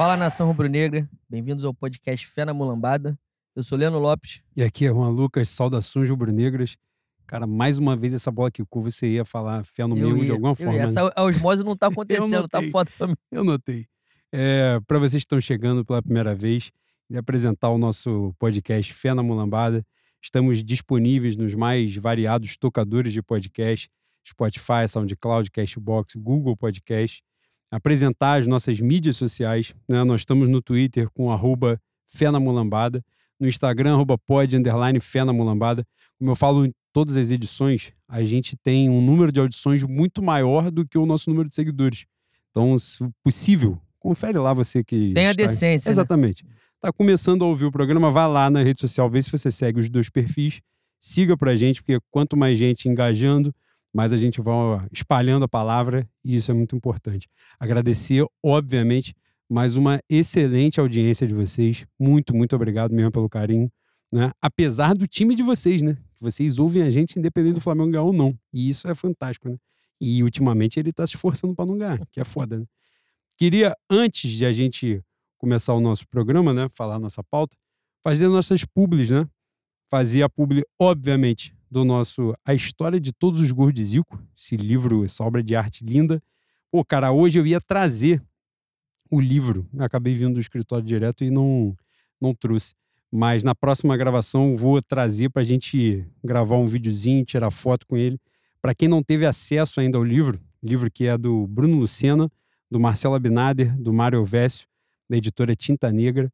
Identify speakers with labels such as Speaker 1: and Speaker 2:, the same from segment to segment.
Speaker 1: Fala nação rubro-negra, bem-vindos ao podcast Fé na Mulambada. Eu sou Leandro Lopes.
Speaker 2: E aqui é Juan Lucas, saudações rubro-negras. Cara, mais uma vez essa bola que cu, você ia falar fé no meio de alguma forma.
Speaker 1: ia.
Speaker 2: né?
Speaker 1: Essa osmose não tá acontecendo, tá foda pra mim.
Speaker 2: Eu notei. É, para vocês que estão chegando pela primeira vez, queria apresentar o nosso podcast Fé na Mulambada. Estamos disponíveis nos mais variados tocadores de podcast, Spotify, SoundCloud, Cashbox, Google Podcast. Apresentar as nossas mídias sociais. né? Nós estamos no Twitter com arroba Mulambada, no Instagram, arroba pod, underline Mulambada. Como eu falo em todas as edições, a gente tem um número de audições muito maior do que o nosso número de seguidores. Então, se possível, confere lá você que.
Speaker 1: Tem a
Speaker 2: está-
Speaker 1: decência. né?
Speaker 2: Exatamente. Tá começando a ouvir o programa, vá lá na rede social, vê se você segue os dois perfis, siga pra gente, porque quanto mais gente engajando, mais a gente vai espalhando a palavra e isso é muito importante. Agradecer, obviamente, mais uma excelente audiência de vocês. Muito, muito obrigado mesmo pelo carinho. Né? Apesar do time de vocês, né? Vocês ouvem a gente independente do Flamengo ganhar ou não. E isso é fantástico, né? E ultimamente ele tá se esforçando para não ganhar, que é foda, né? Queria, antes de a gente começar o nosso programa, né? Falar a nossa pauta, fazer nossas publis, né? Fazer a publi, obviamente, do nosso A História de Todos os Gols de Zico, esse livro, essa obra de arte linda. Pô, cara, hoje eu ia trazer o livro, acabei vindo do escritório direto e não, não trouxe. Mas na próxima gravação vou trazer para a gente gravar um videozinho, tirar foto com ele. Para quem não teve acesso ainda ao livro, livro que é do Bruno Lucena, do Marcelo Abinader, do Mário Elvésio, da editora Tinta Negra.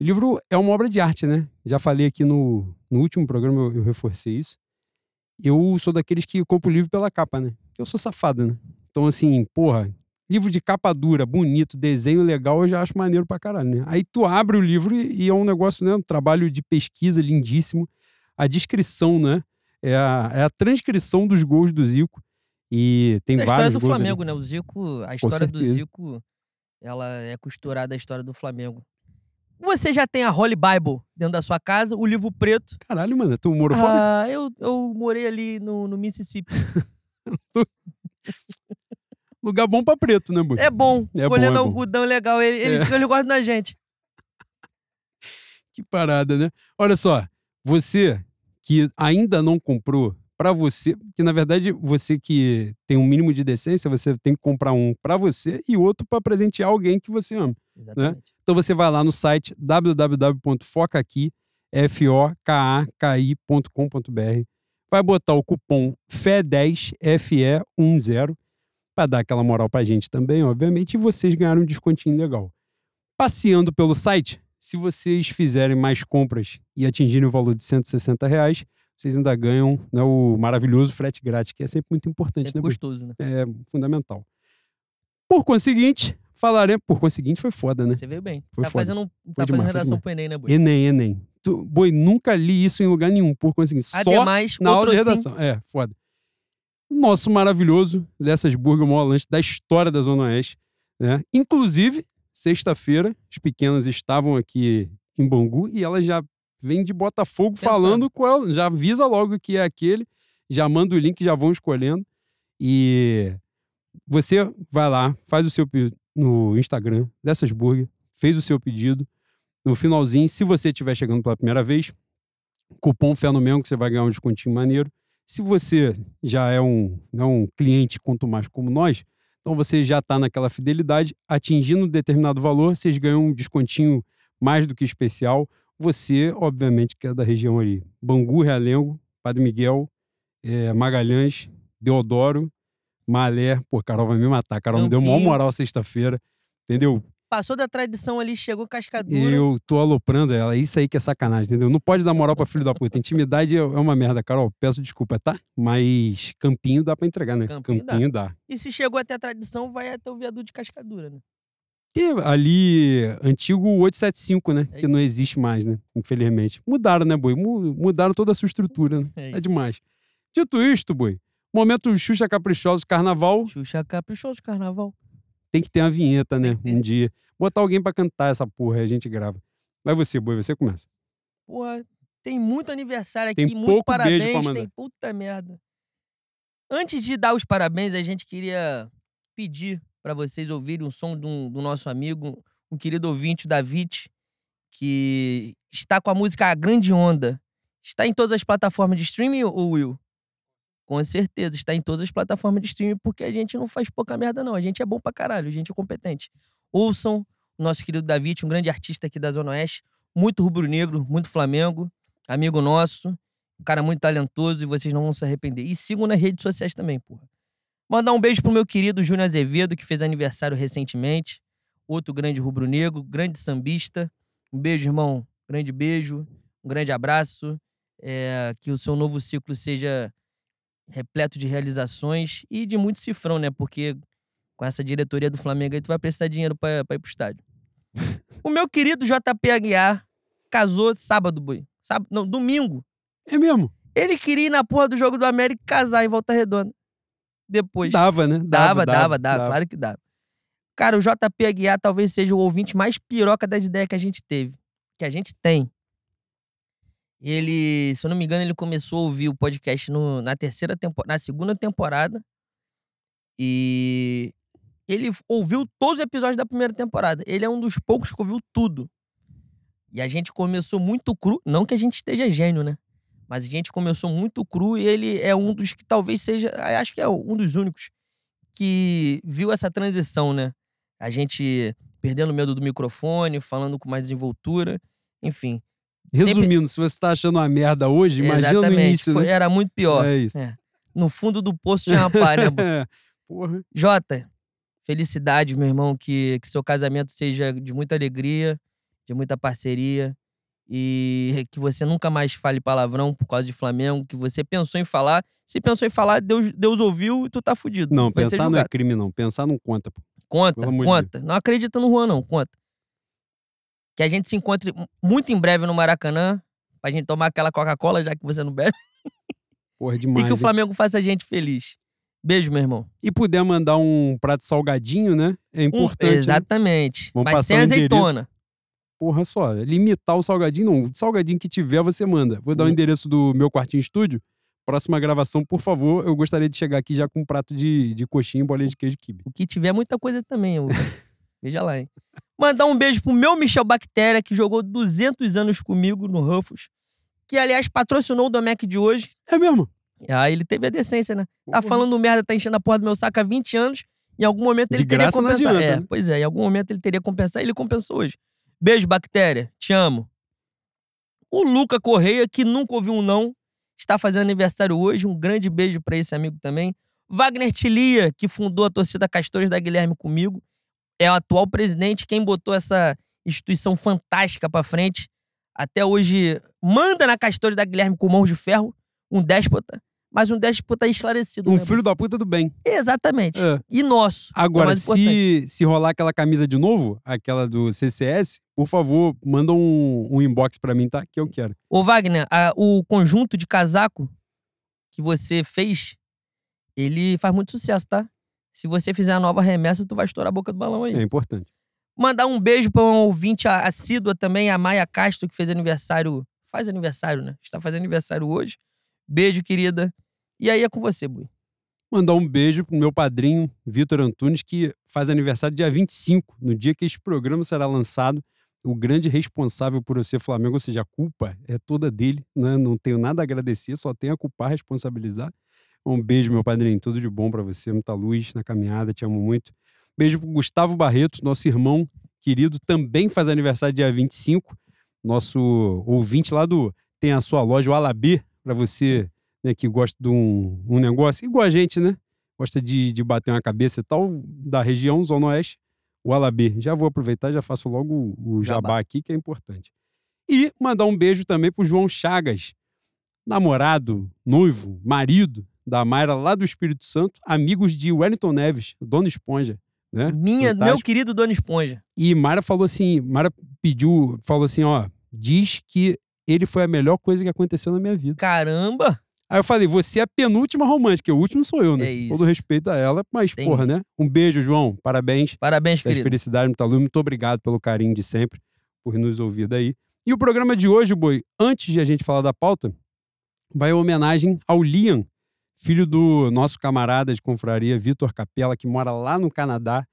Speaker 2: O livro é uma obra de arte, né? Já falei aqui no, no último programa, eu, eu reforcei isso. Eu sou daqueles que compro o livro pela capa, né? Eu sou safado, né? Então, assim, porra, livro de capa dura, bonito, desenho legal, eu já acho maneiro pra caralho, né? Aí tu abre o livro e, e é um negócio, né? Um trabalho de pesquisa lindíssimo. A descrição, né? É a, é a transcrição dos gols do Zico. E tem
Speaker 1: a história
Speaker 2: vários
Speaker 1: do
Speaker 2: gols ali.
Speaker 1: Flamengo, né? O Zico, a história do. Zico, ela é costurada à história do Flamengo. Você já tem a Holy Bible dentro da sua casa, o livro preto.
Speaker 2: Caralho, mano, tu morou fora?
Speaker 1: Ah, eu, eu morei ali no, no Mississippi.
Speaker 2: Lugar bom pra preto, né, boi?
Speaker 1: É bom,
Speaker 2: É bom,
Speaker 1: colhendo
Speaker 2: é bom.
Speaker 1: algodão legal. Ele- Eles,
Speaker 2: É.
Speaker 1: eles gostam da gente.
Speaker 2: Que parada, né? Olha só, você que ainda não comprou, pra você, que na verdade você que tem um mínimo de decência, você tem que comprar um pra você e outro pra presentear alguém que você ama.
Speaker 1: Exatamente.
Speaker 2: Então você vai lá no site www.focaqui, F-O-K-A-K-I.com.br, vai botar o cupom FE10, FE10, para dar aquela moral pra gente também, obviamente, e vocês ganharam um descontinho legal. Passeando pelo site, se vocês fizerem mais compras e atingirem o valor de 160 reais, vocês ainda ganham né, o maravilhoso frete grátis, que é sempre muito importante,
Speaker 1: Sempre
Speaker 2: né?
Speaker 1: Gostoso, né?
Speaker 2: É fundamental. Por conseguinte, falaremos. Por conseguinte, foi foda, né?
Speaker 1: Você veio bem.
Speaker 2: Foi
Speaker 1: tá
Speaker 2: foda.
Speaker 1: fazendo, tá
Speaker 2: Foi
Speaker 1: fazendo
Speaker 2: demais, foi
Speaker 1: redação pro Enem, né, Boi?
Speaker 2: Enem, Enem. Tu, boi, nunca li isso em lugar nenhum, por conseguinte. Só
Speaker 1: Ademais,
Speaker 2: na aula de
Speaker 1: outro sim.
Speaker 2: redação. É, foda. Nosso maravilhoso Lessas Burger, lanche da história da Zona Oeste. Né? Inclusive, sexta-feira, as pequenas estavam aqui em Bangu e elas já vêm de Botafogo
Speaker 1: Pensando.
Speaker 2: falando com ela. Já avisa logo que é aquele, já manda o link, já vão escolhendo. E você vai lá, faz o seu pedido no Instagram, Lessas Burger, fez o seu pedido. No finalzinho, se você estiver chegando pela primeira vez, cupom Fé no Mengo, que você vai ganhar um descontinho maneiro. Se você já é um, né, um cliente, quanto mais como nós, então você já está naquela fidelidade, atingindo um determinado valor, vocês ganham um descontinho mais do que especial. Você, obviamente, que é da região ali, Bangu, Realengo, Padre Miguel, eh, Magalhães, Deodoro, Malé. Pô, Carol vai me matar. Carol me deu maior
Speaker 1: Campinho.
Speaker 2: moral sexta-feira, entendeu?
Speaker 1: Passou da tradição ali, chegou cascadura.
Speaker 2: Eu tô aloprando ela. Isso aí que é sacanagem, entendeu? Não pode dar moral pra filho da puta. Intimidade é é uma merda, Carol. Peço desculpa, tá? Mas campinho dá pra entregar, né?
Speaker 1: Campinho dá.
Speaker 2: dá.
Speaker 1: E se chegou até a tradição, vai até o viaduto de cascadura, né?
Speaker 2: Que ali, antigo 875, né?
Speaker 1: É
Speaker 2: Que não existe mais, né? Infelizmente. Mudaram, né, boi? Mu- Mudaram toda a sua estrutura, né?
Speaker 1: É
Speaker 2: É demais. Dito isto, boi, momento Xuxa Caprichoso Carnaval,
Speaker 1: Xuxa caprichoso de carnaval.
Speaker 2: tem que ter uma vinheta, né?
Speaker 1: Tem.
Speaker 2: Um dia. Botar alguém pra cantar essa porra, aí a gente grava. Vai você, boi, você começa.
Speaker 1: Porra, tem muito aniversário
Speaker 2: Tem
Speaker 1: aqui, muito
Speaker 2: beijo pra
Speaker 1: parabéns, tem puta merda. Antes de dar os parabéns, a gente queria pedir pra vocês ouvirem um som do, do nosso amigo, um querido ouvinte, David, que está com a música A Grande Onda. Está em todas as plataformas de streaming, ou Will? Com certeza, está em todas as plataformas de streaming, porque a gente não faz pouca merda, não. A gente é bom pra caralho, a gente é competente. Ouçam o nosso querido David, um grande artista aqui da Zona Oeste, muito rubro-negro, muito Flamengo, amigo nosso, um cara muito talentoso e vocês não vão se arrepender. E sigam nas redes sociais também, porra. Mandar um beijo pro meu querido Júnior Azevedo, que fez aniversário recentemente. Outro grande rubro-negro, grande sambista. Um beijo, irmão. Grande beijo, um grande abraço. É, que o seu novo ciclo seja repleto de realizações e de muito cifrão, né? Porque com essa diretoria do Flamengo aí, tu vai precisar de dinheiro pra, pra ir pro estádio. o meu querido JP Aguiar casou sábado, boi. Sábado, não, domingo.
Speaker 2: É mesmo?
Speaker 1: Ele queria ir na porra do jogo do América e casar em Volta Redonda. Depois.
Speaker 2: Dava, né?
Speaker 1: Dava, dava, dava, claro que dava. Cara, o JP Aguiar talvez seja o ouvinte mais piroca das ideias que a gente teve. Que a gente tem. Ele, se eu não me engano, ele começou a ouvir o podcast no, na terceira temporada, na segunda temporada. E ele ouviu todos os episódios da primeira temporada. Ele é um dos poucos que ouviu tudo. E a gente começou muito cru. Não que a gente esteja gênio, né? Mas a gente começou muito cru e ele é um dos que talvez seja. Acho que é um dos únicos que viu essa transição, né? A gente perdendo medo do microfone, falando com mais desenvoltura, enfim.
Speaker 2: Resumindo, se você tá achando uma merda hoje, imagina no início,
Speaker 1: foi-
Speaker 2: né?
Speaker 1: era muito pior.
Speaker 2: É isso.
Speaker 1: É. No fundo do poço tinha uma pá, né?
Speaker 2: Porra.
Speaker 1: Jota, felicidades, meu irmão, que, que seu casamento seja de muita alegria, de muita parceria e que você nunca mais fale palavrão por causa de Flamengo, que você pensou em falar. Se pensou em falar, Deus, Deus ouviu e tu tá fudido.
Speaker 2: Não,
Speaker 1: Vai
Speaker 2: pensar não é crime, não. Pensar não conta. pô.
Speaker 1: Conta, conta. Não acredita no Juan, não, conta. Que a gente se encontre mu- muito em breve no Maracanã, pra gente tomar aquela Coca-Cola, já que você não bebe,
Speaker 2: Porra, demais.
Speaker 1: e que o
Speaker 2: hein?
Speaker 1: Flamengo faça a gente feliz. Beijo, meu irmão.
Speaker 2: E puder mandar um prato salgadinho, né? É
Speaker 1: Um-
Speaker 2: importante. né?
Speaker 1: exatamente.
Speaker 2: Vamos
Speaker 1: Mas
Speaker 2: passar
Speaker 1: sem azeitona.
Speaker 2: Porra só, limitar o salgadinho, não. O salgadinho que tiver, você manda. Vou dar o
Speaker 1: Hum.
Speaker 2: endereço do meu quartinho estúdio. Próxima gravação, por favor, eu gostaria de chegar aqui já com um prato de, de coxinha e bolinha de queijo kibe.
Speaker 1: O que tiver muita coisa também. eu- Veja lá, hein? Mandar um beijo pro meu Michel Bactéria, que jogou 200 anos comigo no Ruffles. Que, aliás, patrocinou o Domec de hoje.
Speaker 2: É mesmo?
Speaker 1: Ah, ele teve a decência, né? Tá
Speaker 2: Porra.
Speaker 1: falando merda, tá enchendo a porra do meu saco há 20 anos. Em algum momento
Speaker 2: De
Speaker 1: ele teria
Speaker 2: graça não
Speaker 1: compensado.
Speaker 2: adianta,
Speaker 1: é,
Speaker 2: né?
Speaker 1: pois é, em algum momento ele teria compensado e ele compensou hoje. Beijo, Bactéria. Te amo. O Luca Correia, que nunca ouviu um não, está fazendo aniversário hoje. Um grande beijo pra esse amigo também. Wagner Tilia, que fundou a torcida Castores da Guilherme comigo, é o atual presidente, quem botou essa instituição fantástica pra frente. Até hoje manda na Castores da Guilherme com mãos de ferro, um déspota, mas um déspota esclarecido.
Speaker 2: Um
Speaker 1: né,
Speaker 2: filho da puta do bem.
Speaker 1: Exatamente.
Speaker 2: É.
Speaker 1: E nosso. é
Speaker 2: Agora,
Speaker 1: importante.
Speaker 2: se, se rolar aquela camisa de novo, aquela do CCS, por favor, manda um, um inbox pra mim, tá? Que eu quero.
Speaker 1: Ô, Wagner, a- o conjunto de casaco que você fez, ele faz muito sucesso, tá? Se você fizer a nova remessa, tu vai estourar a boca do balão aí.
Speaker 2: É importante.
Speaker 1: Mandar um beijo pra um ouvinte assídua também, a Maia Castro, que fez aniversário. Faz aniversário, né? Está fazendo aniversário hoje. Beijo, querida. E aí é com você, Bui.
Speaker 2: Mandar um beijo pro meu padrinho, Vitor Antunes, que faz aniversário dia 25, no dia que este programa será lançado. O grande responsável por eu ser Flamengo, ou seja, a culpa é toda dele, né? Não tenho nada a agradecer, só tenho a culpar, responsabilizar. Um beijo, meu padrinho, tudo de bom pra você, muita luz na caminhada, te amo muito. Beijo pro Gustavo Barreto, nosso irmão querido, também faz aniversário dia 25. Nosso ouvinte lá do tem a sua loja, o Alabê, pra você né, que gosta de um, um negócio, igual a gente, né? Gosta de, de bater uma cabeça e tal, da região, Zona Oeste, o Alabê. Já vou aproveitar, já faço logo o, jabá
Speaker 1: Jabá.
Speaker 2: aqui, que é importante. E mandar um beijo também pro João Chagas, namorado, noivo, marido da Mayra lá do Espírito Santo, amigos de Wellington Neves, Dona Esponja, né?
Speaker 1: Minha, meu
Speaker 2: Fantástico.
Speaker 1: querido Dona Esponja.
Speaker 2: E Mayra falou assim, Mayra pediu, falou assim, ó, diz que ele foi a melhor coisa que aconteceu na minha vida.
Speaker 1: Caramba!
Speaker 2: Aí eu falei, você é a penúltima romântica, o último sou eu, né?
Speaker 1: É isso.
Speaker 2: Todo respeito a ela, mas
Speaker 1: Tem
Speaker 2: porra,
Speaker 1: isso.
Speaker 2: né? Um beijo, João, parabéns.
Speaker 1: Parabéns, querido.
Speaker 2: felicidades, muita luz, muito obrigado pelo carinho de sempre, por nos ouvir daí. E o programa de hoje, Boi, antes de a gente falar da pauta, vai em homenagem ao Liam, filho do nosso camarada de confraria, Vitor Capella, que mora lá no Canadá,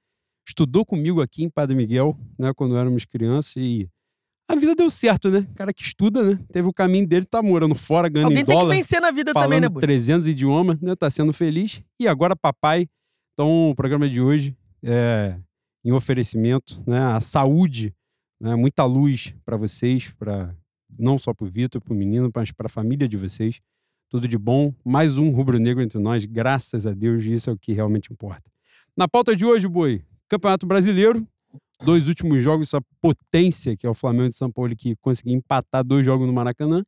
Speaker 2: estudou comigo aqui em Padre Miguel, né, quando éramos crianças, e a vida deu certo, né? O cara que estuda, né? Teve o caminho dele, tá morando fora, ganhando
Speaker 1: Alguém
Speaker 2: em
Speaker 1: tem
Speaker 2: dólar.
Speaker 1: que vencer na vida
Speaker 2: falando
Speaker 1: também, né, Boi?
Speaker 2: 300 idiomas, né? Tá sendo feliz. E agora, papai. Então, o programa de hoje é em oferecimento, né? A saúde, né? Muita luz para vocês, para não só pro Vitor, pro menino, mas para a família de vocês. Tudo de bom. Mais um rubro-negro entre nós, graças a Deus, isso é o que realmente importa. Na pauta de hoje, Boi, Campeonato Brasileiro. Dois últimos jogos, essa potência que é o Flamengo de São Paulo, que conseguiu empatar dois jogos no Maracanã.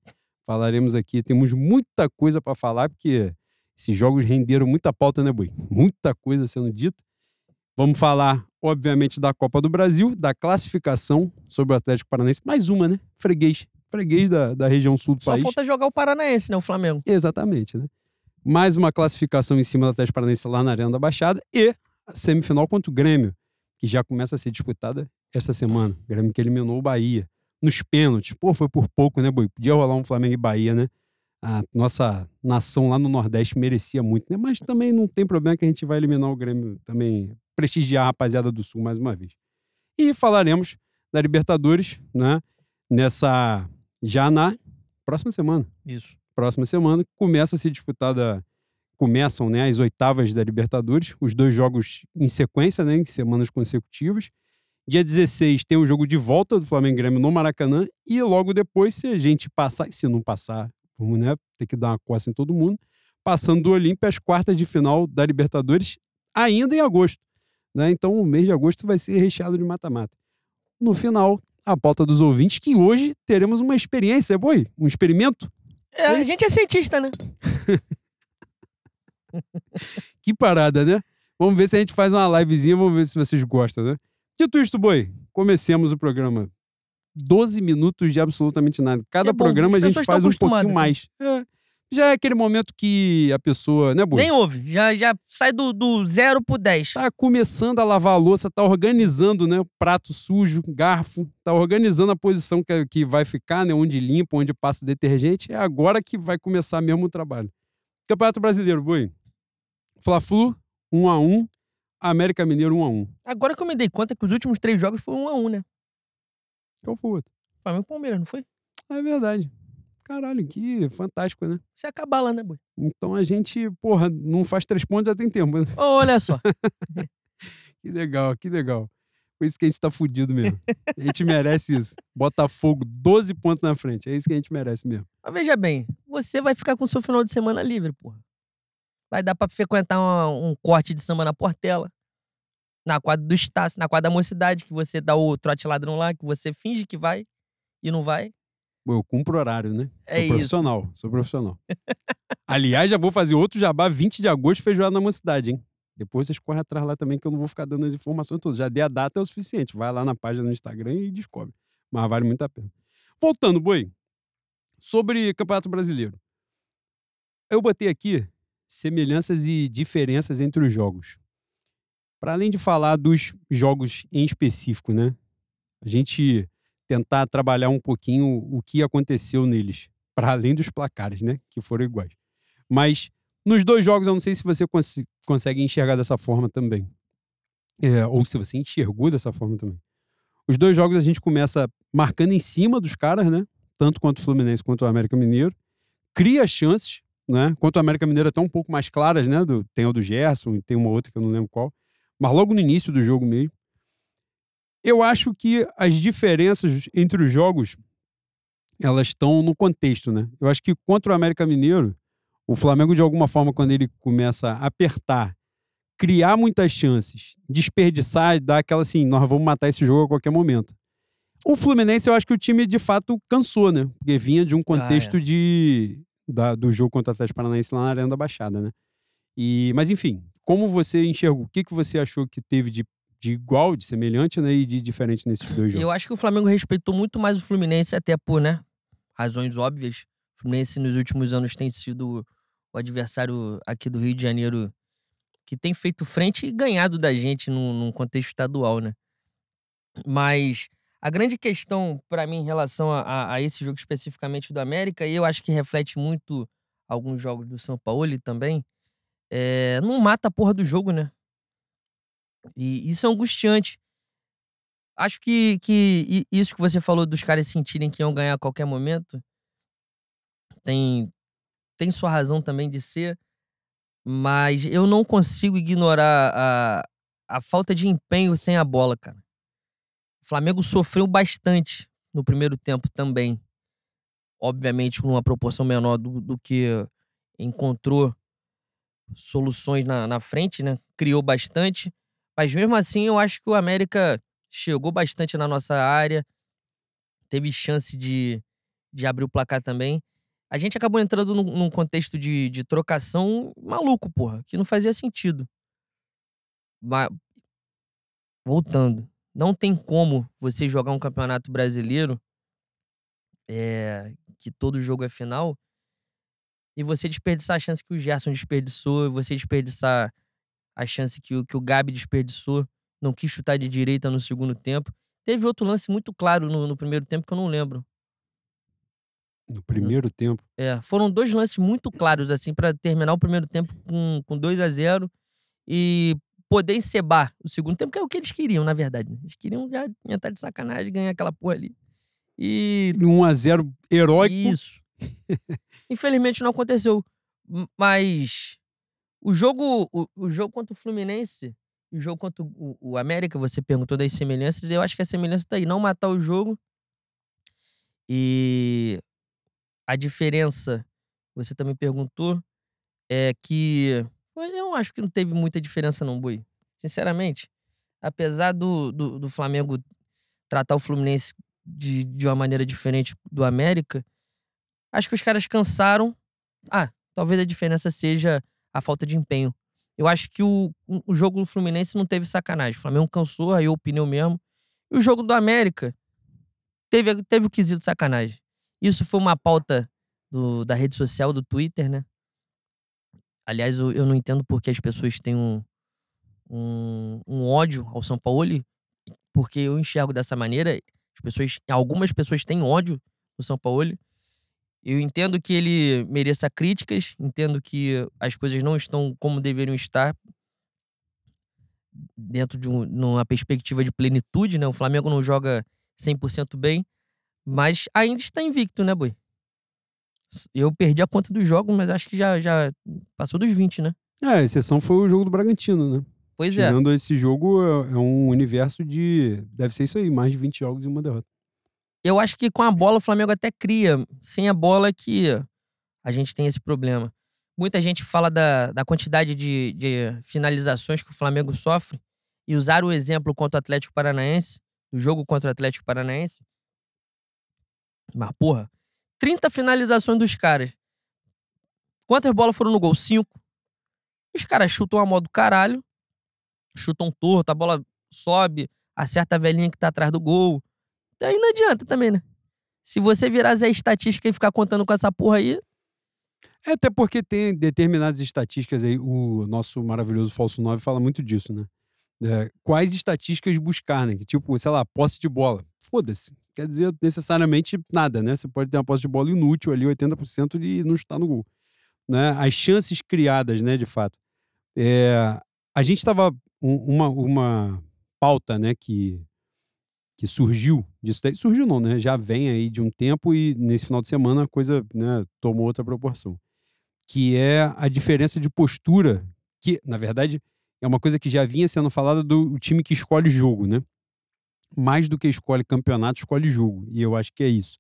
Speaker 2: Falaremos aqui, temos muita coisa para falar, porque esses jogos renderam muita pauta, né, Boi? Muita coisa sendo dita. Vamos falar, obviamente, da Copa do Brasil, da classificação sobre o Atlético Paranaense. Mais uma, né? Freguês. Freguês da, da região sul do
Speaker 1: Só
Speaker 2: país.
Speaker 1: falta jogar o Paranaense, né? O Flamengo.
Speaker 2: Exatamente, né? Mais uma classificação em cima do Atlético Paranaense lá na Arena da Baixada e a semifinal contra o Grêmio, que já começa a ser disputada esta semana. O Grêmio que eliminou o Bahia. Nos pênaltis. Pô, foi por pouco, né, Boi? Podia rolar um Flamengo e Bahia, né? A nossa nação lá no Nordeste merecia muito, né? Mas também não tem problema que a gente vai eliminar o Grêmio também, prestigiar a rapaziada do Sul mais uma vez. E falaremos da Libertadores, né? Nessa. Já na próxima semana
Speaker 1: Isso.
Speaker 2: próxima semana começa a ser disputada começam né, as oitavas da Libertadores, os dois jogos em sequência, né, em semanas consecutivas. Dia 16 tem o jogo de volta do Flamengo Grêmio no Maracanã e logo depois, se a gente passar, e se não passar, vamos né, ter que dar uma coça em todo mundo, passando do Olímpia às quartas de final da Libertadores ainda em agosto. Né? Então o mês de agosto vai ser recheado de mata-mata. No final, a pauta dos ouvintes, que hoje teremos uma experiência, boi, um experimento
Speaker 1: É, a gente é cientista, né?
Speaker 2: Que parada, né? Vamos ver se a gente faz uma livezinha, vamos ver se vocês gostam, né? Dito isto, boi, comecemos o programa. 12 minutos de absolutamente nada. Cada
Speaker 1: É bom,
Speaker 2: programa a gente faz um pouquinho
Speaker 1: acostumadas,
Speaker 2: mais. É. Já é aquele momento que a pessoa, né, boi?
Speaker 1: Nem ouve. Já, já sai do, do zero pro 10.
Speaker 2: Tá começando a lavar a louça, tá organizando, né? Prato sujo, garfo, tá organizando a posição que, que vai ficar, né? Onde limpa, onde passa o detergente. É agora que vai começar mesmo o trabalho. Campeonato Brasileiro, boi. Fla-Flu, 1 a 1 América Mineiro 1 a 1
Speaker 1: Agora que eu me dei conta que os últimos três jogos foram um a um, né?
Speaker 2: Qual foi o outro?
Speaker 1: Flamengo e Palmeiras, não foi?
Speaker 2: É verdade. Caralho, que fantástico, né?
Speaker 1: Você acabar lá, né, boi?
Speaker 2: Então a gente, porra, não faz três pontos já tem tempo, né?
Speaker 1: Ô, olha só.
Speaker 2: Que legal, que legal. Por isso que a gente tá fudido mesmo. A gente merece isso. Botafogo, 12 pontos na frente. É isso que a gente merece mesmo.
Speaker 1: Mas veja bem, você vai ficar com o seu final de semana livre, porra. Vai dar pra frequentar uma- um corte de samba na Portela. Na quadra do Estácio, na quadra da mocidade, que você dá o trote ladrão lá, que você finge que vai e não vai.
Speaker 2: Eu cumpro horário, né?
Speaker 1: É
Speaker 2: sou
Speaker 1: isso.
Speaker 2: profissional, sou profissional. Aliás, já vou fazer outro jabá 20 de agosto, feijoada na mocidade, hein? Depois vocês correm atrás lá também, que eu não vou ficar dando as informações todas. Já dei a data, é o suficiente. Vai lá na página no Instagram e descobre. Mas vale muito a pena. Voltando, Boi. Sobre Campeonato Brasileiro. Eu botei aqui semelhanças e diferenças entre os jogos. Para além de falar dos jogos em específico, né? A gente tentar trabalhar um pouquinho o que aconteceu neles, para além dos placares, né? Que foram iguais. Mas nos dois jogos, eu não sei se você cons- consegue enxergar dessa forma também. É, ou se você enxergou dessa forma também. Os dois jogos a gente começa marcando em cima dos caras, né? Tanto quanto o Fluminense quanto o América Mineiro. Cria chances, né? Quanto o América Mineiro até um pouco mais claras, né? Do, tem o do Gerson e tem uma outra que eu não lembro qual. Mas logo no início do jogo mesmo. Eu acho que as diferenças entre os jogos elas estão no contexto, né? Eu acho que contra o América Mineiro, o Flamengo, de alguma forma, quando ele começa a apertar, criar muitas chances, desperdiçar, dar aquela assim, nós vamos matar esse jogo a qualquer momento. O Fluminense, eu acho que o time de fato cansou, né? Porque vinha de um contexto de, da- do jogo contra o Atlético Paranaense lá na Arena da Baixada, né? E, mas enfim, como você enxergou? O que, que você achou que teve de, de igual, de semelhante, né? E de diferente nesses dois jogos?
Speaker 1: Eu acho que o Flamengo respeitou muito mais o Fluminense, até por, né? Razões óbvias. O Fluminense nos últimos anos tem sido o adversário aqui do Rio de Janeiro que tem feito frente e ganhado da gente num, num contexto estadual, né? Mas a grande questão para mim em relação a, a- esse jogo especificamente do América, e eu acho que reflete muito alguns jogos do São Paulo também, é, não mata a porra do jogo, né? E isso é angustiante. Acho que, que isso que você falou dos caras sentirem que iam ganhar a qualquer momento tem, tem sua razão também de ser, mas eu não consigo ignorar a, a falta de empenho sem a bola, cara. O Flamengo sofreu bastante no primeiro tempo também. Obviamente, com uma proporção menor do, do que encontrou soluções na, na frente, né? Criou bastante. Mas mesmo assim, eu acho que o América chegou bastante na nossa área. Teve chance de, de abrir o placar também. A gente acabou entrando num, num contexto de, de trocação maluco, porra, que não fazia sentido. Mas, voltando, não tem como você jogar um campeonato brasileiro é, que todo jogo é final e você desperdiçar a chance que o Gerson desperdiçou, você desperdiçar a chance que o, que o Gabi desperdiçou, não quis chutar de direita no segundo tempo. Teve outro lance muito claro no, no primeiro tempo que eu não lembro.
Speaker 2: No primeiro tempo?
Speaker 1: É, foram dois lances muito claros, assim, para terminar o primeiro tempo com, com 2 a 0 e poder encebar o segundo tempo, que é o que eles queriam, na verdade. Né? Eles queriam já entrar de sacanagem ganhar aquela porra ali. E.
Speaker 2: 1 a 0 heróico.
Speaker 1: Isso. Infelizmente não aconteceu. Mas o jogo, o, o jogo contra o Fluminense e o jogo contra o, o, América, você perguntou das semelhanças, eu acho que a semelhança tá aí. Não matar o jogo. E a diferença, você também perguntou, é que eu acho que não teve muita diferença não, Boi. Sinceramente, apesar do, do, do Flamengo tratar o Fluminense de, de uma maneira diferente do América, acho que os caras cansaram. Ah, talvez a diferença seja a falta de empenho. Eu acho que o, o jogo do Fluminense não teve sacanagem. O Flamengo cansou, aí o pneu mesmo. E o jogo do América teve, teve o quesito de sacanagem. Isso foi uma pauta do, da rede social, do Twitter, né? Aliás, eu, eu não entendo porque as pessoas têm um, um, um ódio ao São Paulo, porque eu enxergo dessa maneira. As pessoas, algumas pessoas têm ódio do São Paulo. Eu entendo que ele mereça críticas, entendo que as coisas não estão como deveriam estar dentro de um, uma perspectiva de plenitude, né? O Flamengo não joga 100% bem, mas ainda está invicto, né, Boi? Eu perdi a conta dos jogos, mas acho que já, já passou dos 20, né?
Speaker 2: É, a exceção foi o jogo do Bragantino, né?
Speaker 1: Pois
Speaker 2: Tirando é. Tirando esse jogo, é, é um universo de. Deve ser isso aí, mais de 20 jogos e uma derrota.
Speaker 1: Eu acho que com a bola o Flamengo até cria. Sem a bola é que a gente tem esse problema. Muita gente fala da, da quantidade de, de finalizações que o Flamengo sofre. E usar o exemplo contra o Atlético Paranaense, o jogo contra o Atlético Paranaense. Mas, porra, 30 finalizações dos caras. Quantas bolas foram no gol? Cinco. Os caras chutam a modo caralho, chutam torto, a bola sobe, acerta a velhinha que tá atrás do gol. Então aí não adianta também, né? Se você virar Zé Estatística e ficar contando com essa porra aí.
Speaker 2: É, até porque tem determinadas estatísticas aí, o nosso maravilhoso Falso 9 fala muito disso, né? É, quais estatísticas buscar, né? Tipo, sei lá, posse de bola. Foda-se quer dizer necessariamente nada, né? Você pode ter uma posse de bola inútil ali, 80% de não estar no gol. Né? As chances criadas, né, de fato. É, a gente estava um, uma, uma pauta, né, que, que surgiu disso daí. Surgiu não, né? Já vem aí de um tempo e nesse final de semana a coisa né, tomou outra proporção. Que é a diferença de postura, que, na verdade, é uma coisa que já vinha sendo falada do time que escolhe jogo, né? Mais do que escolhe campeonato, escolhe jogo. E eu acho que é isso.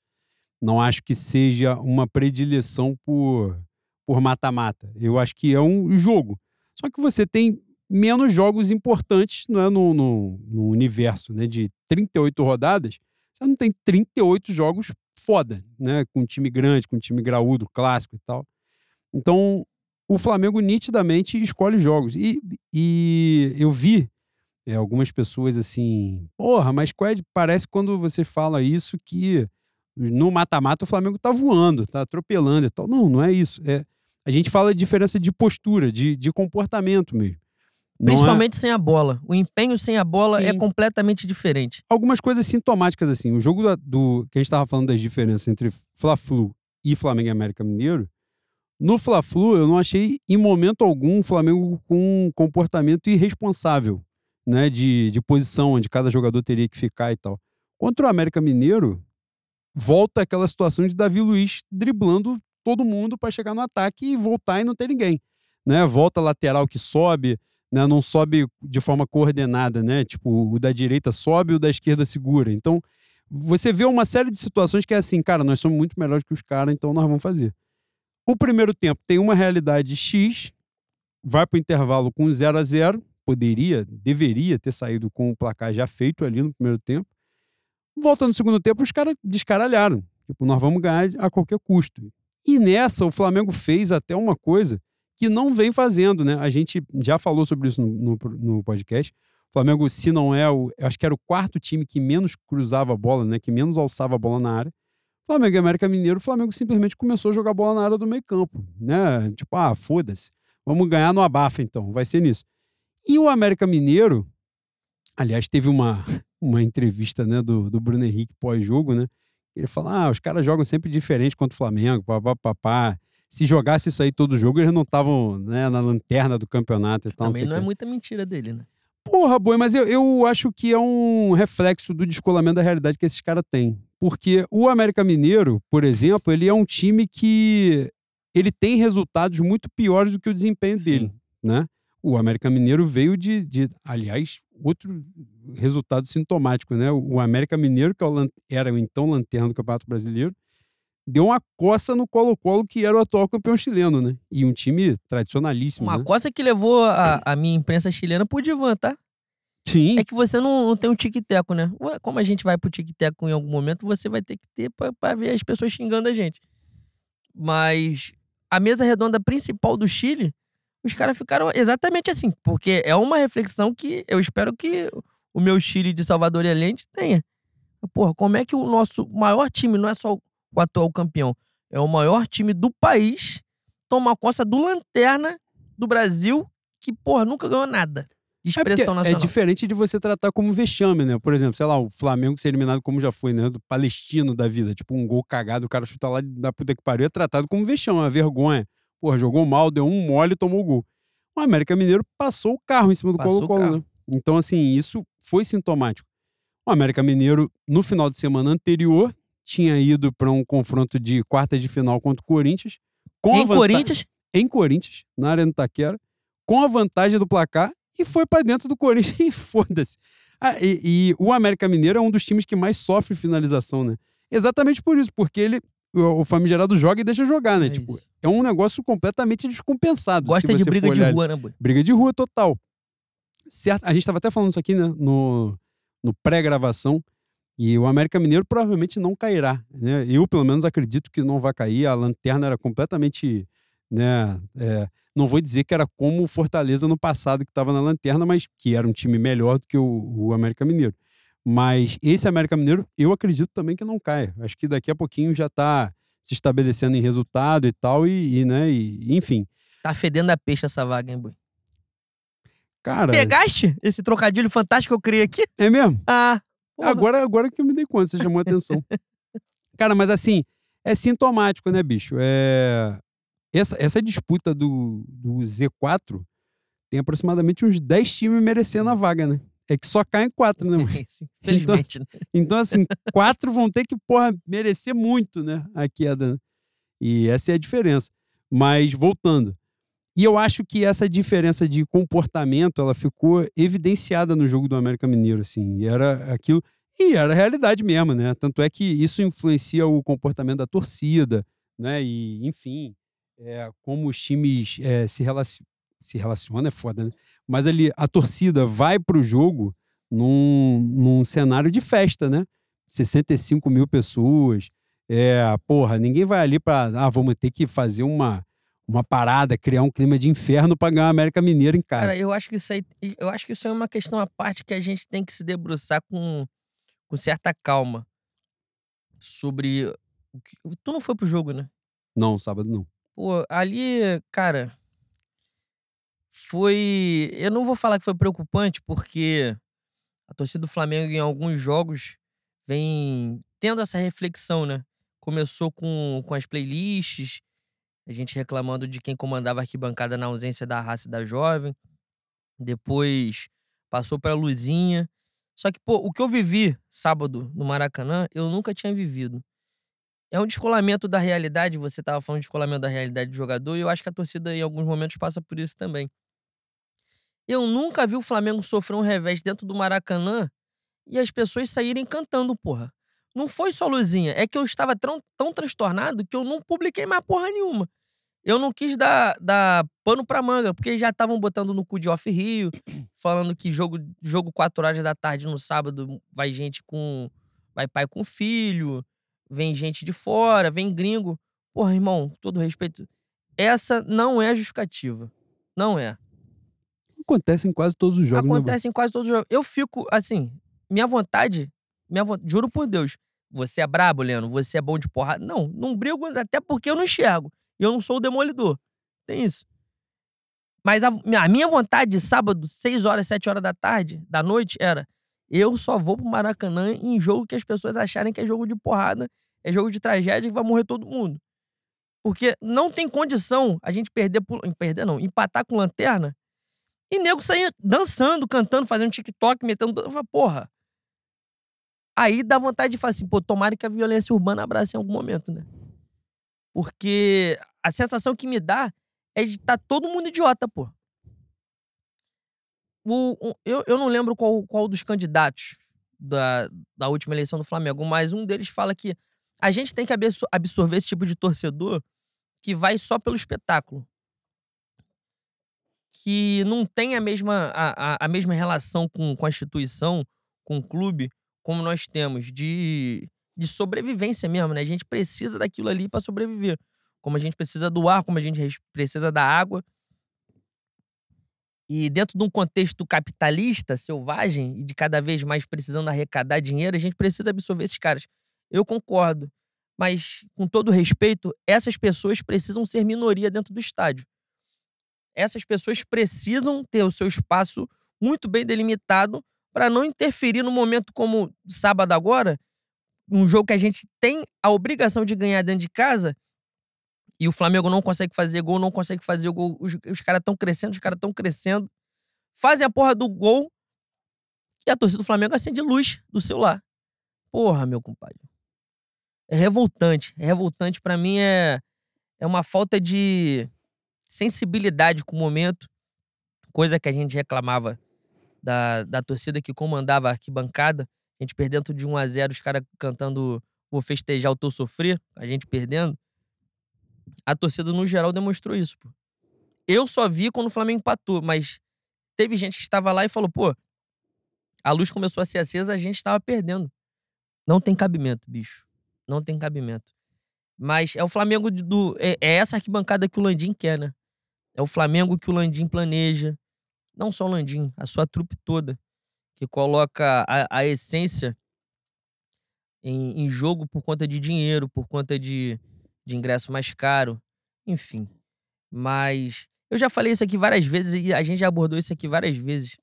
Speaker 2: Não acho que seja uma predileção por por mata-mata. Eu acho que é um jogo. Só que você tem menos jogos importantes não é, no, no, no universo né, de 38 rodadas. Você não tem 38 jogos foda, né? Com time grande, com time graúdo, clássico e tal. Então, o Flamengo nitidamente escolhe jogos. E, e eu vi é, algumas pessoas assim, porra, mas qual é, parece quando você fala isso que no mata-mata o Flamengo tá voando, tá atropelando e tal. Não, não é isso. É, a gente fala de diferença de postura, de, de comportamento mesmo.
Speaker 1: É Principalmente é... sem a bola. O empenho sem a bola é Sim. é completamente diferente.
Speaker 2: Algumas coisas sintomáticas, assim. O jogo do, do que a gente estava falando das diferenças entre Fla-Flu e Flamengo e América Mineiro, no Fla-Flu eu não achei em momento algum o Flamengo com um comportamento irresponsável né, de, de posição onde cada jogador teria que ficar e tal. Contra o América Mineiro, volta aquela situação de Davi Luiz driblando todo mundo para chegar no ataque e voltar e não ter ninguém. Né? Volta lateral que sobe, né? não sobe de forma coordenada, né? Tipo, o da direita sobe, o da esquerda segura. Então, você vê uma série de situações que é assim, cara, nós somos muito melhores que os caras, então nós vamos fazer. O primeiro tempo tem uma realidade X, vai para o intervalo com 0 a 0 poderia, deveria ter saído com o placar já feito ali no primeiro tempo. Volta no segundo tempo, os caras descaralharam. Tipo, nós vamos ganhar a qualquer custo. E nessa, o Flamengo fez até uma coisa que não vem fazendo, né? A gente já falou sobre isso no, no, no podcast. O Flamengo, se não é o. Acho que era o quarto time que menos cruzava a bola, né? Que menos alçava a bola na área. Flamengo e América Mineiro, o Flamengo simplesmente começou a jogar bola na área do meio campo, né? Tipo, ah, foda-se. Vamos ganhar no abafa, então. Vai ser nisso. E o América Mineiro, aliás, teve uma, uma entrevista né, do, do Bruno Henrique pós-jogo, né? Ele fala: ah, os caras jogam sempre diferente contra o Flamengo, papapá. Se jogasse isso aí todo jogo, eles não estavam né, na lanterna do campeonato e tal.
Speaker 1: Também
Speaker 2: não,
Speaker 1: não é muita mentira dele, né?
Speaker 2: Porra, boi, mas eu, eu acho que é um reflexo do descolamento da realidade que esses caras têm. Porque o América Mineiro, por exemplo, ele é um time que ele tem resultados muito piores do que o desempenho dele,
Speaker 1: Sim.
Speaker 2: né? O América Mineiro veio de, de, aliás, outro resultado sintomático, né? O América Mineiro, que é era o então lanterna do Campeonato Brasileiro, deu uma coça no Colo-Colo, que era o atual campeão chileno, né? E um time tradicionalíssimo,
Speaker 1: Uma
Speaker 2: né?
Speaker 1: coisa que levou a, a minha imprensa chilena pro divã, tá?
Speaker 2: Sim,
Speaker 1: É que você não, não tem um tic-teco, né? Como a gente vai pro tic-teco em algum momento, você vai ter que ter pra ver as pessoas xingando a gente. Mas a mesa redonda principal do Chile, os caras ficaram exatamente assim. Porque é uma reflexão que eu espero que o meu Chile de Salvador e Allende tenha. Porra, como é que o nosso maior time, não é só o atual campeão, é o maior time do país, toma a coça do Lanterna do Brasil, que, porra, nunca ganhou nada de
Speaker 2: É
Speaker 1: expressão
Speaker 2: é
Speaker 1: nacional.
Speaker 2: diferente de você tratar como vexame, né? Por exemplo, sei lá, o Flamengo ser eliminado como já foi, né? Do palestino da vida. Tipo, um gol cagado, o cara chuta lá da puta que pariu, é tratado como vexame, uma vergonha. Porra, jogou mal, deu um mole e tomou o gol. O América Mineiro passou o carro em cima do Colo-Colo, né? Então, assim, isso foi sintomático. O América Mineiro, no final de semana anterior, tinha ido para um confronto de quartas de final contra o Corinthians.
Speaker 1: Em Corinthians,
Speaker 2: em Corinthians, na Arena Taquera, com a vantagem do placar e foi pra dentro do Corinthians e foda-se. Ah, e, e o América Mineiro é um dos times que mais sofre finalização, né? Exatamente por isso, porque ele, o, famigerado joga e deixa jogar, né?
Speaker 1: É
Speaker 2: tipo,
Speaker 1: isso.
Speaker 2: é um negócio completamente descompensado.
Speaker 1: gosta de briga de rua, né, boi?
Speaker 2: Briga de rua total. Certo, a gente estava até falando isso aqui, né, no, no pré-gravação, e o América Mineiro provavelmente não cairá, né? Eu, pelo menos, acredito que não vai cair. A lanterna era completamente, né, é, não vou dizer que era como o Fortaleza no passado, que estava na lanterna, mas que era um time melhor do que o, o América Mineiro. Mas esse América Mineiro, eu acredito também que não caia. Acho que daqui a pouquinho já está se estabelecendo em resultado e tal, e, e, né, e, enfim.
Speaker 1: Tá fedendo a peixe essa vaga, hein, boi?
Speaker 2: Cara,
Speaker 1: Pegaste esse trocadilho fantástico que eu criei aqui?
Speaker 2: é mesmo?
Speaker 1: Ah, porra.
Speaker 2: Agora, agora que eu me dei conta, você chamou a atenção. Cara, mas assim, é sintomático, né, bicho? É... Essa, essa disputa do, do Z4 tem aproximadamente uns 10 times merecendo a vaga, né? É que só caem quatro, né, mano?
Speaker 1: Sim, Felizmente, né?
Speaker 2: Então, assim, quatro vão ter que, porra, merecer muito, né? A queda. né? E essa é a diferença. Mas, voltando. E eu acho que essa diferença de comportamento, ela ficou evidenciada no jogo do América Mineiro, assim. E era aquilo... E era a realidade mesmo, né? Tanto é que isso influencia o comportamento da torcida, né? E, enfim, é, como os times é, se, relaci se relacionam, é foda, né? Mas ali, a torcida vai pro jogo num, num cenário de festa, né? 65 mil pessoas. É, porra, ninguém vai ali pra. Ah, vamos ter que fazer uma, uma parada, criar um clima de inferno pra ganhar a América Mineira em casa.
Speaker 1: Cara, eu acho que isso aí, eu acho que isso é uma questão à parte que a gente tem que se debruçar com, com certa calma sobre o que, tu não foi pro jogo, né?
Speaker 2: Não, sábado não.
Speaker 1: Pô, ali, cara, foi. Eu não vou falar que foi preocupante, porque a torcida do Flamengo, em alguns jogos, vem tendo essa reflexão, né? Começou com, com as playlists, a gente reclamando de quem comandava a arquibancada na ausência da raça e da jovem. Depois passou pela luzinha. Só que, pô, o que eu vivi sábado no Maracanã, eu nunca tinha vivido. É um descolamento da realidade, você tava falando de descolamento da realidade do jogador, e eu acho que a torcida em alguns momentos passa por isso também. Eu nunca vi o Flamengo sofrer um revés dentro do Maracanã e as pessoas saírem cantando, porra. Não foi só luzinha, é que eu estava tão, tão transtornado que eu não publiquei mais porra nenhuma. Eu não quis dar, dar pano pra manga, porque já estavam botando no cu de Off Rio, falando que jogo, jogo 4 horas da tarde no sábado vai gente com. Vai pai com filho, vem gente de fora, vem gringo. Porra, irmão, todo respeito. Essa não é justificativa. Não é.
Speaker 2: Acontece em quase todos os jogos. né,
Speaker 1: Acontece em quase todos os jogos. Eu fico, assim, minha vontade, minha vo- juro por Deus, você é brabo, Leno, você é bom de porrada. Não, não brigo, até porque eu não enxergo. E eu não sou o demolidor. Tem isso. Mas a, a minha vontade de sábado, 6 horas, 7 horas da tarde, da noite, era eu só vou pro Maracanã em jogo que as pessoas acharem que é jogo de porrada, é jogo de tragédia e vai morrer todo mundo. Porque não tem condição a gente perder, perder não, empatar com lanterna e nego sair dançando, cantando, fazendo TikTok, metendo. Eu falo, Porra. Aí dá vontade de falar assim, pô, tomara que a violência urbana abrace em algum momento, né? Porque a sensação que me dá é de estar todo mundo idiota, pô. O, o- eu, eu não lembro qual, qual dos candidatos da, da última eleição do Flamengo, mas um deles fala que a gente tem que absor- absorver esse tipo de torcedor que vai só pelo espetáculo. Que não tem a mesma, a, a, a mesma relação com, com a instituição, com o clube, como nós temos, de, de sobrevivência mesmo, né? A gente precisa daquilo ali para sobreviver. Como a gente precisa do ar, como a gente precisa da água. E dentro de um contexto capitalista, selvagem, e de cada vez mais precisando arrecadar dinheiro, a gente precisa absorver esses caras. Eu concordo. Mas, com todo respeito, essas pessoas precisam ser minoria dentro do estádio. Essas pessoas precisam ter o seu espaço muito bem delimitado para não interferir no momento como sábado agora, um jogo que a gente tem a obrigação de ganhar dentro de casa, e o Flamengo não consegue fazer gol, não consegue fazer gol. Os, os caras estão crescendo, os caras estão crescendo. Fazem a porra do gol e a torcida do Flamengo acende luz do celular. Porra, meu compadre. É revoltante. É revoltante. Pra mim é, é uma falta de sensibilidade com o momento. Coisa que a gente reclamava da, da torcida que comandava a arquibancada. A gente perdendo de 1 a 0 os caras cantando Vou festejar o teu sofrer, a gente perdendo a torcida no geral demonstrou isso, pô. Eu só vi quando o Flamengo empatou, mas teve gente que estava lá e falou, pô, a luz começou a ser acesa, a gente estava perdendo. Não tem cabimento, bicho. Não tem cabimento. Mas é o Flamengo do. É, é essa arquibancada que o Landim quer, né? É o Flamengo que o Landim planeja. Não só o Landim, a sua trupe toda. Que coloca a, a essência em, em jogo por conta de dinheiro, por conta de, de ingresso mais caro, enfim. Mas eu já falei isso aqui várias vezes e a gente já abordou isso aqui várias vezes.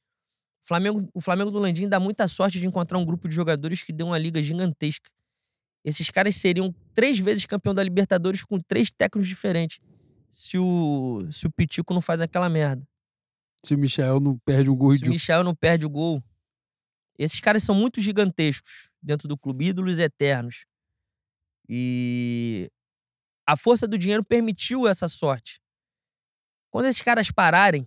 Speaker 1: O Flamengo, o Flamengo do Landim dá muita sorte de encontrar um grupo de jogadores que deu uma liga gigantesca. Esses caras seriam três vezes campeão da Libertadores com três técnicos diferentes. Se o, se o Pitico não faz aquela merda.
Speaker 2: Se o Michel não perde um gol
Speaker 1: Se o Michel não perde o gol. Esses caras são muito gigantescos dentro do clube, ídolos eternos. E a força do dinheiro permitiu essa sorte. Quando esses caras pararem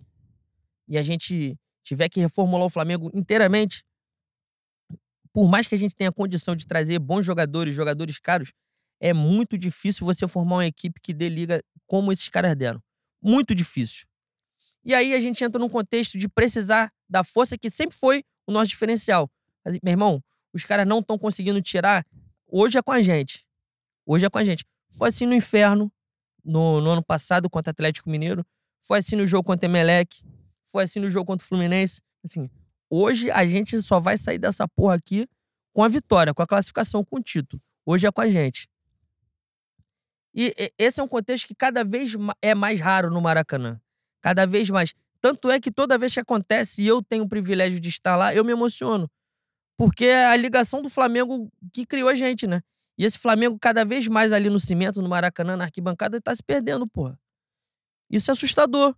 Speaker 1: e a gente tiver que reformular o Flamengo inteiramente, por mais que a gente tenha condição de trazer bons jogadores, jogadores caros, é muito difícil você formar uma equipe que dê liga como esses caras deram. Muito difícil. E aí a gente entra num contexto de precisar da força que sempre foi o nosso diferencial. Mas, meu irmão, os caras não estão conseguindo tirar. Hoje é com a gente. Hoje é com a gente. Foi assim no inferno, no, no ano passado contra o Atlético Mineiro. Foi assim no jogo contra o Emelec. Foi assim no jogo contra o Fluminense. Assim, hoje a gente só vai sair dessa porra aqui com a vitória, com a classificação, com o título. Hoje é com a gente. E, esse é um contexto que cada vez é mais raro no Maracanã. Cada vez mais. Tanto é que toda vez que acontece e eu tenho o privilégio de estar lá, eu me emociono. Porque é a ligação do Flamengo que criou a gente, né? E esse Flamengo, cada vez mais ali no cimento, no Maracanã, na arquibancada, tá se perdendo, porra. Isso é assustador.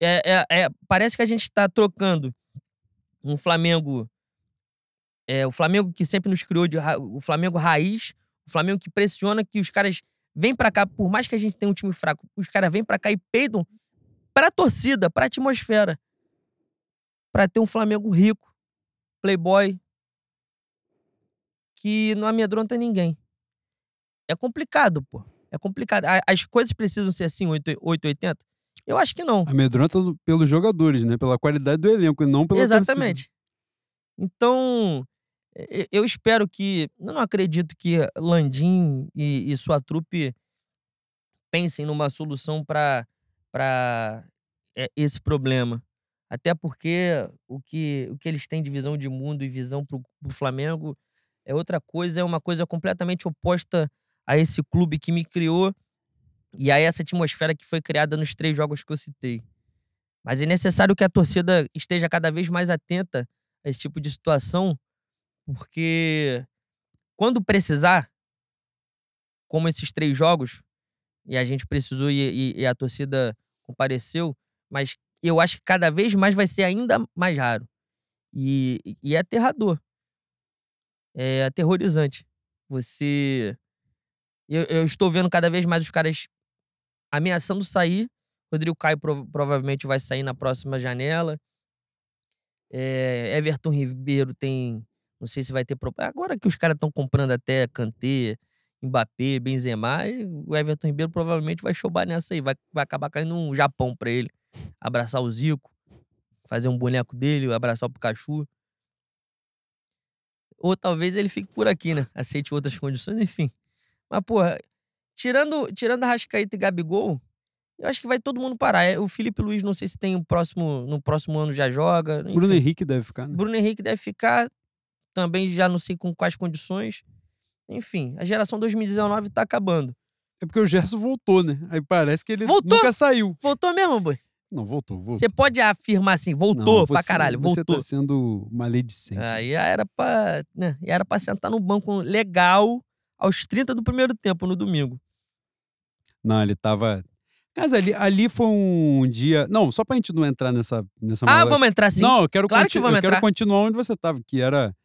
Speaker 1: É, é- é- parece que a gente tá trocando um Flamengo. É, o Flamengo que sempre nos criou de o Flamengo raiz, o Flamengo que pressiona, que os caras vêm pra cá, por mais que a gente tenha um time fraco, os caras vêm pra cá e peidam pra torcida, pra atmosfera. Pra ter um Flamengo rico, playboy, que não amedronta ninguém. É complicado, pô. É complicado. As coisas precisam ser assim, 8, 880? Eu acho que não.
Speaker 2: Amedronta pelos jogadores, né? Pela qualidade do elenco e não pela torcida.
Speaker 1: Exatamente. Então, e- eu espero que. Eu não acredito que Landim e, e sua trupe pensem numa solução para esse problema. Até porque o que, o que eles têm de visão de mundo e visão para o Flamengo é outra coisa, é uma coisa completamente oposta a esse clube que me criou e a essa atmosfera que foi criada nos três jogos que eu citei. Mas é necessário que a torcida esteja cada vez mais atenta a esse tipo de situação, porque quando precisar, como esses três jogos, e a gente precisou e, e- e a torcida compareceu, mas eu acho que cada vez mais vai ser ainda mais raro. E, e é aterrador. É aterrorizante. Você. Eu, eu estou vendo cada vez mais os caras ameaçando sair. Rodrigo Caio prov- provavelmente vai sair na próxima janela. É, Everton Ribeiro tem. Não sei se vai ter. pro- Agora que os caras estão comprando até Kanté, Mbappé, Benzema, o Everton Ribeiro provavelmente vai chobar nessa aí. Vai, vai acabar caindo um Japão pra ele. Abraçar o Zico, fazer um boneco dele, abraçar o Pikachu. Ou talvez ele fique por aqui, né? Aceite outras condições, enfim. Mas, porra, tirando, tirando a Rascaíta e Gabigol, eu acho que vai todo mundo parar. É, O Felipe Luiz, não sei se tem um próximo, no próximo ano já joga. enfim.
Speaker 2: Bruno Henrique deve ficar, né?
Speaker 1: Bruno Henrique deve ficar. Também já não sei com quais condições. Enfim, a geração 2019 tá acabando.
Speaker 2: É porque o Gerson voltou, né? Aí parece que ele
Speaker 1: Voltou?
Speaker 2: nunca saiu.
Speaker 1: Voltou mesmo, boy?
Speaker 2: Não, voltou, voltou.
Speaker 1: Você pode afirmar assim, voltou
Speaker 2: Não,
Speaker 1: pra
Speaker 2: você-
Speaker 1: caralho,
Speaker 2: Você
Speaker 1: voltou.
Speaker 2: tá sendo maledicente.
Speaker 1: Aí era pra, né, era pra sentar no banco legal aos 30 do primeiro tempo no domingo.
Speaker 2: Não, ele tava. Mas ali, ali foi um dia. Não, só pra gente não entrar nessa. nessa
Speaker 1: Ah, vamos entrar sim.
Speaker 2: Não, eu quero,
Speaker 1: Claro que vamos
Speaker 2: eu quero
Speaker 1: entrar.
Speaker 2: continuar onde você tava, que era.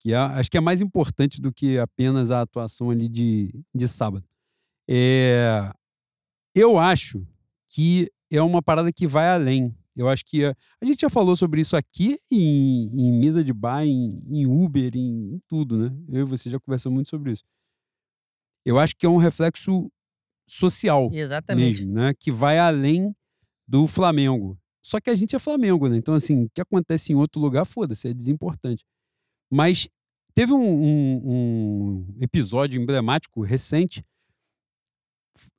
Speaker 2: Que é, acho que é mais importante do que apenas a atuação ali de, de sábado. É, eu acho que é uma parada que vai além. Eu acho que é- a gente já falou sobre isso aqui em, em mesa de bar, em, em Uber, em, em tudo, né? Eu e você já conversamos muito sobre isso. Eu acho que é um reflexo social
Speaker 1: Exatamente.
Speaker 2: mesmo, né? Que vai além do Flamengo. Só que a gente é Flamengo, né? Então, assim, o que acontece em outro lugar, foda-se, é desimportante. Mas teve um, um- um episódio emblemático recente,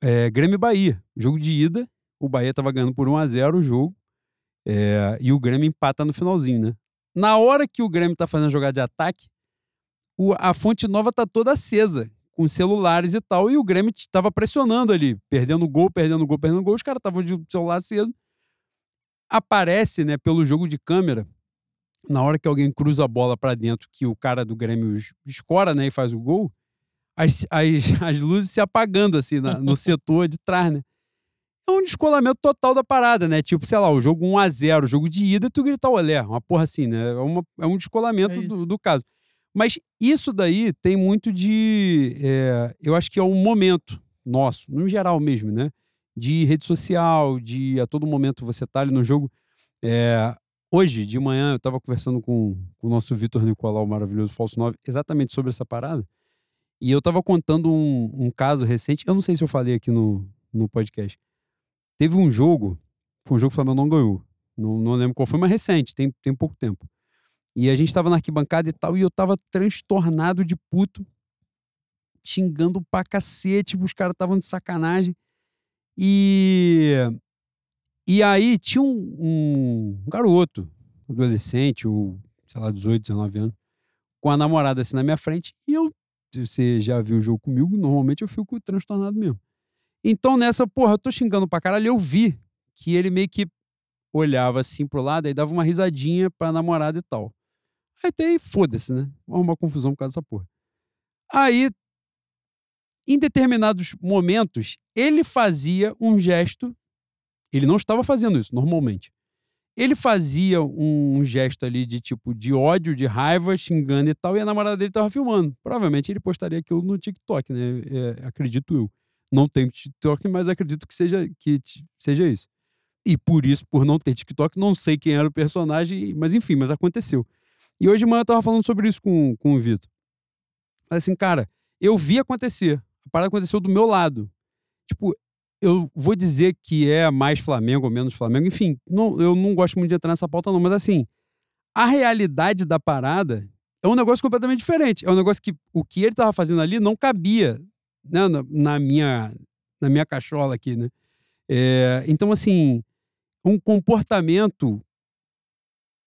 Speaker 2: é, Grêmio Bahia. Jogo de ida, o Bahia tava ganhando por 1 a 0 o jogo, é, e o Grêmio empata no finalzinho, né? Na hora que o Grêmio tá fazendo a jogada de ataque, o- a fonte nova tá toda acesa, com celulares e tal, e o Grêmio estava pressionando ali, perdendo gol, perdendo gol, perdendo gol, os caras estavam de celular aceso. Aparece, né, pelo jogo de câmera, na hora que alguém cruza a bola para dentro, que o cara do Grêmio es- escora, né, e faz o gol, as, as, as luzes se apagando, assim, na- no setor de trás, né? É um descolamento total da parada, né? Tipo, sei lá, o jogo 1x0, jogo de ida, tu gritar olé, uma porra assim, né? É, uma, é um descolamento
Speaker 1: É
Speaker 2: do, do caso. Mas isso daí tem muito de. é, eu acho que é um momento nosso, no geral mesmo, né? De rede social, de a todo momento você tá ali no jogo. É, hoje, de manhã, eu tava conversando com, o nosso Vitor Nicolau, maravilhoso Falso 9, exatamente sobre essa parada. E eu tava contando um, um caso recente, eu não sei se eu falei aqui no, no podcast. Teve um jogo, foi um jogo que o Flamengo não ganhou. Não, não lembro qual foi, mas recente, tem, tem pouco tempo. E a gente tava na arquibancada e tal, e eu tava transtornado de puto, xingando pra cacete, os caras estavam de sacanagem. E. E aí tinha um, um garoto, adolescente, ou sei lá, 18, 19 anos, com a namorada assim na minha frente, e eu, você já viu o jogo comigo, normalmente eu fico transtornado mesmo. Então nessa, porra, eu tô xingando pra caralho, eu vi que ele meio que olhava assim pro lado e dava uma risadinha pra namorada e tal. Aí tem, foda-se, né? Arrumar confusão por causa dessa porra. Aí, em determinados momentos, ele fazia um gesto. Ele não estava fazendo isso normalmente. ele fazia um gesto ali de tipo de ódio, de raiva, xingando e tal, e a namorada dele tava filmando. Provavelmente ele postaria aquilo no TikTok, né? É, acredito eu. Não tenho TikTok, mas acredito que seja, que seja isso. E por isso, por não ter TikTok, não sei quem era o personagem, mas enfim, mas aconteceu. E hoje de manhã eu tava falando sobre isso com, com o Vitor. Assim, cara, eu vi acontecer. A parada aconteceu do meu lado. Tipo, eu vou dizer que é mais Flamengo ou menos Flamengo. Enfim, não, eu não gosto muito de entrar nessa pauta, não. Mas assim, a realidade da parada é um negócio completamente diferente. É um negócio que o que ele tava fazendo ali não cabia né, na, na minha, na minha cachola aqui, né? É, então, assim, um comportamento,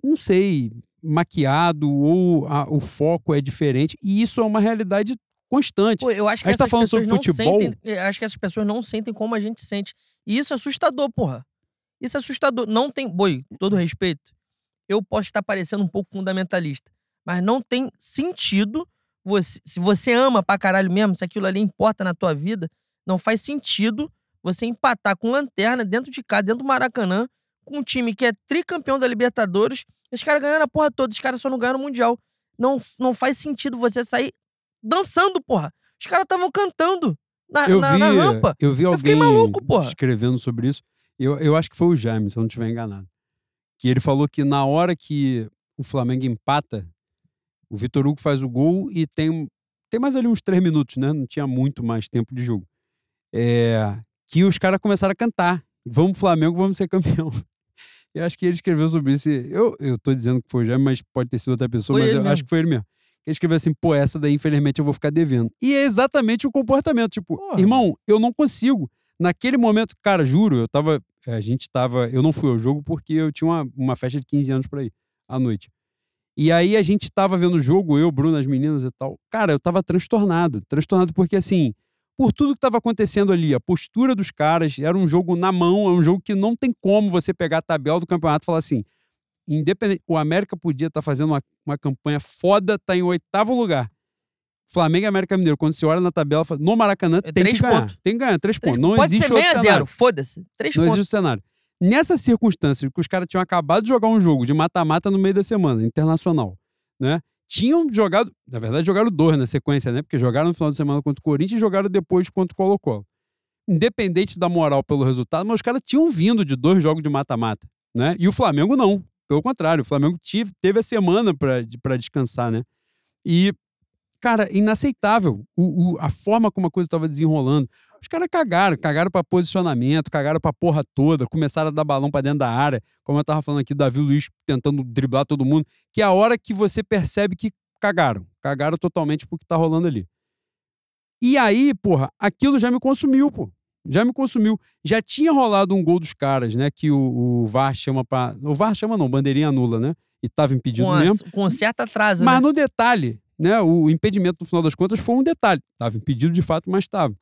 Speaker 2: não sei, maquiado ou a, o foco é diferente. E isso é uma realidade constante.
Speaker 1: Pô, eu acho que
Speaker 2: a gente tá falando sobre futebol.
Speaker 1: Sentem, eu acho que essas pessoas não sentem como a gente sente. E isso é assustador, porra. Isso é assustador. Não tem. Boi, todo respeito. Eu posso estar parecendo um pouco fundamentalista. Mas não tem sentido. Você, se você ama pra caralho mesmo, se aquilo ali importa na tua vida, não faz sentido você empatar com lanterna dentro de casa, dentro do Maracanã, com um time que é tricampeão da Libertadores. Os caras ganhando a porra toda, os caras só não ganham no Mundial. Não, não faz sentido você sair dançando, porra. Os caras estavam cantando na,
Speaker 2: eu
Speaker 1: na,
Speaker 2: vi,
Speaker 1: na rampa.
Speaker 2: Eu vi alguém
Speaker 1: eu maluco,
Speaker 2: escrevendo sobre isso. Eu, eu acho que foi o Jaime, se eu não estiver enganado. Que ele falou que na hora que o Flamengo empata, o Vitor Hugo faz o gol e tem, tem mais ali uns três minutos, né? Não tinha muito mais tempo de jogo. É, que os caras começaram a cantar. Vamos Flamengo, vamos ser campeão. Eu acho que ele escreveu sobre isso. Eu, eu tô dizendo que foi o Jaime, mas pode ter sido outra pessoa,
Speaker 1: Foi
Speaker 2: mas eu
Speaker 1: mesmo.
Speaker 2: acho que foi ele mesmo. Ele escreveu assim, pô, essa daí, infelizmente, eu vou ficar devendo. E é exatamente o comportamento. Tipo,
Speaker 1: Porra.
Speaker 2: irmão, eu não consigo. Naquele momento, cara, juro, eu tava. A gente tava. Eu não fui ao jogo porque eu tinha uma, uma festa de 15 anos por aí, à noite. E aí a gente tava vendo o jogo, eu, Bruno, as meninas e tal. Cara, eu tava transtornado. Transtornado porque, assim, por tudo que tava acontecendo ali, a postura dos caras, era um jogo na mão, é um jogo que não tem como você pegar a tabela do campeonato e falar assim. Independente, o América podia estar fazendo uma, uma campanha foda, tá em oitavo lugar. Flamengo e América Mineiro, quando você olha na tabela, no Maracanã
Speaker 1: É
Speaker 2: tem
Speaker 1: três
Speaker 2: que ganhar.
Speaker 1: pontos.
Speaker 2: Tem que ganhar, três, pontos. Não
Speaker 1: Pode
Speaker 2: existe
Speaker 1: ser
Speaker 2: outro
Speaker 1: 6 a
Speaker 2: cenário.
Speaker 1: 0 foda-se. Três
Speaker 2: Não
Speaker 1: pontos.
Speaker 2: existe cenário. Nessa circunstância, que os caras tinham acabado de jogar um jogo de mata-mata no meio da semana, internacional, né? Tinham jogado, na verdade, jogaram dois na sequência, né? Porque jogaram no final de semana contra o Corinthians e jogaram depois contra o Colo-Colo. Independente da moral pelo resultado, mas os caras tinham vindo de dois jogos de mata-mata, né? E o Flamengo não. Pelo contrário, o Flamengo tive- teve a semana para descansar, né? E, cara, inaceitável o, o- a forma como a coisa estava desenrolando. Os caras cagaram, cagaram para posicionamento, cagaram pra porra toda, começaram a dar balão pra dentro da área, como eu tava falando aqui, Davi Luiz tentando driblar todo mundo, que é a hora que você percebe que cagaram, cagaram totalmente pro que tá rolando ali. E aí, porra, aquilo já me consumiu, pô. Já me consumiu. Já tinha rolado um gol dos caras, né? Que o, o VAR chama pra. O VAR chama não, bandeirinha anula, né? E tava impedido
Speaker 1: Com, a-
Speaker 2: mesmo.
Speaker 1: com certo atraso,
Speaker 2: Mas
Speaker 1: né?
Speaker 2: no detalhe, né? O impedimento, no final das contas, foi um detalhe. Tava impedido de fato, mas estava.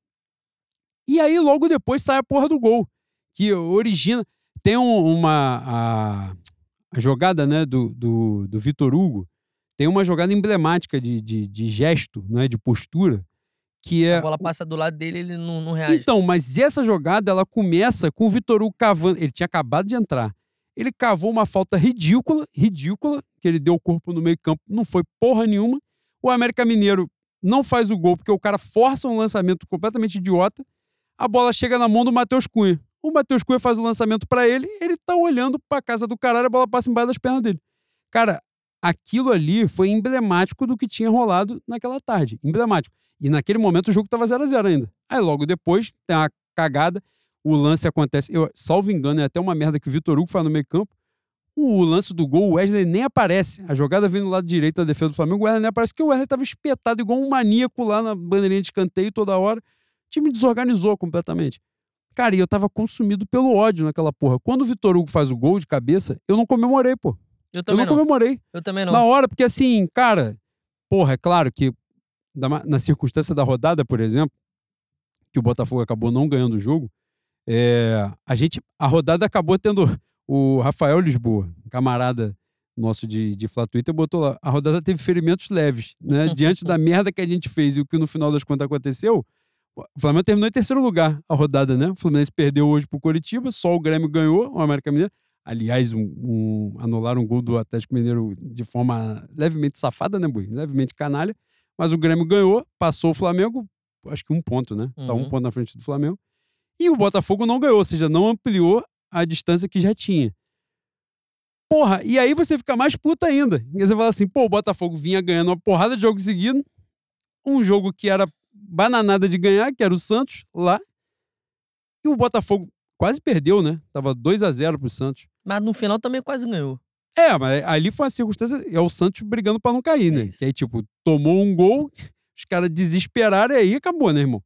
Speaker 2: E aí, logo depois, sai a porra do gol. Que origina. Tem um- uma. A, a jogada, né, do, do, do Vitor Hugo. Tem uma jogada emblemática de, de, de gesto, né? De postura. Que é.
Speaker 1: A bola passa do lado dele ele não, não reage.
Speaker 2: Então, mas essa jogada ela começa com o Vitor Hugo cavando. Ele tinha acabado de entrar. Ele cavou uma falta ridícula, ridícula, que ele deu o corpo no meio-campo, não foi porra nenhuma. O América Mineiro não faz o gol porque o cara força um lançamento completamente idiota. A bola chega na mão do Matheus Cunha. O Matheus Cunha faz o lançamento pra ele, ele tá olhando pra casa do caralho, a bola passa embaixo das pernas dele. Cara, aquilo ali foi emblemático do que tinha rolado naquela tarde. Emblemático. E naquele momento o jogo tava 0 a 0 ainda. Aí logo depois tem uma cagada, o lance acontece. Eu, salvo engano, é até uma merda que o Vitor Hugo faz no meio campo. O lance do gol, o Wesley nem aparece. A jogada vem do lado direito da defesa do Flamengo, o Wesley nem aparece, porque o Wesley tava espetado igual um maníaco lá na bandeirinha de escanteio toda hora. O time desorganizou completamente. Cara, e eu tava consumido pelo ódio naquela porra. Quando o Vitor Hugo faz o gol de cabeça, eu não comemorei, pô.
Speaker 1: Eu
Speaker 2: Eu
Speaker 1: também
Speaker 2: não
Speaker 1: não.
Speaker 2: comemorei.
Speaker 1: Eu também não.
Speaker 2: Na hora, porque assim, cara, porra, é claro que na circunstância da rodada, por exemplo, que o Botafogo acabou não ganhando o jogo, é, a gente, a rodada acabou tendo o Rafael Lisboa, camarada nosso de, de Fla Twitter, botou lá, a rodada teve ferimentos leves, né? Diante da merda que a gente fez e o que no final das contas aconteceu, o Flamengo terminou em terceiro lugar a rodada, né? O Fluminense perdeu hoje pro Coritiba, só o Grêmio ganhou, o América Mineiro. Aliás, um, um, anularam um gol do Atlético Mineiro de forma levemente safada, né, Bui? Levemente canalha. Mas o Grêmio ganhou, passou o Flamengo, acho que um ponto, né? Tá um
Speaker 1: Uhum.
Speaker 2: ponto na frente do Flamengo. E o Botafogo não ganhou, ou seja, não ampliou a distância que já tinha. Porra, e aí você fica mais puta ainda. E você fala assim, pô, o Botafogo vinha ganhando uma porrada de jogo seguido, um jogo que era bananada de ganhar, que era o Santos, lá. E o Botafogo quase perdeu, né? Tava 2 a 0 pro Santos.
Speaker 1: Mas no final também quase ganhou.
Speaker 2: É, mas ali foi uma circunstância. É o Santos brigando pra não cair, né?
Speaker 1: isso.
Speaker 2: Que aí, tipo, tomou um gol, os caras desesperaram e aí acabou, né, irmão?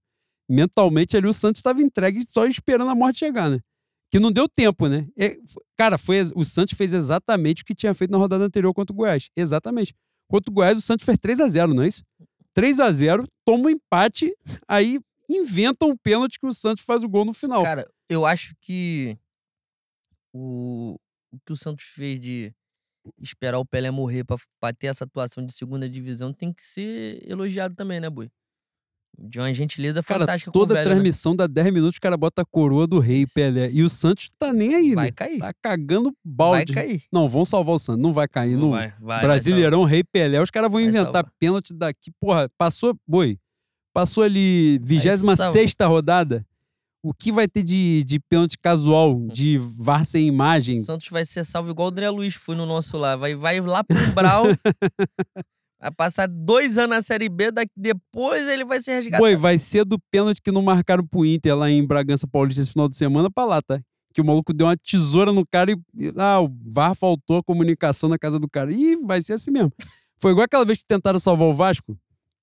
Speaker 2: Mentalmente ali o Santos estava entregue só esperando a morte chegar, né? Que não deu tempo, né? É, cara, foi, o Santos fez exatamente o que tinha feito na rodada anterior contra o Goiás. Exatamente. Contra o Goiás, o Santos fez 3 a 0 não é isso? 3 a 0 toma um empate, aí inventam um pênalti que o Santos faz o gol no final.
Speaker 1: Cara, eu acho que o, o que o Santos fez de esperar o Pelé morrer pra, pra ter essa atuação de segunda divisão tem que ser elogiado também, né, Bui? De uma gentileza
Speaker 2: Cara,
Speaker 1: fantástica
Speaker 2: toda
Speaker 1: velho, né?
Speaker 2: transmissão dá 10 minutos, o cara bota a coroa do rei Pelé. E o Santos tá nem aí,
Speaker 1: Vai
Speaker 2: né?
Speaker 1: cair.
Speaker 2: Tá cagando
Speaker 1: Vai
Speaker 2: balde.
Speaker 1: cair.
Speaker 2: Não, vão salvar o Santos. Não vai cair.
Speaker 1: Não
Speaker 2: No
Speaker 1: vai, vai, vai
Speaker 2: Brasileirão, Rei Pelé, os caras vão
Speaker 1: Vai
Speaker 2: inventar
Speaker 1: salvar.
Speaker 2: pênalti daqui. Porra, passou. Boi. Passou ali 26 rodada. O que vai ter de, de pênalti casual, de VAR sem
Speaker 1: O
Speaker 2: imagem?
Speaker 1: Santos vai ser salvo igual o André Luiz foi no nosso lá. Vai, vai lá pro Brau. vai passar dois anos na Série B, daqui, depois ele vai ser resgatado.
Speaker 2: Boi, vai ser do pênalti que não marcaram pro Inter lá em Bragança Paulista esse final de semana pra lá, tá? Que o maluco deu uma tesoura no cara e. e- Ah, o VAR faltou a comunicação na casa do cara. Ih, vai ser assim mesmo. Foi igual aquela vez que tentaram salvar o Vasco,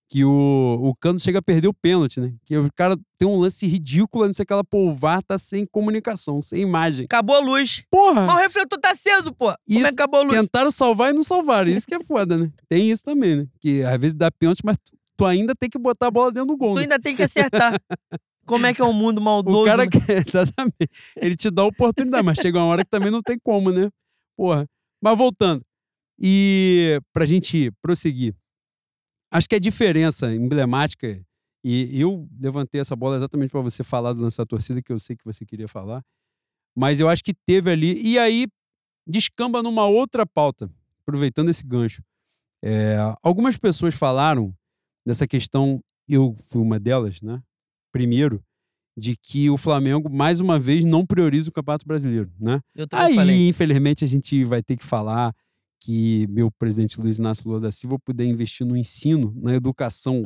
Speaker 2: que o, o Cano chega a perder o pênalti, né? Que o cara tem um lance ridículo, não sei o que ela, pô, o VAR tá sem comunicação, sem imagem.
Speaker 1: Acabou a luz.
Speaker 2: Porra!
Speaker 1: Mas o refletor tá aceso, pô. Como
Speaker 2: Isso-
Speaker 1: é que acabou a luz?
Speaker 2: Tentaram salvar e não salvaram. Isso que é foda, né? Tem isso também, né? Que às vezes dá pênalti, mas tu, tu ainda tem que botar a bola dentro do gol.
Speaker 1: Tu
Speaker 2: né?
Speaker 1: ainda tem que acertar. Como é que é um mundo maldoso?
Speaker 2: O cara
Speaker 1: né?
Speaker 2: quer, exatamente. Ele te dá a oportunidade, mas chega uma hora que também não tem como, né? Porra. Mas voltando. E pra gente prosseguir. Acho que a diferença emblemática, e eu levantei essa bola exatamente para você falar do lance da torcida, que eu sei que você queria falar, mas eu acho que teve ali. E aí descamba numa outra pauta, aproveitando esse gancho. É, algumas pessoas falaram dessa questão, eu fui uma delas, né? Primeiro, de que o Flamengo, mais uma vez, não prioriza o Campeonato Brasileiro, né? Aí,
Speaker 1: falei.
Speaker 2: infelizmente, a gente vai ter que falar que meu presidente Luiz Inácio Lula da Silva puder investir no ensino, na educação,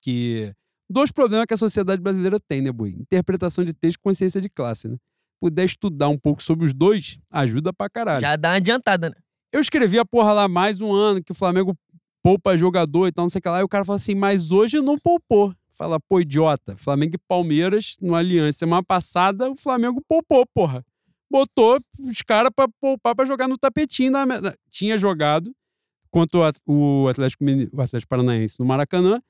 Speaker 2: que... Dois problemas que a sociedade brasileira tem, né, Boi? Interpretação de texto e consciência de classe, né? Puder estudar um pouco sobre os dois, ajuda pra caralho.
Speaker 1: Já dá uma adiantada, né?
Speaker 2: Eu escrevi a porra lá mais um ano que o Flamengo poupa jogador e tal, não sei o que lá. E o cara fala assim, mas hoje não poupou. Fala, pô, idiota. Flamengo e Palmeiras no Aliança. Semana passada o Flamengo poupou, porra. Botou os caras pra poupar pra jogar no tapetinho. Da... Tinha jogado contra o At- o Atlético, o Atlético Paranaense no Maracanã.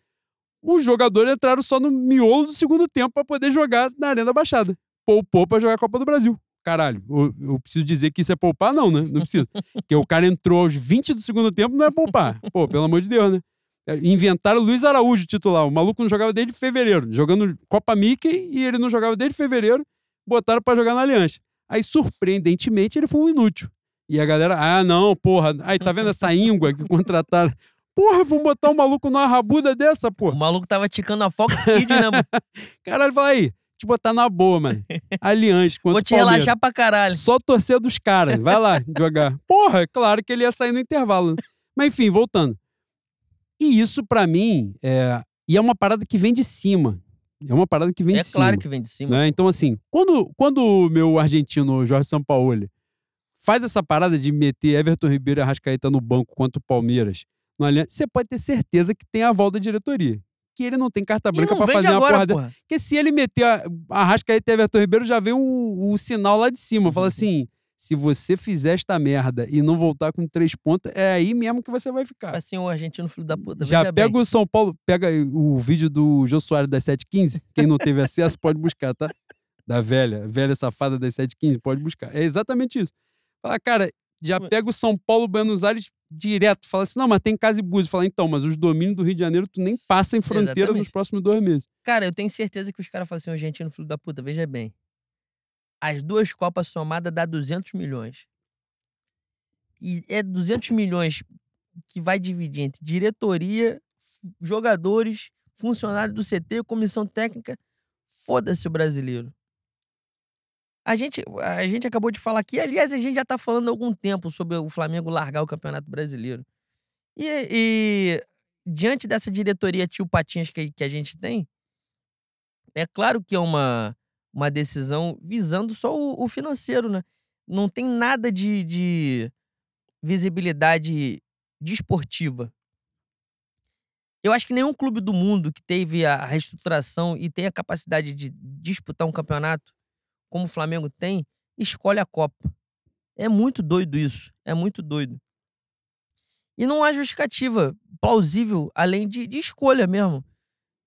Speaker 2: Os jogadores entraram só no miolo do segundo tempo pra poder jogar na Arena Baixada. Poupou pra jogar a Copa do Brasil. Caralho, eu, eu preciso dizer que isso é poupar? Não, né? Não precisa. Porque o cara entrou aos 20 do segundo tempo, não é poupar. Pô, pelo amor de Deus, né? É, Inventaram o Luiz Araújo titular. O maluco não jogava desde fevereiro, jogando Copa Mickey e ele não jogava desde fevereiro, botaram pra jogar na Aliança. Aí, surpreendentemente, ele foi um inútil. E a galera, ah, não, porra. Aí, tá vendo essa íngua que contrataram? Porra, vamos botar um maluco numa rabuda dessa,
Speaker 1: O
Speaker 2: porra.
Speaker 1: maluco tava ticando a Fox Kid, né? mano?
Speaker 2: Caralho, fala aí, te botar na boa, mano. Aliança, contra
Speaker 1: Vou
Speaker 2: o
Speaker 1: te
Speaker 2: Palmeiras.
Speaker 1: relaxar pra caralho.
Speaker 2: Só torcer dos caras. Vai lá jogar. Porra, é claro que ele ia sair no intervalo. né? Mas enfim, voltando. E isso, pra mim, é... E é uma parada que vem de cima. É uma parada que vem
Speaker 1: É
Speaker 2: de
Speaker 1: claro
Speaker 2: cima.
Speaker 1: que vem de cima.
Speaker 2: né? Então, assim, quando, quando o meu argentino Jorge Sampaoli faz essa parada de meter Everton Ribeiro e Arrascaeta no banco contra o Palmeiras, no Allianz, você pode ter certeza que tem a volta da diretoria. Que ele não tem carta branca
Speaker 1: vende
Speaker 2: fazer uma
Speaker 1: agora,
Speaker 2: porra dessa.
Speaker 1: porra.
Speaker 2: Porque se ele meter a Arrascaeta e Everton Ribeiro, já vem o, o sinal lá de cima.
Speaker 1: Uhum.
Speaker 2: Fala assim: se você fizer esta merda e não voltar com três pontas, é aí mesmo que você vai ficar.
Speaker 1: Assim, o argentino filho da puta.
Speaker 2: Já
Speaker 1: veja
Speaker 2: pega
Speaker 1: bem.
Speaker 2: o São Paulo, pega o vídeo do Jô Soares das 715. Quem não teve acesso pode buscar, tá? Da velha, velha safada das 715, pode buscar. É exatamente isso. Fala, cara, já pega o São Paulo, Buenos Aires direto. Fala assim, não, mas tem casa e Búzios. Fala, então, mas os domínios do Rio de Janeiro tu nem passa em fronteira nos
Speaker 1: Exatamente.
Speaker 2: próximos dois meses.
Speaker 1: Cara, eu tenho certeza que os caras falam assim, o argentino filho da puta, veja bem. As duas Copas somadas dá 200 milhões. e é 200 milhões que vai dividir entre diretoria, jogadores, funcionários do CT, comissão técnica. Foda-se o brasileiro. A gente, a gente acabou de falar aqui, aliás, a gente já tá falando há algum tempo sobre o Flamengo largar o Campeonato Brasileiro. E, e diante dessa diretoria tio Patinhas que, que a gente tem, é claro que é uma, uma decisão visando só o, o financeiro, né? Não tem nada de, de visibilidade desportiva. Eu acho que nenhum clube do mundo que teve a reestruturação e tem a capacidade de disputar um campeonato como o Flamengo tem, escolhe a Copa. É muito doido isso. É muito doido. E não há justificativa plausível além de, de escolha mesmo.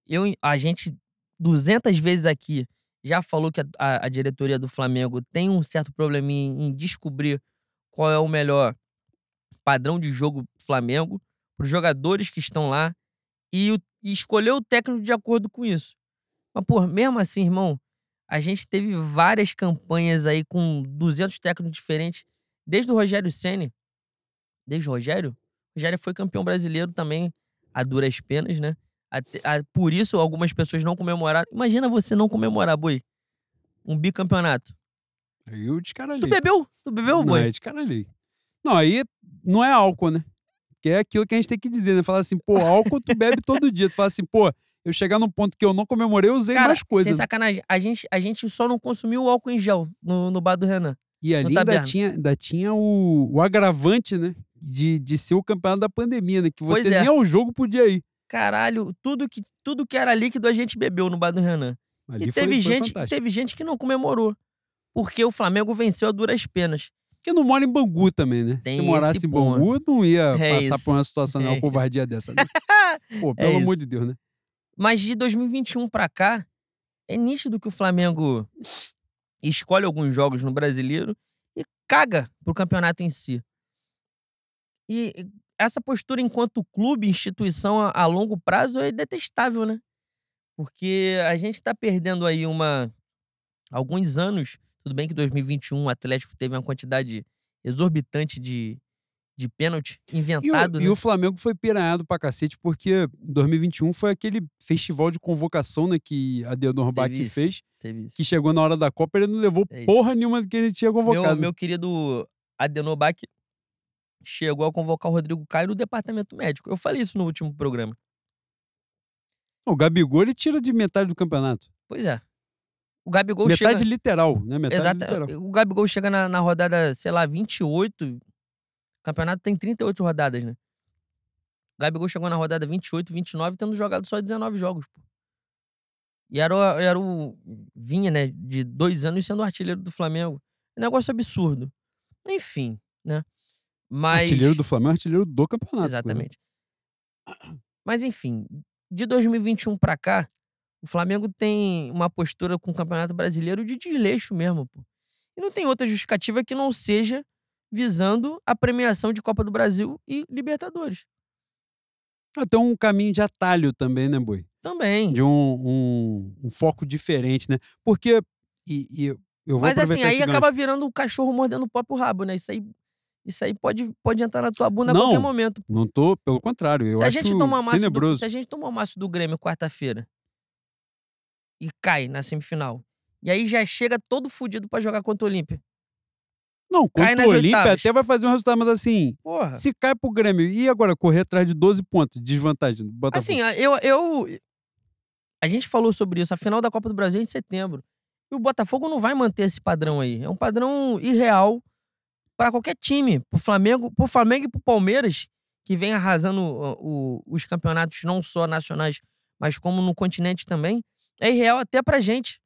Speaker 1: Eu, a gente, 200 vezes aqui, já falou que a, a, diretoria do Flamengo tem um certo probleminha em, descobrir qual é o melhor padrão de jogo Flamengo, para os jogadores que estão lá e, e escolher o técnico de acordo com isso. Mas, pô, mesmo assim, irmão, a gente teve várias campanhas aí com 200 técnicos diferentes, desde o Rogério Ceni, desde o Rogério. O Rogério foi campeão brasileiro também, a duras penas, né? Por isso, algumas pessoas não comemoraram. Imagina você não comemorar, Boi. Um bicampeonato.
Speaker 2: Aí eu descaralhei.
Speaker 1: Tu bebeu? Tu bebeu, Boi?
Speaker 2: Não, é descaralhei. Não, aí não é álcool, né? Que é aquilo que a gente tem que dizer, né? Falar assim, pô, álcool tu bebe todo dia. Tu fala assim, pô, eu chegar num ponto que eu não comemorei, eu usei
Speaker 1: Cara,
Speaker 2: mais coisas.
Speaker 1: Sem sacanagem, a gente, a gente só não consumiu o álcool em gel no, no bar do Renan.
Speaker 2: E ali ainda tinha, ainda tinha o, o agravante, né? De, de ser o campeonato da pandemia, né? Que você
Speaker 1: é.
Speaker 2: nem ao jogo podia ir.
Speaker 1: Caralho, tudo que, tudo que era líquido a gente bebeu no bar do Renan.
Speaker 2: Ali
Speaker 1: e teve,
Speaker 2: foi
Speaker 1: gente,
Speaker 2: fantástico.
Speaker 1: teve gente que não comemorou. Porque o Flamengo venceu a duras penas.
Speaker 2: Porque não mora em Bangu também, né?
Speaker 1: Tem
Speaker 2: Se morasse em Bangu, não ia
Speaker 1: É
Speaker 2: passar
Speaker 1: isso.
Speaker 2: por uma situação, de uma
Speaker 1: É.
Speaker 2: covardia dessa. Né? Pô, pelo amor
Speaker 1: isso.
Speaker 2: de Deus, né?
Speaker 1: Mas de 2021 pra cá, é nítido que o Flamengo escolhe alguns jogos no brasileiro e caga pro campeonato em si. E essa postura enquanto clube, instituição a, a longo prazo é detestável, né? Porque a gente tá perdendo aí uma alguns anos. Tudo bem que 2021 o Atlético teve uma quantidade exorbitante de, de pênalti
Speaker 2: E o,
Speaker 1: inventado,
Speaker 2: e
Speaker 1: né?
Speaker 2: o Flamengo foi piranhado pra cacete, porque 2021 foi aquele festival de convocação, né? Que a Deodoro Bach fez,
Speaker 1: Teve isso.
Speaker 2: que chegou na hora da Copa, ele não levou
Speaker 1: É
Speaker 2: porra nenhuma do que ele tinha
Speaker 1: Meu,
Speaker 2: convocado.
Speaker 1: meu querido Adenobac chegou a convocar o Rodrigo Caio no departamento médico. Eu falei isso no último programa.
Speaker 2: O Gabigol, ele tira de metade do campeonato.
Speaker 1: Pois é. O Gabigol
Speaker 2: metade
Speaker 1: chega.
Speaker 2: literal, né? Metade
Speaker 1: Exato.
Speaker 2: literal.
Speaker 1: O Gabigol chega na, na rodada, sei lá, 28. O campeonato tem 38 rodadas, né? O Gabigol chegou na rodada 28, 29, tendo jogado só 19 jogos, pô. E era, o- era o. Vinha, né? De dois anos sendo artilheiro do Flamengo. Um negócio absurdo. Enfim, né? Mas.
Speaker 2: Artilheiro do Flamengo, artilheiro do campeonato. inclusive.
Speaker 1: Exatamente. Mas enfim, de 2021 pra cá, o Flamengo tem uma postura com o Campeonato Brasileiro de desleixo mesmo, pô. E não tem outra justificativa que não seja visando a premiação de Copa do Brasil e Libertadores.
Speaker 2: Até um caminho de atalho também, né, Boi?
Speaker 1: Também.
Speaker 2: De um, um, um foco diferente, né? Porque. E, e eu vou
Speaker 1: Mas assim, aí acaba virando o cachorro mordendo o próprio rabo, né? Isso aí, isso aí pode, pode entrar na tua bunda a
Speaker 2: Não,
Speaker 1: qualquer momento.
Speaker 2: Não tô, pelo contrário. Eu
Speaker 1: se a
Speaker 2: acho
Speaker 1: gente tomar do, se a gente tomar o maço do Grêmio quarta-feira e cai na semifinal, e aí já chega todo fudido pra jogar contra o Olímpia.
Speaker 2: Não, contra o Olímpia até vai fazer um resultado, mas assim,
Speaker 1: Porra.
Speaker 2: se cai pro Grêmio e agora correr atrás de 12 pontos de desvantagem Botafogo.
Speaker 1: Assim, a- eu, eu. A gente falou sobre isso. A final da Copa do Brasil é em setembro. E o Botafogo não vai manter esse padrão aí. É um padrão irreal pra qualquer time. Pro Flamengo, pro Flamengo e pro Palmeiras, que vem arrasando ó, o- os campeonatos não só nacionais, mas como no continente também. É irreal até pra gente.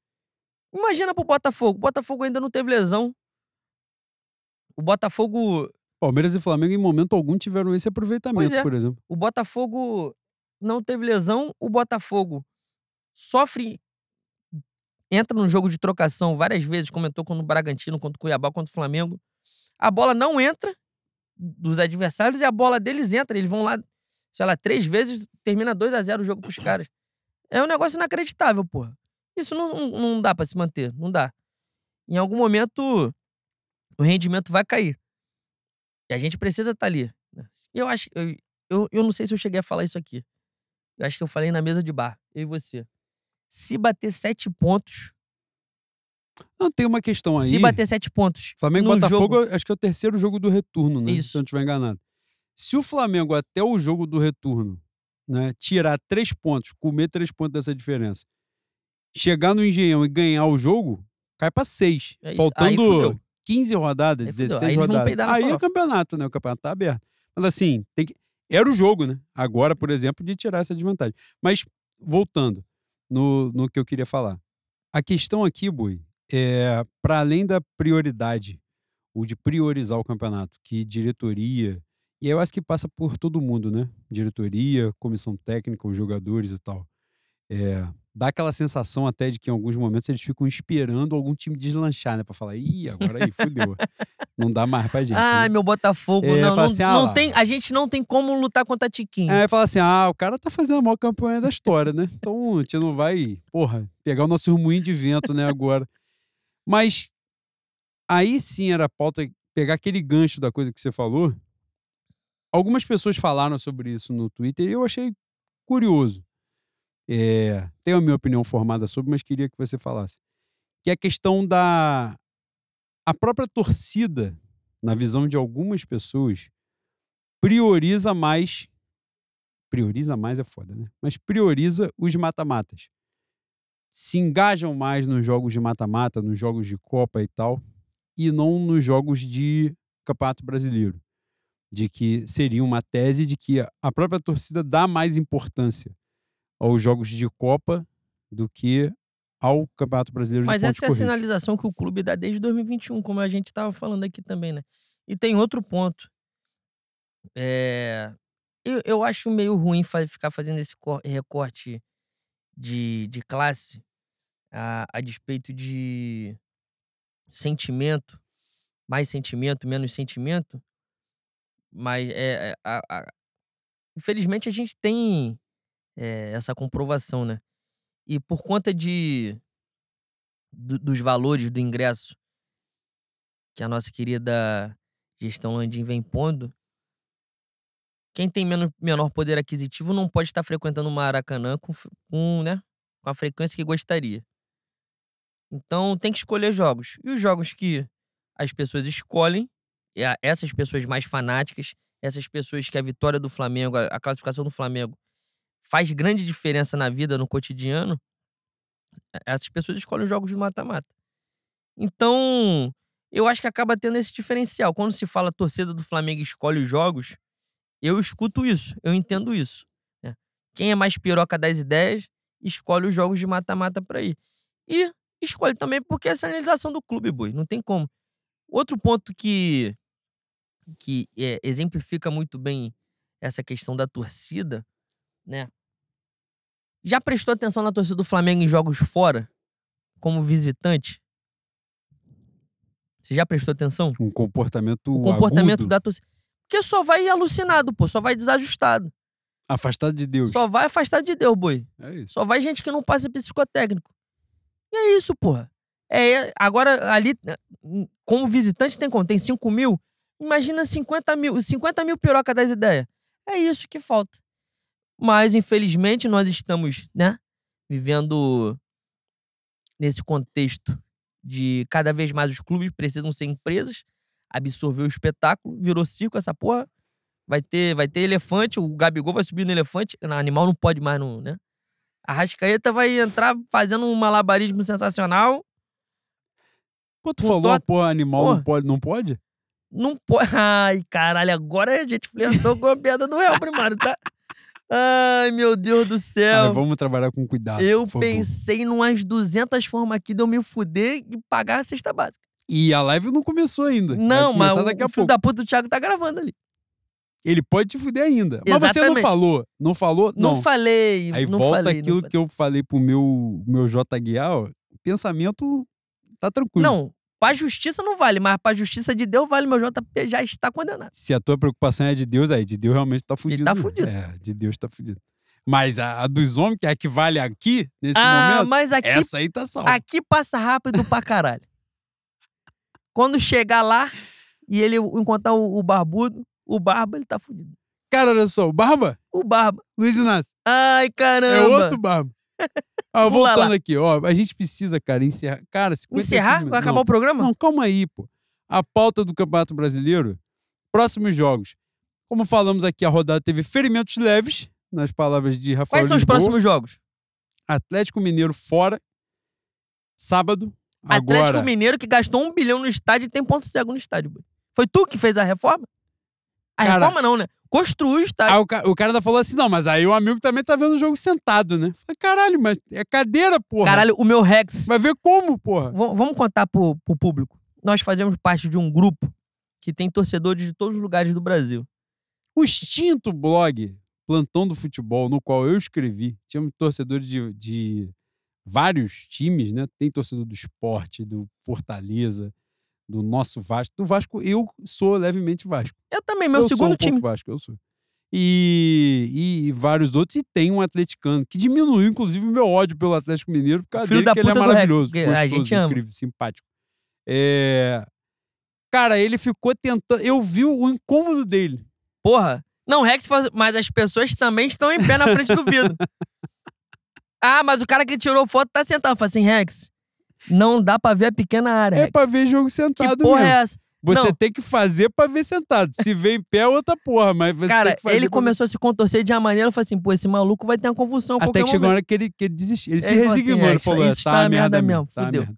Speaker 1: Imagina pro Botafogo. O Botafogo ainda não teve lesão. O Botafogo
Speaker 2: Palmeiras e Flamengo, em momento algum, tiveram esse aproveitamento,
Speaker 1: é.
Speaker 2: por exemplo.
Speaker 1: O Botafogo não teve lesão, o Botafogo sofre. Entra no jogo de trocação várias vezes, comentou contra o Bragantino, contra o Cuiabá, contra o Flamengo. A bola não entra dos adversários e a bola deles entra. Eles vão lá, sei lá, três vezes, termina 2 a 0 o jogo pros caras. É um negócio inacreditável, porra. Isso não, não, dá pra se manter, não dá. Em algum momento, o rendimento vai cair. E a gente precisa estar ali. né? Eu acho. Eu, eu, eu não sei se eu cheguei a falar isso aqui. Eu acho que eu falei na mesa de bar, eu e você. Se bater sete pontos.
Speaker 2: Não, tem uma questão aí.
Speaker 1: Se bater sete pontos.
Speaker 2: Flamengo e Botafogo,
Speaker 1: jogo-
Speaker 2: acho que é o terceiro jogo do retorno, né?
Speaker 1: Isso.
Speaker 2: Se eu não estiver enganado. Se o Flamengo, até o jogo do retorno, né, tirar três pontos, comer três pontos dessa diferença, chegar no Engenhão e ganhar o jogo, cai pra seis.
Speaker 1: É
Speaker 2: faltando
Speaker 1: fudeu.
Speaker 2: 15 rodadas,
Speaker 1: Aí fudeu.
Speaker 2: 16
Speaker 1: Aí
Speaker 2: rodadas. Aí é campeonato, né? O campeonato tá aberto. Mas assim, tem que... era o jogo, né? Agora, por exemplo, de tirar essa desvantagem. Mas, voltando no, no que eu queria falar. A questão aqui, Bui, é para além da prioridade, ou de priorizar o campeonato, que diretoria, e eu acho que passa por todo mundo, né? Diretoria, comissão técnica, os jogadores e tal. É, dá aquela sensação até de que em alguns momentos eles ficam esperando algum time deslanchar, né? Pra falar, ih, agora aí, fudeu. não dá mais pra gente.
Speaker 1: Ai,
Speaker 2: né?
Speaker 1: meu Botafogo.
Speaker 2: É,
Speaker 1: não, não,
Speaker 2: assim, ah
Speaker 1: não tem, a gente não tem como lutar contra a Tiquinho.
Speaker 2: Aí fala assim: ah, o cara tá fazendo a maior campanha da história, né? Então a gente não vai, porra, pegar o nosso moinho de vento, né, agora. Mas aí sim era a pauta, pegar aquele gancho da coisa que você falou. Algumas pessoas falaram sobre isso no Twitter e eu achei curioso. É, tenho a minha opinião formada sobre, mas queria que você falasse. Que é a questão da. A própria torcida, na visão de algumas pessoas, prioriza mais. Prioriza mais é foda, né? Mas prioriza os mata-matas. Se engajam mais nos jogos de mata-mata, nos jogos de Copa e tal, e não nos jogos de Campeonato Brasileiro. De que seria uma tese de que a- própria torcida dá mais importância aos jogos de Copa do que ao Campeonato Brasileiro
Speaker 1: Mas essa é a sinalização que o clube dá desde 2021, como a gente estava falando aqui também, né? E tem outro ponto. É, Eu, eu acho meio ruim ficar fazendo esse cor- recorte de, de classe a, a despeito de sentimento, mais sentimento, menos sentimento. Mas é, é, a- a- infelizmente a gente tem é, essa comprovação, né? E por conta de do- dos valores do ingresso que a nossa querida gestão Landim vem pondo, quem tem menos, menor poder aquisitivo não pode estar frequentando o Maracanã com, com, né, com a frequência que gostaria. Então tem que escolher jogos. E os jogos que as pessoas escolhem, essas pessoas mais fanáticas, essas pessoas que a vitória do Flamengo, a, classificação do Flamengo faz grande diferença na vida, no cotidiano, eh, essas pessoas escolhem os jogos de mata-mata. Então, eu acho que acaba tendo esse diferencial. Quando se fala torcida do Flamengo escolhe os jogos, eu escuto isso, eu entendo isso. né? Quem é mais piroca das ideias, escolhe os jogos de mata-mata pra ir. E escolhe também porque é a sinalização do clube, boi. Não tem como. Outro ponto que, que é, exemplifica muito bem essa questão da torcida, né? Já prestou atenção na torcida do Flamengo em jogos fora, como visitante? Você já prestou atenção?
Speaker 2: Um comportamento
Speaker 1: O comportamento
Speaker 2: agudo,
Speaker 1: da torcida. Porque só vai alucinado, pô. Só vai desajustado.
Speaker 2: afastado de Deus.
Speaker 1: Só vai afastado de Deus, boi.
Speaker 2: É isso.
Speaker 1: Só vai gente que não passa psicotécnico. E é isso, porra. É, agora, ali, hum, como visitante, tem quanto? Tem 5 mil? Imagina 50 mil, 50 mil piroca das ideias. É isso que falta. Mas, infelizmente, nós estamos, né, vivendo nesse contexto de cada vez mais os clubes precisam ser empresas, absorver o espetáculo, virou circo essa porra. Vai ter, vai ter elefante, o Gabigol vai subir no elefante. Não, animal não pode mais, não, né? A Rascaeta vai entrar fazendo um malabarismo sensacional.
Speaker 2: Pô, tu falou,
Speaker 1: tot-
Speaker 2: pô, animal
Speaker 1: Porra.
Speaker 2: não pode, não pode?
Speaker 1: Não pode. Ai, caralho, agora a gente flertou com a piada do réu primário, tá? Ai, meu Deus do céu.
Speaker 2: vamos trabalhar com cuidado.
Speaker 1: Eu pensei em umas 200 formas aqui de eu me fuder e pagar a cesta básica.
Speaker 2: E a live não começou ainda.
Speaker 1: Não, mas o,
Speaker 2: daqui a
Speaker 1: filho
Speaker 2: pouco.
Speaker 1: da puta do Thiago tá gravando ali.
Speaker 2: Ele pode te fuder ainda. Mas você não falou. Não falou?
Speaker 1: Não,
Speaker 2: Não.
Speaker 1: falei.
Speaker 2: Aí
Speaker 1: não
Speaker 2: volta
Speaker 1: falei,
Speaker 2: aquilo que eu falei pro meu, meu J Guiar, ó. Pensamento tá tranquilo.
Speaker 1: Não, pra justiça não vale, mas pra justiça de Deus vale. Meu JP já está condenado.
Speaker 2: Se a tua preocupação é de Deus, aí de Deus realmente tá fudido.
Speaker 1: tá
Speaker 2: né?
Speaker 1: fudido.
Speaker 2: É, de Deus tá fudido. Mas a, a dos homens, que é a que vale aqui, nesse
Speaker 1: ah,
Speaker 2: momento,
Speaker 1: mas aqui,
Speaker 2: essa aí tá salva.
Speaker 1: aqui passa rápido pra caralho. Quando chegar lá, e ele encontrar o, o barbudo, o barba, ele tá fudido.
Speaker 2: Cara, olha só, o Barba,
Speaker 1: O barba.
Speaker 2: Luiz Inácio,
Speaker 1: Ai, caramba.
Speaker 2: é outro Barba. Ah, voltando
Speaker 1: lá.
Speaker 2: aqui, ó, a gente precisa, cara, encerrar. Cara, 55
Speaker 1: Encerrar? Vai acabar
Speaker 2: Não,
Speaker 1: o programa?
Speaker 2: Não, calma aí, pô. A pauta do Campeonato Brasileiro, próximos jogos. Como falamos aqui, a rodada teve ferimentos leves, nas palavras de Rafael
Speaker 1: Quais são os
Speaker 2: Lisboa.
Speaker 1: próximos jogos?
Speaker 2: Atlético Mineiro fora, sábado.
Speaker 1: Atlético
Speaker 2: Agora,
Speaker 1: Mineiro que gastou um bilhão no estádio e tem ponto cego no estádio. boy. Foi tu que fez a reforma? A
Speaker 2: Cara-
Speaker 1: reforma não, né? Construiu o estádio.
Speaker 2: Aí o, ca- o cara ainda falou assim: não, mas aí o amigo também tá vendo o jogo sentado, né? Falei, caralho, mas é cadeira, porra.
Speaker 1: Caralho, o meu Rex.
Speaker 2: Vai ver como, porra.
Speaker 1: V- vamos contar pro, pro público. Nós fazemos parte de um grupo que tem torcedores de todos os lugares do Brasil.
Speaker 2: O extinto blog Plantão do Futebol, no qual eu escrevi, tínhamos torcedores de, de vários times, né? Tem torcedor do esporte, do Fortaleza, do nosso Vasco. Do Vasco, eu sou levemente Vasco.
Speaker 1: Eu também, meu
Speaker 2: eu sou
Speaker 1: segundo
Speaker 2: um
Speaker 1: time.
Speaker 2: Vasco, eu sou. E, e vários outros, e tem um atleticano, que diminuiu, inclusive, o meu ódio pelo Atlético Mineiro, por causa
Speaker 1: Filho
Speaker 2: dele,
Speaker 1: da
Speaker 2: que ele é
Speaker 1: do Rex,
Speaker 2: maravilhoso.
Speaker 1: porque a
Speaker 2: gostoso,
Speaker 1: gente ama.
Speaker 2: incrível, simpático. É... Cara, ele ficou tentando. Eu vi o incômodo dele.
Speaker 1: Porra. Não, Rex faz... Mas as pessoas também estão em pé na frente do vidro. ah, mas o cara que tirou foto tá sentado. Eu falei assim, Rex, não dá pra ver a pequena área,
Speaker 2: É
Speaker 1: Rex.
Speaker 2: pra ver jogo
Speaker 1: Que
Speaker 2: sentado
Speaker 1: porra
Speaker 2: mesmo.
Speaker 1: é essa?
Speaker 2: Você
Speaker 1: Não.
Speaker 2: tem que fazer pra ver sentado. Se vê em pé, é outra porra, mas você
Speaker 1: Cara,
Speaker 2: que
Speaker 1: ele começou a se contorcer de uma maneira, eu falei assim, pô, esse maluco vai ter uma convulsão
Speaker 2: Até que chegou a
Speaker 1: momento.
Speaker 2: hora que ele, que ele desistiu. Ele se
Speaker 1: Ele falou assim,
Speaker 2: resignou.
Speaker 1: é,
Speaker 2: ele
Speaker 1: isso-
Speaker 2: falou:
Speaker 1: isso
Speaker 2: tá,
Speaker 1: tá
Speaker 2: a
Speaker 1: uma
Speaker 2: merda,
Speaker 1: merda
Speaker 2: mesmo. Tá
Speaker 1: fudeu.
Speaker 2: merda.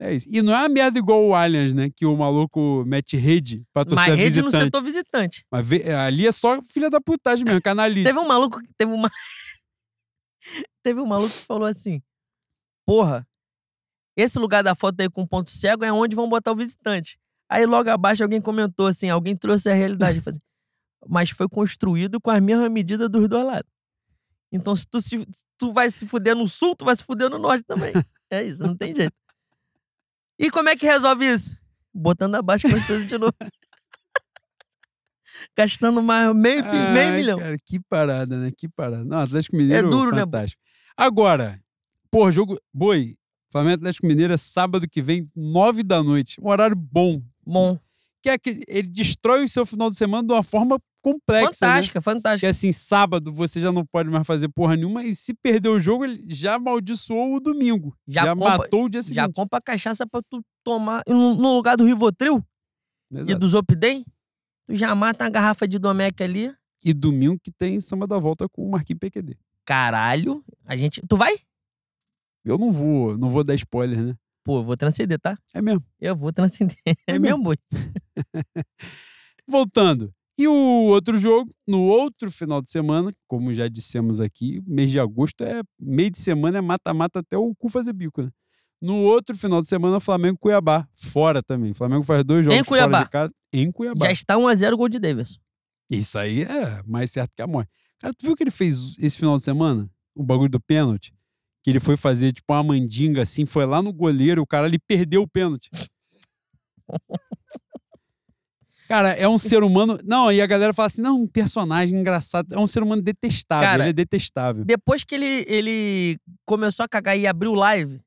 Speaker 2: É isso. E não é uma merda igual o Allianz, né? Que o maluco mete rede pra torcer
Speaker 1: Mas rede no
Speaker 2: visitante.
Speaker 1: setor visitante.
Speaker 2: Mas ali é só filha da putagem mesmo, canalice.
Speaker 1: Teve um maluco que teve uma. teve um maluco que falou assim: Porra, esse lugar da foto aí com ponto cego é onde vão botar o visitante. Aí logo abaixo alguém comentou assim: alguém trouxe a realidade. Assim, Mas foi construído com as mesmas medidas dos dois lados. Então, se tu, se, tu vai se fuder no sul, tu vai se fuder no norte também. É isso, não tem jeito. E como é que resolve isso? Botando abaixo construído de novo. Gastando mais meio, meio milhão.
Speaker 2: Cara, que parada, né? Que parada. Não, Atlético Mineiro
Speaker 1: É duro, né,
Speaker 2: fantástico. Agora, pô, jogo. Boi, Flamengo e Atlético Mineiro é sábado que vem, nove da noite. Um horário bom.
Speaker 1: Bom.
Speaker 2: Que é que ele destrói o seu final de semana de uma forma complexa. né?
Speaker 1: Fantástica, fantástica.
Speaker 2: Que assim, sábado você já não pode mais fazer porra nenhuma. E se perder o jogo, ele já amaldiçoou o domingo.
Speaker 1: Já
Speaker 2: Já,
Speaker 1: compra-
Speaker 2: matou o dia
Speaker 1: Já
Speaker 2: seguinte.
Speaker 1: compra cachaça pra tu tomar. e No, no lugar do Rivotril e
Speaker 2: Exato.
Speaker 1: do Zopidem, tu já mata uma garrafa de Domec ali.
Speaker 2: E domingo que tem samba da volta com o Marquinhos PQD.
Speaker 1: Caralho. A gente. Tu vai?
Speaker 2: Eu não vou, não vou dar spoiler, né?
Speaker 1: Pô, eu vou transcender, tá?
Speaker 2: É mesmo.
Speaker 1: Eu vou transcender. É
Speaker 2: É
Speaker 1: mesmo, boi.
Speaker 2: Voltando. E o outro jogo, no outro final de semana, como já dissemos aqui, mês de agosto é meio de semana é mata-mata até o cu fazer bico, né? No outro final de semana, Flamengo e Cuiabá, fora também. Flamengo faz dois jogos fora
Speaker 1: Cuiabá.
Speaker 2: de casa em Cuiabá.
Speaker 1: Já está 1x0 o gol de Davidson.
Speaker 2: Isso aí é mais certo que a morte. Cara, tu viu o que ele fez esse final de semana? O bagulho do pênalti? Que ele foi fazer tipo uma mandinga assim, foi lá no goleiro, o cara ali perdeu o pênalti. Cara, é um ser humano. Não, e a galera fala assim: não, um personagem engraçado. É um ser humano detestável.
Speaker 1: Cara,
Speaker 2: ele é detestável.
Speaker 1: Depois que ele, ele começou a cagar e abriu live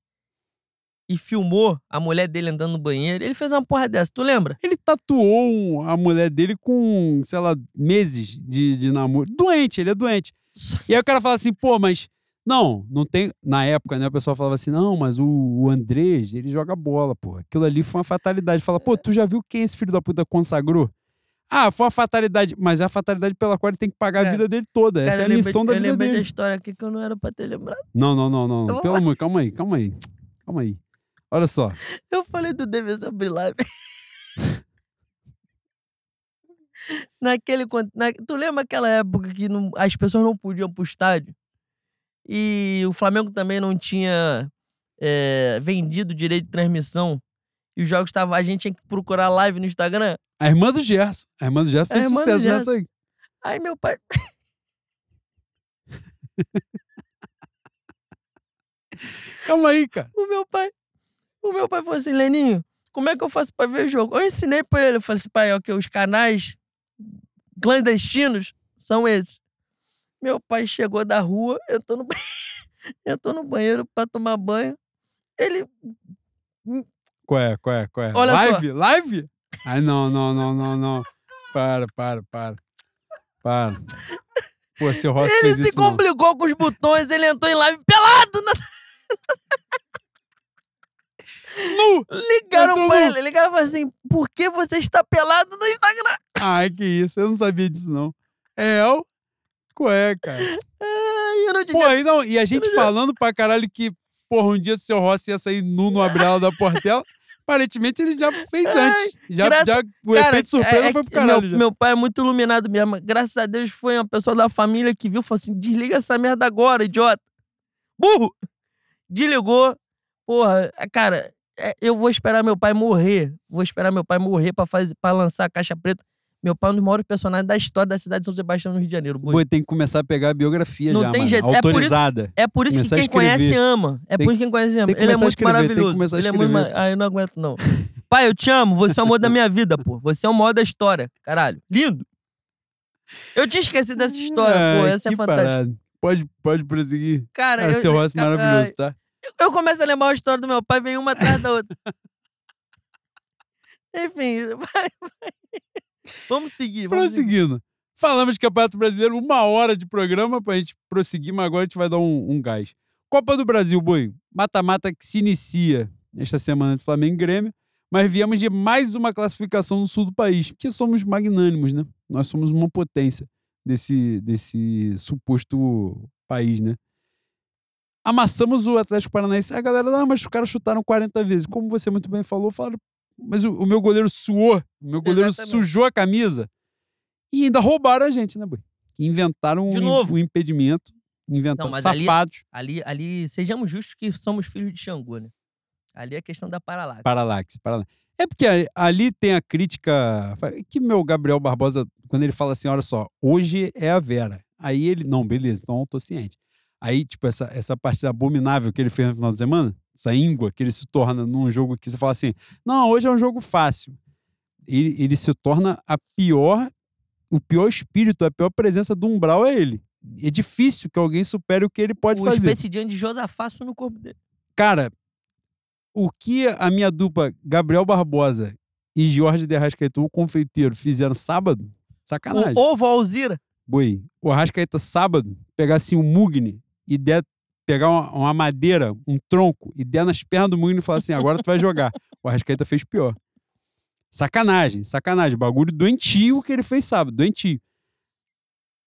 Speaker 1: e filmou a mulher dele andando no banheiro, ele fez uma porra dessa. Tu lembra?
Speaker 2: Ele tatuou a mulher dele com, sei lá, meses de, de namoro. Doente, ele é doente. E aí o cara fala assim, pô, mas. Não, não tem. Na época, né, o pessoal falava assim, não, mas o, o Andrés, ele joga bola, pô. Aquilo ali foi uma fatalidade. Fala, pô, tu já viu quem esse filho da puta consagrou? Ah, foi uma fatalidade. Mas é a fatalidade pela qual ele tem que pagar a
Speaker 1: Cara,
Speaker 2: vida dele toda. Essa
Speaker 1: Cara,
Speaker 2: é a
Speaker 1: eu lembrei-
Speaker 2: missão da
Speaker 1: Eu
Speaker 2: vida
Speaker 1: lembrei da
Speaker 2: dele.
Speaker 1: história aqui que eu não era pra ter lembrado.
Speaker 2: Não, não, não, não.
Speaker 1: vou
Speaker 2: Pelo amor, calma aí, calma aí. Calma aí. Olha só.
Speaker 1: Eu falei do Davidson abrir live. Naquele. con- Na, tu lembra aquela época que não- as pessoas não podiam pro estádio? E o Flamengo também não tinha eh, vendido direito de transmissão. E os jogos estavam. A gente tinha que procurar live no Instagram.
Speaker 2: A irmã do Gerson. A irmã do Gerson
Speaker 1: A
Speaker 2: fez
Speaker 1: irmã do
Speaker 2: sucesso
Speaker 1: Gerson.
Speaker 2: nessa aí.
Speaker 1: Aí meu pai.
Speaker 2: Calma aí, cara.
Speaker 1: O meu pai. O meu pai falou assim, Leninho, como é que eu faço pra ver o jogo? Eu ensinei pra ele. Eu falei assim, pai, ok, os canais clandestinos são esses. Meu pai chegou da rua, entrou no, ba- entrou no banheiro pra tomar banho. Ele.
Speaker 2: Qual é, qual é, qual é?
Speaker 1: Olha só.
Speaker 2: live? Live? Ai, não, não, não, não, não. Para, para, para. Para. Pô, seu Rossi
Speaker 1: Ele se
Speaker 2: isso não.
Speaker 1: complicou com os botões, ele entrou em live pelado. Na...
Speaker 2: Nu!
Speaker 1: Ligaram
Speaker 2: Entrou
Speaker 1: pra
Speaker 2: nu.
Speaker 1: ele, ligaram e falaram assim, por que você está pelado no Instagram?
Speaker 2: Ai, que isso, eu não sabia disso, não. É, ó. Qual é,
Speaker 1: eu não tinha...
Speaker 2: Pô, aí não, e a gente falando pra caralho que, porra, um dia o seu Rossi ia sair nu no abrela da Portela. Aparentemente ele já fez antes. Já, já, o
Speaker 1: Cara,
Speaker 2: efeito surpresa
Speaker 1: é- é
Speaker 2: foi pro caralho.
Speaker 1: Meu, meu pai é muito iluminado mesmo. Graças a Deus foi uma pessoa da família que viu e falou assim: desliga essa merda agora, idiota. Burro! Desligou. Porra, é, cara, é, eu vou esperar meu pai morrer. Vou esperar meu pai morrer pra, fazer, pra lançar a caixa preta. Meu pai é um dos maiores personagens da história da cidade de São Sebastião, no Rio de Janeiro. Boi.
Speaker 2: Boi, tem que começar a pegar a biografia
Speaker 1: Não
Speaker 2: já,
Speaker 1: tem jeito, é por isso-. É por isso que quem conhece ama. É por isso que quem conhece ama.
Speaker 2: que
Speaker 1: Ele é muito
Speaker 2: escrever,
Speaker 1: maravilhoso. Ele é muito mar... Ah, eu não aguento, não. pai, eu te amo. Você é o amor da minha vida, pô. Você é o maior da história. Caralho. Lindo. Eu tinha esquecido dessa história, pô. Essa é fantástica.
Speaker 2: parada. Pode, pode prosseguir.
Speaker 1: Cara,
Speaker 2: Ah,
Speaker 1: eu,
Speaker 2: seu
Speaker 1: cara,
Speaker 2: maravilhoso, tá?
Speaker 1: eu começo a lembrar a história do meu pai, vem uma atrás da outra. Enfim, vai, vai. Vamos seguir. Vamos seguir.
Speaker 2: Prosseguindo. Falamos de Campeonato Brasileiro, uma hora de programa pra gente prosseguir, mas agora a gente vai dar um, um gás. Copa do Brasil, boi. Mata-mata que se inicia esta semana de Flamengo e Grêmio, mas viemos de mais uma classificação no sul do país, porque somos magnânimos, né? Nós somos uma potência desse, desse suposto país, né? Amassamos o Atlético Paranaense. A galera, ah, mas os caras chutaram 40 vezes. Como você muito bem falou, falaram, mas o, o meu goleiro suou, o meu goleiro
Speaker 1: Exatamente.
Speaker 2: sujou a camisa. E ainda roubaram a gente, né, boi? Inventaram
Speaker 1: De
Speaker 2: um,
Speaker 1: novo.
Speaker 2: um impedimento, inventaram
Speaker 1: Não, mas ali-
Speaker 2: safados.
Speaker 1: Ali, ali, sejamos justos que somos filhos de Xangô, né? Ali é questão da paralaxe.
Speaker 2: Paralaxe, paralaxe. É porque a- ali tem a crítica que meu Gabriel Barbosa, quando ele fala assim, olha só, hoje é a Vera. Aí ele, não, beleza, então eu tô ciente. Aí, tipo, essa, essa partida abominável que ele fez no final de semana, essa íngua que ele se torna num jogo que você fala assim, não, hoje é um jogo fácil. Ele, ele se torna a pior, o pior espírito, a pior presença do umbral é ele. É difícil que alguém supere o que ele pode
Speaker 1: o
Speaker 2: fazer.
Speaker 1: Space Jam de Josafaço no corpo dele.
Speaker 2: Cara, o que a minha dupla Gabriel Barbosa e Jorge de Arrascaeta, o confeiteiro, fizeram sábado, sacanagem.
Speaker 1: O ovo Alzira.
Speaker 2: Boi, o Arrascaeta sábado, pegasse um Mugni e der, pegar uma, uma madeira, um tronco, e der nas pernas do Mugni e falar assim, agora tu vai jogar. O Arrascaeta fez pior. Sacanagem, sacanagem. Bagulho doentio que ele fez sábado, doentio.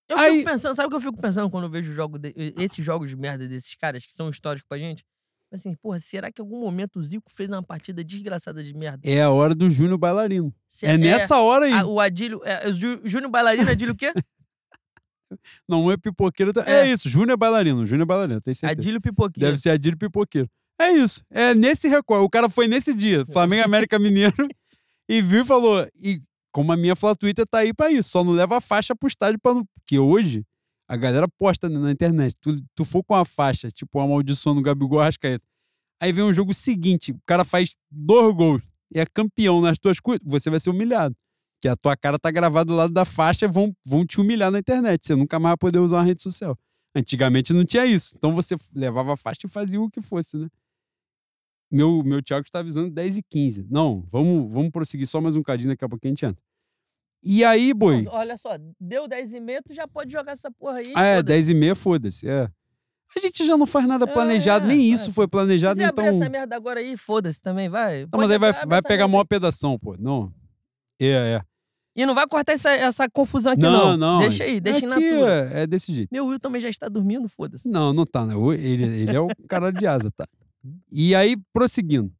Speaker 1: Eu
Speaker 2: Aí-
Speaker 1: fico pensando, sabe o que eu fico pensando quando eu vejo jogo de- esses jogos de merda desses caras que são históricos pra gente? Assim, porra, será que em algum momento o Zico fez uma partida desgraçada de merda?
Speaker 2: É a hora do Júnior Bailarino.
Speaker 1: Se-
Speaker 2: É, nessa hora aí.
Speaker 1: a- o Adílio, é, o Jú- Júnior Bailarino, Adílio o quê?
Speaker 2: Não é pipoqueiro. tá- É,
Speaker 1: É.
Speaker 2: isso, Júnior é bailarino, Júnior é bailarino, tenho certeza.
Speaker 1: Adílio Pipoqueiro.
Speaker 2: Deve ser Adílio Pipoqueiro. É isso. É nesse recorte. O cara foi nesse dia, Flamengo América Mineiro, e viu e falou. E como a minha Fla Twitter tá aí pra isso, só não leva a faixa pro estádio pra não. Porque hoje a galera posta na internet. Tu, tu for com a faixa, tipo, amaldiçoando o Gabigol Arrascaeta. Aí vem o jogo seguinte, o cara faz dois gols e é campeão nas tuas coisas, você vai ser humilhado. Que a tua cara tá gravada do lado da faixa e vão, vão te humilhar na internet. Você nunca mais vai poder usar uma rede social. Antigamente não tinha isso. Então você levava a faixa e fazia o que fosse, né? Meu, meu Thiago está avisando 10 e 15. Não, vamos, vamos prosseguir só mais um cadinho, daqui a pouco a gente entra. E aí, boi?
Speaker 1: Olha só, deu 10 e meia, tu já pode jogar essa porra aí.
Speaker 2: Ah, é,
Speaker 1: foda-se.
Speaker 2: 10 e meia, foda-se. É. A gente já não faz nada
Speaker 1: É,
Speaker 2: planejado,
Speaker 1: é,
Speaker 2: nem
Speaker 1: vai.
Speaker 2: isso foi planejado, então.
Speaker 1: abrir essa merda agora aí, foda-se também, vai.
Speaker 2: Não,
Speaker 1: Pode
Speaker 2: mas aí vai, vai pegar
Speaker 1: merda
Speaker 2: maior pedação, pô. Não. É, é.
Speaker 1: E não vai cortar essa, essa confusão aqui,
Speaker 2: não,
Speaker 1: não.
Speaker 2: não.
Speaker 1: Deixa aí, deixa na
Speaker 2: aqui
Speaker 1: tua.
Speaker 2: é, é desse jeito.
Speaker 1: Meu Will também já está dormindo, foda-se.
Speaker 2: Não, não tá, né? Ele, ele é o cara de asa, tá? E aí, prosseguindo.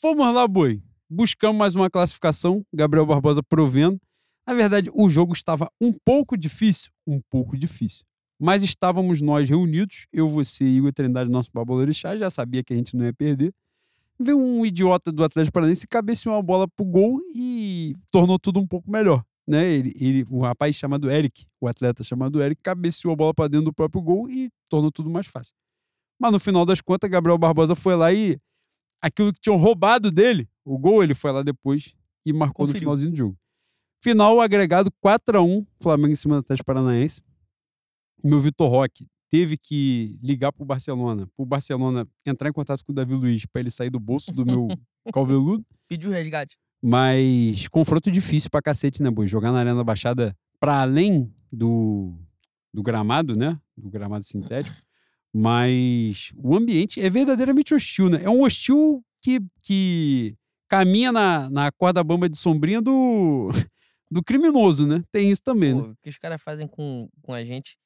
Speaker 2: Fomos lá, boi. Buscamos mais uma classificação. Gabriel Barbosa provendo. Na verdade, o jogo estava um pouco difícil. Um pouco difícil. Mas estávamos nós reunidos. Eu, você e o Trindade, nosso Babolorixá. Já sabia que a gente não ia perder. Veio um idiota do Atlético Paranaense, cabeceou uma bola pro gol e tornou tudo um pouco melhor. Né? Ele, ele, o rapaz chamado Eric, o atleta chamado Eric, cabeceou a bola para dentro do próprio gol e tornou tudo mais fácil. Mas no final das contas, Gabriel Barbosa foi lá e aquilo que tinham roubado dele, o gol, ele foi lá depois e marcou no
Speaker 1: Conferiu.
Speaker 2: finalzinho do jogo. Final agregado 4 a 1 Flamengo em cima do Atlético Paranaense. Meu Vitor Roque teve que ligar pro Barcelona, pro Barcelona entrar em contato com o Davi Luiz para ele sair do bolso do meu calveludo.
Speaker 1: Pediu resgate.
Speaker 2: Mas confronto difícil pra cacete, né, Boi? Jogar na Arena da Baixada pra além do, do gramado, né? Do gramado sintético. Mas o ambiente é verdadeiramente hostil, né? É um hostil que, que caminha na, na corda bamba de sombrinha do, do criminoso, né? Tem isso também, né?
Speaker 1: Pô, o que os caras fazem com, com a gente.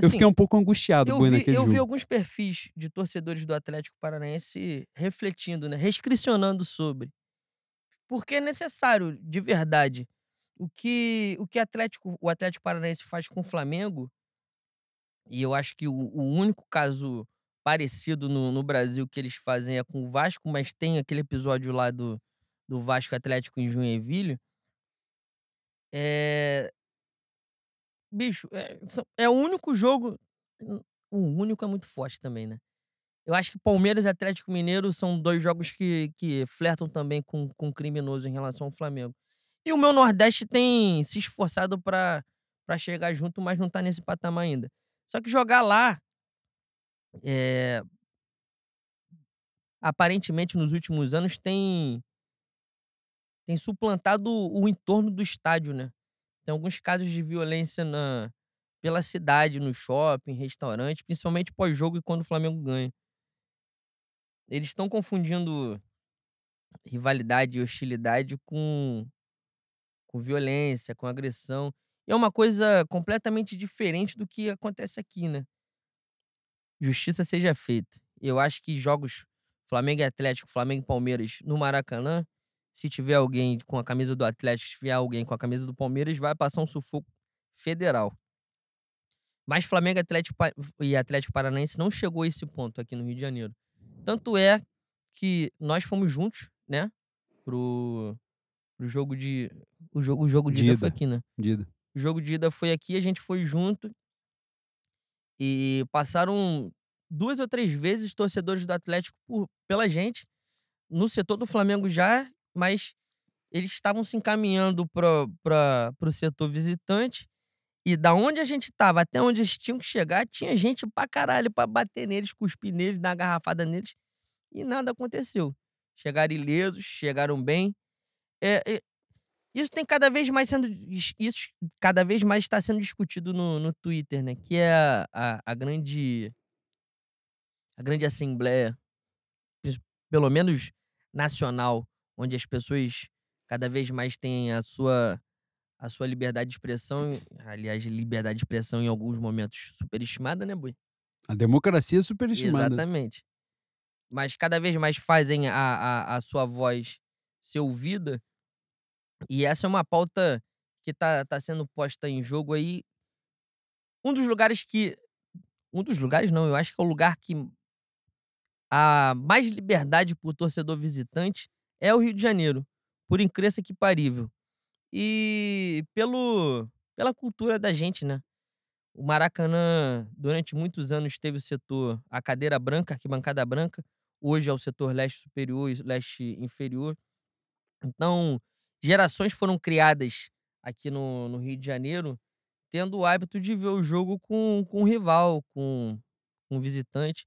Speaker 2: Eu
Speaker 1: Assim,
Speaker 2: fiquei um pouco angustiado,
Speaker 1: eu vi,
Speaker 2: naquele
Speaker 1: eu
Speaker 2: jogo.
Speaker 1: vi alguns perfis de torcedores do Atlético Paranaense refletindo, né? Restricionando sobre. Porque é necessário, de verdade. O que o que Atlético, o Atlético Paranaense faz com o Flamengo, e eu acho que o, o único caso parecido no, no Brasil que eles fazem é com o Vasco, mas tem aquele episódio lá do, do Vasco Atlético em Junhevilho. É. Bicho, é, é o único jogo. O único é muito forte também, né? Eu acho que Palmeiras e Atlético Mineiro são dois jogos que, que flertam também com, com criminoso em relação ao Flamengo. E o meu Nordeste tem se esforçado pra chegar junto, mas não tá nesse patamar ainda. Só que jogar lá, é, aparentemente nos últimos anos, tem, tem suplantado o entorno do estádio, né? Tem alguns casos de violência na, pela cidade, no shopping, restaurante, principalmente pós-jogo e quando o Flamengo ganha. Eles estão confundindo rivalidade e hostilidade com, com violência, com agressão. E é uma coisa completamente diferente do que acontece aqui, né? Justiça seja feita. Eu acho que jogos Flamengo e Atlético, Flamengo e Palmeiras no Maracanã, se tiver alguém com a camisa do Atlético, se tiver alguém com a camisa do Palmeiras, vai passar um sufoco federal. Mas Flamengo Atlético, e Atlético Paranaense não chegou a esse ponto aqui no Rio de Janeiro. Tanto é que nós fomos juntos, né? Pro, pro jogo de. O jogo, o jogo de
Speaker 2: De
Speaker 1: ida foi aqui, né?
Speaker 2: Dida.
Speaker 1: O jogo de ida foi aqui, a gente foi junto. E passaram duas ou três vezes torcedores do Atlético por- pela gente, no setor do Flamengo já, mas eles estavam se encaminhando para o setor visitante. E da onde a gente tava até onde eles tinham que chegar, tinha gente pra caralho pra bater neles, cuspir neles, dar uma garrafada neles. E nada aconteceu. Chegaram ilesos, chegaram bem. É, é, isso tem cada vez mais sendo. Isso cada vez mais está sendo discutido no, no Twitter, né? Que é a, a, a grande. A grande assembleia, pelo menos nacional, onde as pessoas cada vez mais têm a sua, a sua liberdade de expressão. Aliás, liberdade de expressão em alguns momentos superestimada, né, Bui?
Speaker 2: A democracia é superestimada.
Speaker 1: Exatamente. Mas cada vez mais fazem a, a, a sua voz ser ouvida. E essa é uma pauta que tá, tá sendo posta em jogo aí. Um dos lugares que. Um dos lugares, não, eu acho que é o lugar que há mais liberdade por torcedor visitante é o Rio de Janeiro. Por incrível que parível. E pelo, pela cultura da gente, né? O Maracanã, durante muitos anos, teve o setor a cadeira branca, arquibancada branca. Hoje é o setor leste superior e leste inferior. Então, gerações foram criadas aqui no, no Rio de Janeiro, tendo o hábito de ver o jogo com, com um rival, com um visitante.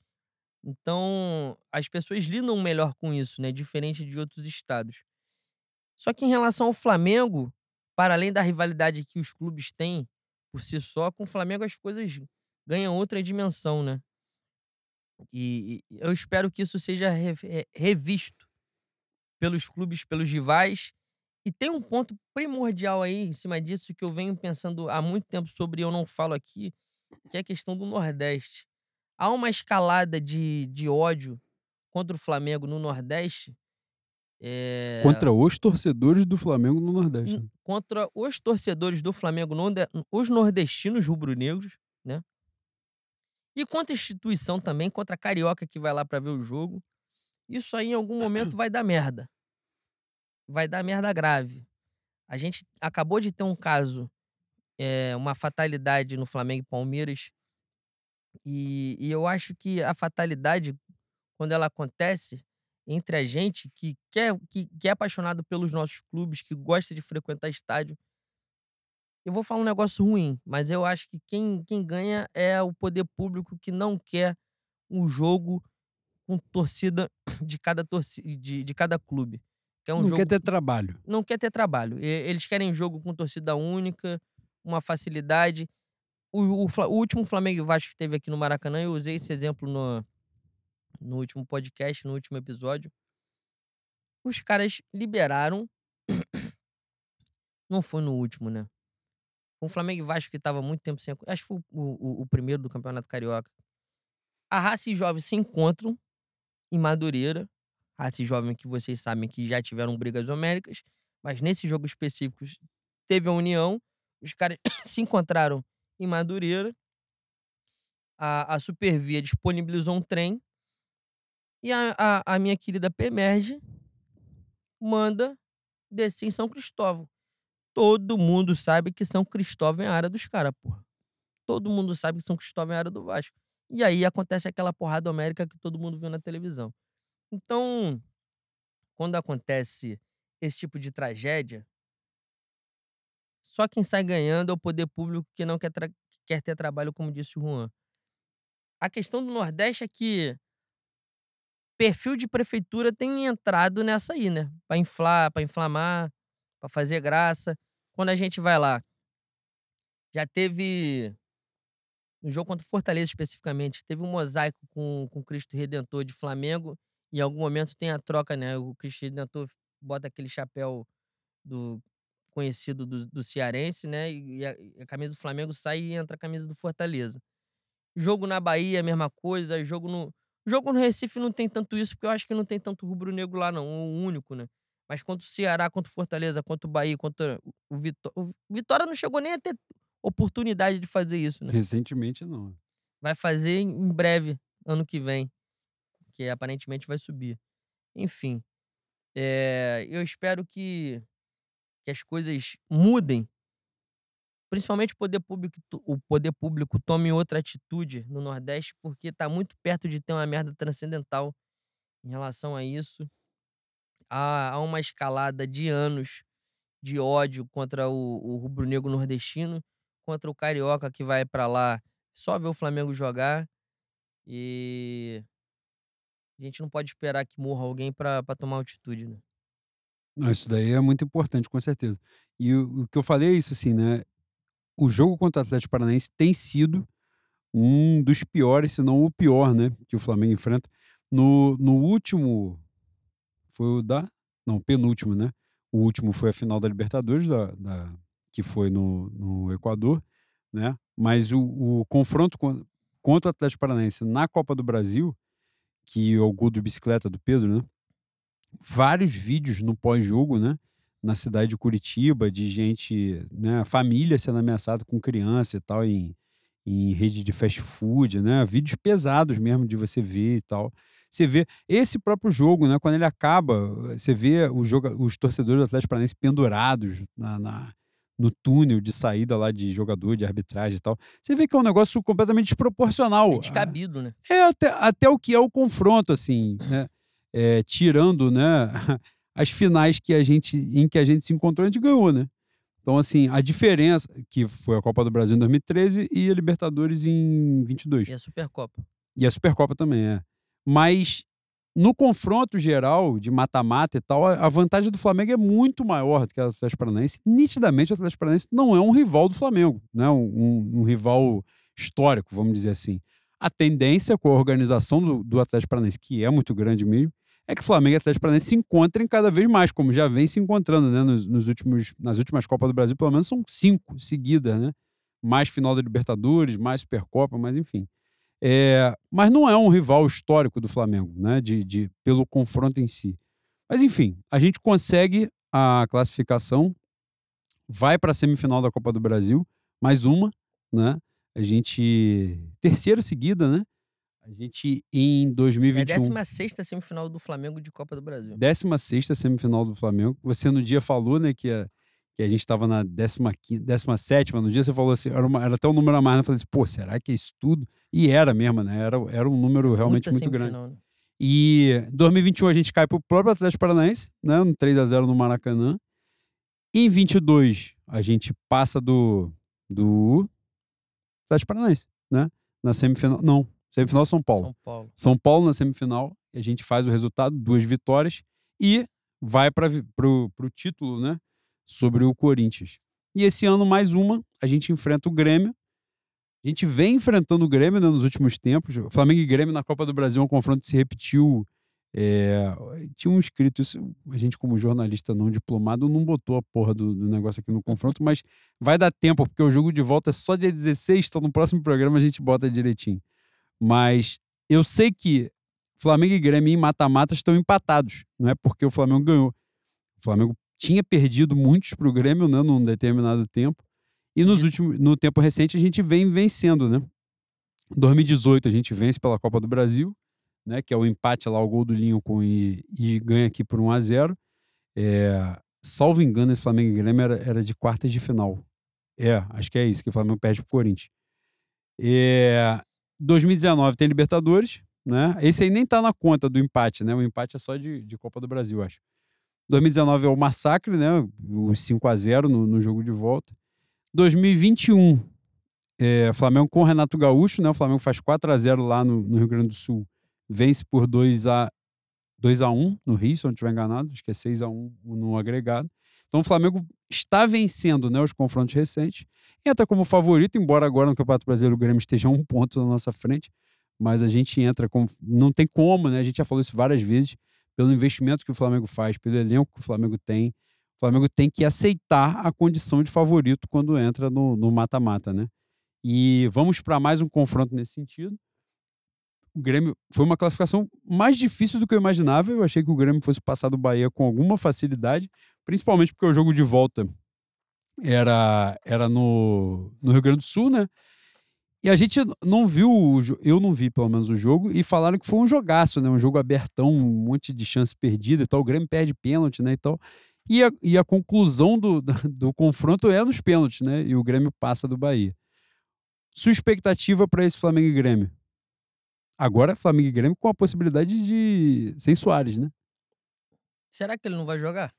Speaker 1: Então, as pessoas lidam melhor com isso, né? Diferente de outros estados. Só que em relação ao Flamengo, para além da rivalidade que os clubes têm por si só, com o Flamengo as coisas ganham outra dimensão, né? E, eu espero que isso seja re- re- revisto pelos clubes, pelos rivais. E tem um ponto primordial aí em cima disso que eu venho pensando há muito tempo sobre eu não falo aqui, que é a questão do Nordeste. Há uma escalada de, de ódio contra o Flamengo no Nordeste. é,
Speaker 2: Contra os torcedores do Flamengo no Nordeste.
Speaker 1: n- contra os torcedores do Flamengo, os nordestinos rubro-negros, né? E contra a instituição também, contra a carioca que vai lá pra ver o jogo. Isso aí em algum momento vai dar merda. Vai dar merda grave. A gente acabou de ter um caso, é, uma fatalidade no Flamengo e Palmeiras. E, e eu acho que a fatalidade, quando ela acontece entre a gente que quer, que, que é apaixonado pelos nossos clubes, que gosta de frequentar estádio, eu vou falar um negócio ruim, mas eu acho que quem, quem ganha é o poder público que não quer um jogo com torcida de cada, torci de, de cada clube. Quer um
Speaker 2: não
Speaker 1: jogo
Speaker 2: quer ter trabalho.
Speaker 1: não quer ter trabalho. Eles querem jogo com torcida única, uma facilidade. O, o o último Flamengo e Vasco que teve aqui no Maracanã, eu usei esse exemplo no, no último podcast, no último episódio. Os caras liberaram. Não foi no último, né? O Flamengo e Vasco que tava muito tempo sem. Acho que foi o, o- o primeiro do Campeonato Carioca. A Raça e Jovem se encontram em Madureira. Raça e Jovem que vocês sabem que já tiveram brigas homéricas. Mas nesse jogo específico teve a união. Os caras se encontraram em Madureira. A, a Supervia disponibilizou um trem. E a, a, a minha querida Pemerge manda descer em São Cristóvão. Todo mundo sabe que São Cristóvão é a área dos caras, porra. Todo mundo sabe que São Cristóvão é a área do Vasco. E aí acontece aquela porrada homérica que todo mundo viu na televisão. Então, quando acontece esse tipo de tragédia, só quem sai ganhando é o poder público que não quer, que quer ter trabalho, como disse o Juan. A questão do Nordeste é que perfil de prefeitura tem entrado nessa aí, né? Pra inflar, pra inflamar, pra fazer graça. Quando a gente vai lá, já teve no jogo contra Fortaleza especificamente, teve um mosaico com com Cristo Redentor de Flamengo. E em algum momento tem a troca, né? O Cristo Redentor bota aquele chapéu do conhecido do, do cearense, né? E a, a camisa do Flamengo sai e entra a camisa do Fortaleza. Jogo na Bahia, a mesma coisa. Jogo no, jogo no Recife não tem tanto isso, porque eu acho que não tem tanto rubro-negro lá, não. O único, né? Mas contra o Ceará, contra o Fortaleza, contra o Bahia, contra o- Vitória. O Vitória não chegou nem a ter oportunidade de fazer isso, né?
Speaker 2: Recentemente, não.
Speaker 1: Vai fazer em breve, ano que vem. Que aparentemente vai subir. Enfim. eh, eu espero que, que as coisas mudem. Principalmente o poder, público, o poder público tome outra atitude no Nordeste, porque está muito perto de ter uma merda transcendental em relação a isso. Há, há uma escalada de anos de ódio contra o, o rubro-negro nordestino, contra o carioca que vai para lá só ver o Flamengo jogar. E a gente não pode esperar que morra alguém para tomar altitude, né?
Speaker 2: Isso daí é muito importante, com certeza. E o, o que eu falei é isso, assim, né? O jogo contra o Atlético Paranaense tem sido um dos piores, se não o pior, né? Que o Flamengo enfrenta. No, no último. Foi o da. Não, penúltimo, né? O último foi a final da Libertadores, da, da- que foi no, no Equador, né? Mas o, o confronto con- contra o Atlético Paranaense na Copa do Brasil, que é o gol de bicicleta do Pedro, né? Vários vídeos no pós-jogo, né? Na cidade de Curitiba, de gente, né? Família sendo ameaçada com criança e tal, em, em rede de fast food, né? Vídeos pesados mesmo de você ver e tal. Você vê esse próprio jogo, né? Quando ele acaba, você vê o jogo, os torcedores do Atlético Paranaense pendurados na, na- no túnel de saída lá de jogador, de arbitragem e tal. Você vê que é um negócio completamente desproporcional.
Speaker 1: É descabido, né?
Speaker 2: É até, até o que é o confronto, assim, né? É, tirando, né, as finais que a gente, em que a gente se encontrou, a gente ganhou, né? Então, assim, a diferença, que foi a Copa do Brasil em 2013 e a Libertadores em 22.
Speaker 1: E a Supercopa.
Speaker 2: E a Supercopa também, é. Mas no confronto geral de mata-mata e tal, a vantagem do Flamengo é muito maior do que a do Atlético Paranaense. Nitidamente, o Atlético Paranaense não é um rival do Flamengo, né? um, um- um rival histórico, vamos dizer assim. A tendência com a organização do, do Atlético Paranaense, que é muito grande mesmo, é que Flamengo e Atlético Paranaense se encontrem cada vez mais, como já vem se encontrando, né? Nos, nos últimos, nas últimas Copas do Brasil, pelo menos são cinco seguidas, né? Mais final da Libertadores, mais Supercopa, mas enfim. É, mas não é um rival histórico do Flamengo, né? De, de- pelo confronto em si. Mas enfim, a gente consegue a classificação, vai para a semifinal da Copa do Brasil, mais uma, né? A gente terceira seguida, né? A gente em
Speaker 1: É a
Speaker 2: 2021
Speaker 1: 16 semifinal do Flamengo de Copa do Brasil.
Speaker 2: 16 semifinal do Flamengo. Você no dia falou, né, que a, que a gente estava na 15, 17 no dia, você falou assim, era, uma- era até um número a mais, né? Eu falei assim, pô, será que é isso tudo? E era mesmo, né? Era, era um número realmente
Speaker 1: Muita
Speaker 2: muito grande.
Speaker 1: né?
Speaker 2: E 2021 a gente cai pro próprio Atlético Paranaense, né? No 3 a 0 no Maracanã. Em 22 a gente passa do do Atlético Paranaense, né? Na semifinal, não, semifinal São Paulo.
Speaker 1: São Paulo.
Speaker 2: São Paulo na semifinal, a gente faz o resultado, duas vitórias. E vai para o título, né? Sobre o Corinthians. E esse ano, mais uma, a gente enfrenta o Grêmio. A gente vem enfrentando o Grêmio né, nos últimos tempos. Flamengo e Grêmio na Copa do Brasil, um confronto que se repetiu é, tinha um escrito, isso, a gente, como jornalista não diplomado, não botou a porra do, do, negócio aqui no confronto, mas vai dar tempo, porque o jogo de volta é só dia 16, então no próximo programa a gente bota direitinho. Mas eu sei que Flamengo e Grêmio em mata-mata estão empatados, não é porque o Flamengo ganhou. O Flamengo tinha perdido muitos para o Grêmio né, num determinado tempo, e nos últimos, no tempo recente a gente vem vencendo, né? 2018 a gente vence pela Copa do Brasil, né, que é o empate lá, o gol do Lincoln e, e ganha aqui por 1 a 0 é, Salvo engano, esse Flamengo e Grêmio era, era, de quartas de final. É, acho que é isso, que o Flamengo perde pro Corinthians. É, 2019 tem Libertadores, né? Esse aí nem tá na conta do empate, né? O empate é só de, de Copa do Brasil, acho. 2019 é o massacre, né? O 5 a 0 no, no jogo de volta. 2021, é, Flamengo com Renato Gaúcho, né? O Flamengo faz 4 a 0 lá no, no Rio Grande do Sul vence por 2 a 2 a 1 no Rio, se eu não estiver enganado, acho que é 6 a 1 no agregado. Então o Flamengo está vencendo né, os confrontos recentes e até como favorito, embora agora no Campeonato Brasileiro o Grêmio esteja um ponto na nossa frente, mas a gente entra com. Não tem como, né? A gente já falou isso várias vezes, pelo investimento que o Flamengo faz, pelo elenco que o Flamengo tem. O Flamengo tem que aceitar a condição de favorito quando entra no mata-mata, né? E vamos para mais um confronto nesse sentido o Grêmio foi uma classificação mais difícil do que eu imaginava. Eu achei que o Grêmio fosse passar do Bahia com alguma facilidade, principalmente porque o jogo de volta era, era no, no Rio Grande do Sul, né? E a gente não viu, eu não vi pelo menos o jogo, e falaram que foi um jogaço, né? Um jogo abertão, um monte de chance perdida e tal. O Grêmio perde pênalti, né? E tal. E a, e a conclusão do, do confronto é nos pênaltis, né? E o Grêmio passa do Bahia. Sua expectativa para esse Flamengo e Grêmio? Agora, Flamengo e Grêmio com a possibilidade de. sem Soares, né?
Speaker 1: Será que ele não vai jogar?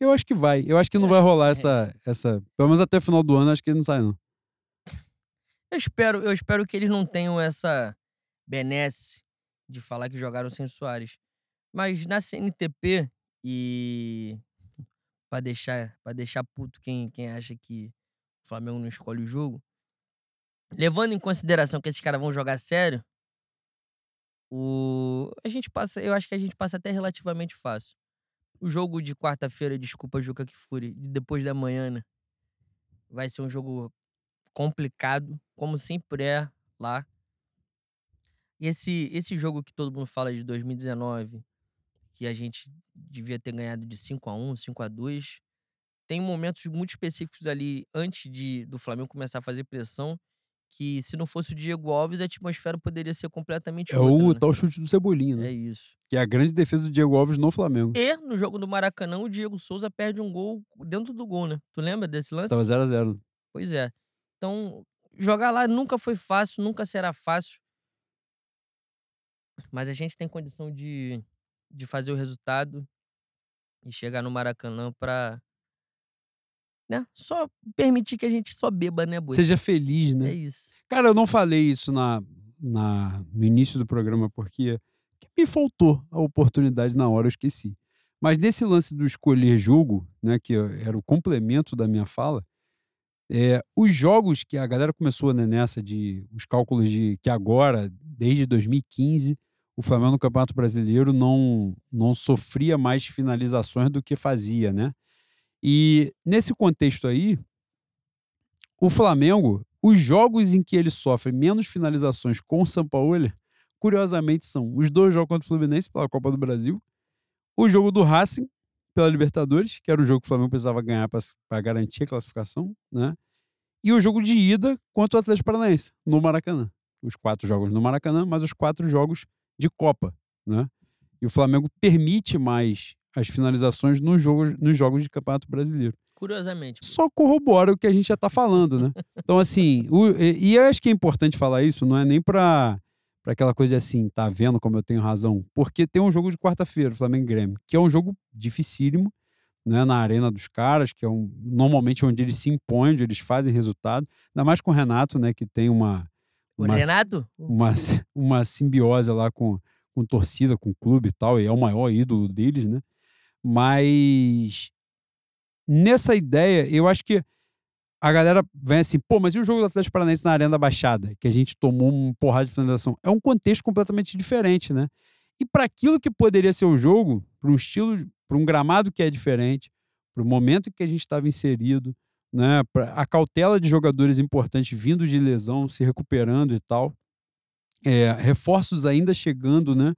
Speaker 2: Eu acho que vai. Eu acho que não vai rolar essa. essa pelo menos até o final do ano, acho que ele não sai, não.
Speaker 1: Eu espero, eu espero que eles não tenham essa benesse de falar que jogaram sem Soares. Mas na CNTP e para deixar para deixar puto quem, quem acha que o Flamengo não escolhe o jogo, levando em consideração que esses caras vão jogar sério, o a gente passa eu acho que a gente passa até relativamente fácil. O jogo de quarta-feira, desculpa, Juca Kfouri, depois da manhã, né? Vai ser um jogo complicado, como sempre é lá. E esse, esse jogo que todo mundo fala de 2019, que a gente devia ter ganhado de 5 a 1 5 a 2 tem momentos muito específicos ali antes de, do Flamengo começar a fazer pressão que se não fosse o Diego Alves, a atmosfera poderia ser completamente
Speaker 2: é
Speaker 1: outra.
Speaker 2: É o
Speaker 1: né?
Speaker 2: tal chute do Cebolinha, né?
Speaker 1: É isso.
Speaker 2: Que é a grande defesa do Diego Alves no Flamengo.
Speaker 1: E no jogo do Maracanã, o Diego Souza perde um gol dentro do gol, né? Tu lembra desse lance?
Speaker 2: Tava 0 a 0
Speaker 1: Pois é. Então, jogar lá nunca foi fácil, nunca será fácil. Mas a gente tem condição de, de fazer o resultado e chegar no Maracanã pra né? Só permitir que a gente só beba, né, Boi?
Speaker 2: Seja feliz, né?
Speaker 1: É isso.
Speaker 2: Cara, eu não falei isso na, na, no início do programa porque me faltou a oportunidade na hora, eu esqueci. Mas nesse lance do escolher jogo, né, que era o complemento da minha fala, é, os jogos que a galera começou né, nessa de os cálculos de que agora, desde 2015, o Flamengo no Campeonato Brasileiro não, não sofria mais finalizações do que fazia, né? E nesse contexto aí, o Flamengo, os jogos em que ele sofre menos finalizações com o São Paulo, curiosamente são os dois jogos contra o Fluminense pela Copa do Brasil, o jogo do Racing pela Libertadores, que era o jogo que o Flamengo precisava ganhar para garantir a classificação, né? E o jogo de ida contra o Atlético Paranaense no Maracanã. Os quatro jogos no Maracanã, mas os quatro jogos de Copa, né? E o Flamengo permite mais as finalizações nos jogos, nos jogos de Campeonato Brasileiro.
Speaker 1: Curiosamente.
Speaker 2: Só corrobora o que a gente já está falando, né? Então, assim, o, e, e eu acho que é importante falar isso, não é nem para para aquela coisa de assim, tá vendo como eu tenho razão? Porque tem um jogo de quarta-feira, Flamengo Grêmio, que é um jogo dificílimo, né, na arena dos caras, que é um, normalmente onde eles se impõem, onde eles fazem resultado, ainda mais com o Renato, né, que tem uma...
Speaker 1: O uma, Renato?
Speaker 2: Uma, uma simbiose lá com, com torcida, com clube e tal, e é o maior ídolo deles, né? Mas nessa ideia, eu acho que a galera vem assim, pô, mas e o jogo do Atlético Paranaense na Arena da Baixada, que a gente tomou um porrada de finalização? É um contexto completamente diferente, né? E para aquilo que poderia ser o jogo, para um estilo, para um gramado que é diferente, para o momento que a gente estava inserido, né, pra a cautela de jogadores importantes vindo de lesão, se recuperando e tal, é, reforços ainda chegando, né?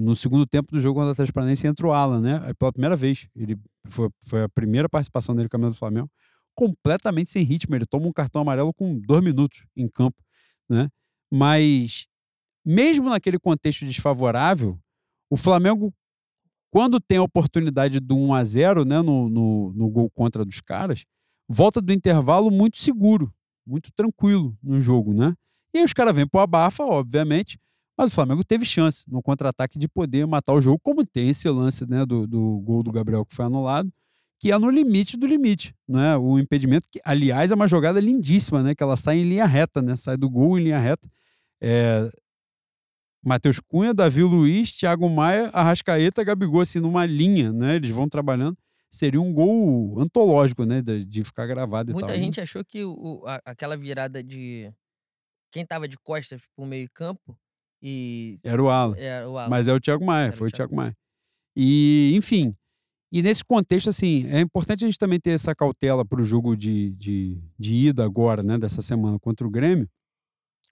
Speaker 2: No segundo tempo do jogo contra o Atlético Paranaense entra o Alan, né? Pela primeira vez. Ele foi, foi a primeira participação dele no caminho do Flamengo. Completamente sem ritmo. Ele toma um cartão amarelo com dois minutos em campo, né? Mas, mesmo naquele contexto desfavorável, o Flamengo, quando tem a oportunidade do 1 a 0 né, no, no, no gol contra dos caras, volta do intervalo muito seguro, muito tranquilo no jogo, né? E aí os caras vêm pro abafa, obviamente, mas o Flamengo teve chance no contra-ataque de poder matar o jogo, como tem esse lance né, do, do gol do Gabriel que foi anulado, que é no limite do limite, né? O impedimento, que, aliás, é uma jogada lindíssima, né? Que ela sai em linha reta, né? Sai do gol em linha reta. É... Matheus Cunha, Davi Luiz, Thiago Maia, Arrascaeta, Gabigol, assim, numa linha, né? Eles vão trabalhando. Seria um gol antológico, né? De, ficar gravado e
Speaker 1: Muita
Speaker 2: tal. né?
Speaker 1: gente achou que o, a- aquela virada de. Quem tava de costas pro meio-campo e.
Speaker 2: Era o Alan.
Speaker 1: Era o Alan.
Speaker 2: Mas é o Thiago Maia,
Speaker 1: Era
Speaker 2: foi o
Speaker 1: Thiago
Speaker 2: Thiago Maia. E, enfim, e nesse contexto, assim, é importante a gente também ter essa cautela para o jogo de, de, de ida agora, né, dessa semana contra o Grêmio,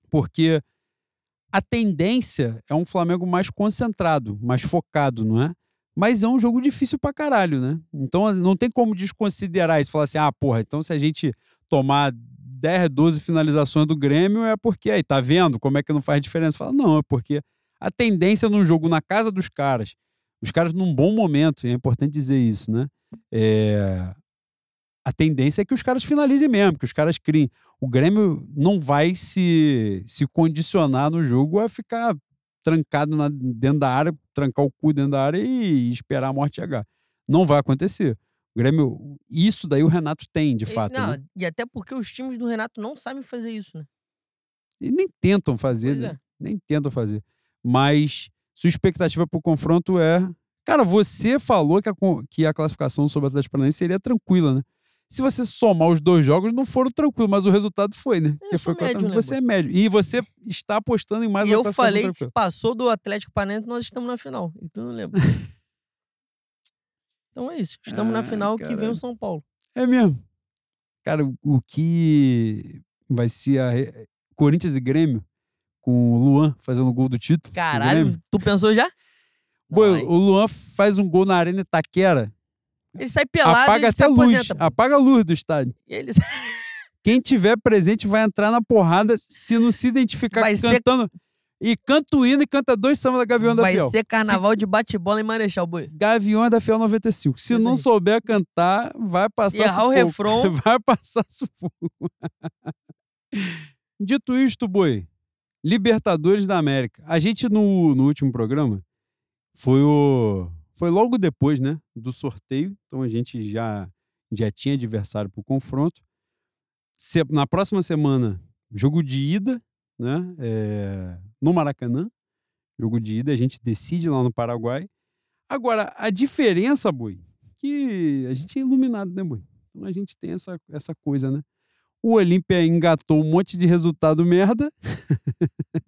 Speaker 2: porque a tendência é um Flamengo mais concentrado, mais focado, não é? Mas é um jogo difícil pra caralho, né? Então não tem como desconsiderar isso, falar assim, ah, porra, então se a gente tomar 10, 12 finalizações do Grêmio é porque aí, tá vendo como é que não faz diferença? Fala, não, é porque a tendência num jogo na casa dos caras, os caras num bom momento, e é importante dizer isso, né? É, a tendência é que os caras finalizem mesmo, que os caras criem. O Grêmio não vai se, se condicionar no jogo a ficar trancado na- dentro da área, trancar o cu dentro da área e esperar a morte chegar. Não vai acontecer. O Grêmio, isso daí o Renato tem, de fato.
Speaker 1: não,
Speaker 2: né?
Speaker 1: E até porque os times do Renato não sabem fazer isso, né?
Speaker 2: E nem tentam fazer, né?
Speaker 1: é.
Speaker 2: Nem tentam fazer. Mas sua expectativa para o confronto é. Cara, você falou que a, que a classificação sobre o Atlético Paranaense seria tranquila, né? Se você somar os dois jogos, não foram tranquilos, mas o resultado foi, né? Porque
Speaker 1: Eu
Speaker 2: foi
Speaker 1: médio,
Speaker 2: quatro-
Speaker 1: né,
Speaker 2: Você é médio. E você está apostando em mais
Speaker 1: e
Speaker 2: uma
Speaker 1: eu falei que
Speaker 2: tranquila.
Speaker 1: passou do Atlético Paranaense, nós estamos na final. E tu não lembra. então é isso. Estamos na
Speaker 2: Ah,
Speaker 1: final que vem o São Paulo.
Speaker 2: É mesmo. Cara, o- o que vai ser a Corinthians e Grêmio com o Luan fazendo gol do título. do
Speaker 1: Caralho,
Speaker 2: Grêmio.
Speaker 1: tu pensou já? Aí-
Speaker 2: o Luan faz um gol na Arena Itaquera.
Speaker 1: Ele sai pelado
Speaker 2: apaga
Speaker 1: e
Speaker 2: até a luz.
Speaker 1: aposenta.
Speaker 2: Apaga a luz do estádio.
Speaker 1: Ele...
Speaker 2: Quem tiver presente vai entrar na porrada se não se identificar
Speaker 1: Vai ser-
Speaker 2: cantando. E canta o hino e canta dois samba da Gavião da
Speaker 1: Vai
Speaker 2: Fiel.
Speaker 1: ser carnaval de bate-bola em Marechal Boi.
Speaker 2: Gavião da Fiel 95. Se não souber cantar, vai passar
Speaker 1: errar o refrão-
Speaker 2: Vai passar sufoco. Dito isto, Boi, Libertadores da América. A gente no, no último programa foi o foi logo depois, né, do sorteio. Então a gente já já tinha adversário para o confronto. Se- na próxima semana, jogo de ida, né, é, no Maracanã. Jogo de ida, a gente decide lá no Paraguai. Agora, a diferença, Boi, que a gente é iluminado, né, Boi? Então a gente tem essa, essa coisa, né? O Olímpia engatou um monte de resultado merda.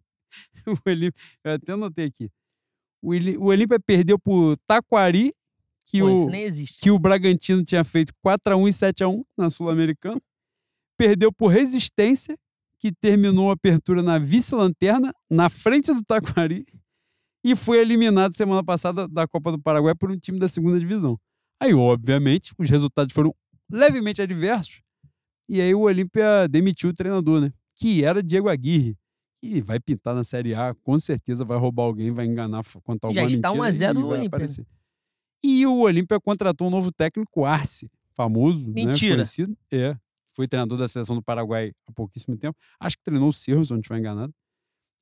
Speaker 2: o Olímpia, eu até anotei aqui. O, Olímpia perdeu pro Taquari, que
Speaker 1: Pô,
Speaker 2: o, que o Bragantino tinha feito 4x1 e 7x1 na Sul-Americana. Perdeu por Resistência, que terminou a apertura na vice-lanterna, na frente do Taquari. E foi eliminado semana passada da Copa do Paraguai por um time da segunda divisão. Aí, obviamente, os resultados foram levemente adversos. E aí o Olímpia demitiu o treinador, né? Que era Diego Aguirre. E vai pintar na Série A, com certeza vai roubar alguém, vai enganar, contar
Speaker 1: Já
Speaker 2: alguma
Speaker 1: está 1 a
Speaker 2: mentira
Speaker 1: 0
Speaker 2: e
Speaker 1: no
Speaker 2: vai
Speaker 1: Olímpia, né?
Speaker 2: aparecer. E o Olímpia contratou um novo técnico, Arce, famoso, né?
Speaker 1: Mentira.
Speaker 2: Conhecido. É. Foi treinador da seleção do Paraguai há pouquíssimo tempo. Acho que treinou o Cerro, se eu não estiver enganado.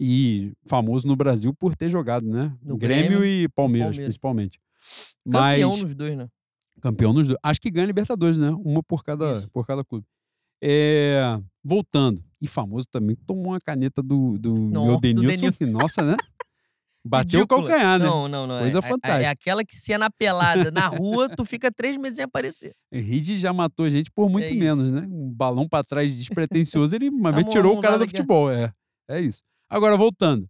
Speaker 2: E famoso no Brasil por ter jogado, né?
Speaker 1: No
Speaker 2: Grêmio,
Speaker 1: Grêmio
Speaker 2: e Palmeiras,
Speaker 1: Palmeiras.
Speaker 2: principalmente. Mas
Speaker 1: Campeão nos dois, né?
Speaker 2: campeão nos dois. Acho que ganha Libertadores, né? Uma por cada,
Speaker 1: Isso.
Speaker 2: por cada clube. É, voltando. E famoso também, tomou uma caneta do, do
Speaker 1: Nó,
Speaker 2: meu
Speaker 1: do
Speaker 2: Denilson.
Speaker 1: Denil-
Speaker 2: que, nossa, né? Bateu o calcanhar, né?
Speaker 1: Não, não, não.
Speaker 2: Coisa
Speaker 1: é, é-
Speaker 2: fantástica.
Speaker 1: É aquela que se é na pelada, na rua, tu fica três meses sem aparecer.
Speaker 2: Reed já matou gente por muito
Speaker 1: É
Speaker 2: menos, né? Um balão pra trás despretensioso, ele uma
Speaker 1: Dá
Speaker 2: vez tirou o cara do futebol. É, é isso. Agora, voltando.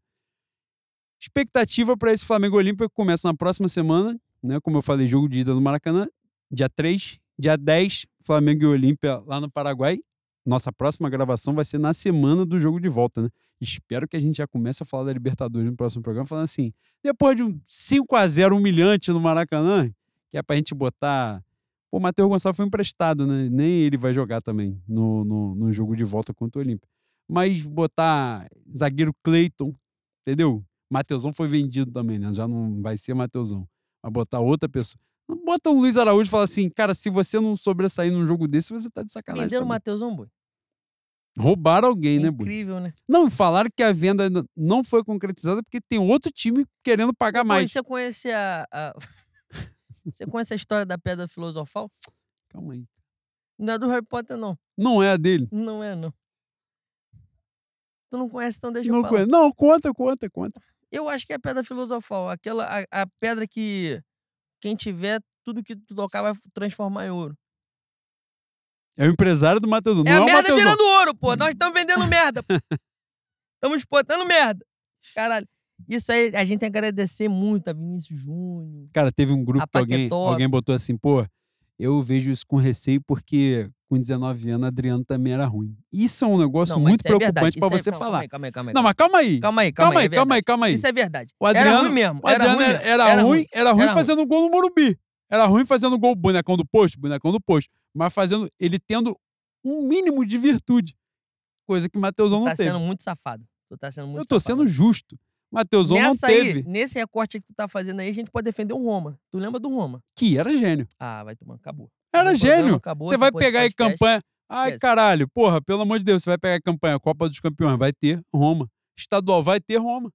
Speaker 2: Expectativa para esse Flamengo Olímpico que começa na próxima semana, né? Como eu falei, jogo de ida no Maracanã, dia 3, dia 10, Flamengo e Olímpia lá no Paraguai. Nossa próxima gravação vai ser na semana do jogo de volta, né? Espero que a gente já comece a falar da Libertadores no próximo programa, falando assim, depois de um 5 a 0 humilhante no Maracanã, que é pra gente botar Pô, o Matheus Gonçalves foi emprestado, né? Nem ele vai jogar também no, no, no jogo de volta contra o Olímpia. Mas botar zagueiro Cleiton, entendeu? Mateusão foi vendido também, né? Já não vai ser Mateusão. Vai botar outra pessoa. Bota o Luiz Araújo e fala assim, cara, se você não sobressair num jogo desse, você tá de sacanagem.
Speaker 1: Venderam o
Speaker 2: também.
Speaker 1: Matheusão, boi.
Speaker 2: Roubaram alguém, né, Bui?
Speaker 1: Incrível, né?
Speaker 2: Não, falaram que a venda não foi concretizada porque tem outro time querendo pagar
Speaker 1: Pô,
Speaker 2: mais.
Speaker 1: você conhece a, a- Você conhece a história da pedra filosofal?
Speaker 2: Calma aí.
Speaker 1: Não é do Harry Potter, não.
Speaker 2: Não é a dele.
Speaker 1: Não é, não. Tu não conhece, então deixa eu
Speaker 2: Não,
Speaker 1: falar.
Speaker 2: conheço. não, conta, conta, conta.
Speaker 1: Eu acho que é a pedra filosofal. Aquela, a, a pedra que quem tiver, tudo que tu tocar vai transformar em ouro.
Speaker 2: É o empresário do Mateusão.
Speaker 1: é
Speaker 2: não
Speaker 1: a
Speaker 2: é
Speaker 1: merda
Speaker 2: Mateusão.
Speaker 1: virando ouro, pô. Nós estamos vendendo merda. Estamos exportando merda. Caralho. Isso aí, a gente tem que agradecer muito a Vinícius Júnior.
Speaker 2: Cara, teve um grupo que alguém, alguém botou assim, pô, eu vejo isso com receio porque com 19 anos Adriano também era ruim. Isso é um negócio
Speaker 1: Não,
Speaker 2: muito
Speaker 1: é
Speaker 2: preocupante pra
Speaker 1: isso é-
Speaker 2: você
Speaker 1: não,
Speaker 2: falar.
Speaker 1: Calma aí, calma aí, calma aí.
Speaker 2: Não, mas calma aí.
Speaker 1: Calma aí,
Speaker 2: Calma
Speaker 1: calma aí. é
Speaker 2: calma aí, calma aí.
Speaker 1: Isso é verdade.
Speaker 2: O
Speaker 1: era
Speaker 2: Adriano-
Speaker 1: ruim mesmo.
Speaker 2: O Adriano
Speaker 1: era,
Speaker 2: era,
Speaker 1: ruim,
Speaker 2: era
Speaker 1: era
Speaker 2: ruim, era ruim
Speaker 1: Era ruim.
Speaker 2: fazendo gol no Morumbi. Era ruim fazendo gol, bonecão do posto, bonecão do posto. Mas fazendo, ele tendo um mínimo de virtude. Coisa que Mateusão
Speaker 1: Tu
Speaker 2: não
Speaker 1: tá
Speaker 2: teve.
Speaker 1: sendo muito safado. Tu tá sendo muito
Speaker 2: Eu tô
Speaker 1: safado.
Speaker 2: sendo justo. Mateusão não
Speaker 1: Nessa aí,
Speaker 2: teve,
Speaker 1: nesse recorte que tu tá fazendo aí, a gente pode defender o Roma. Tu lembra do Roma?
Speaker 2: que era gênio.
Speaker 1: Ah, vai tomar, acabou.
Speaker 2: Era gênio. Você vai pegar aí campanha. Ai,
Speaker 1: Esquece.
Speaker 2: caralho, porra, pelo amor de Deus, você vai pegar a campanha Copa dos Campeões, vai ter Roma. Estadual, vai ter Roma.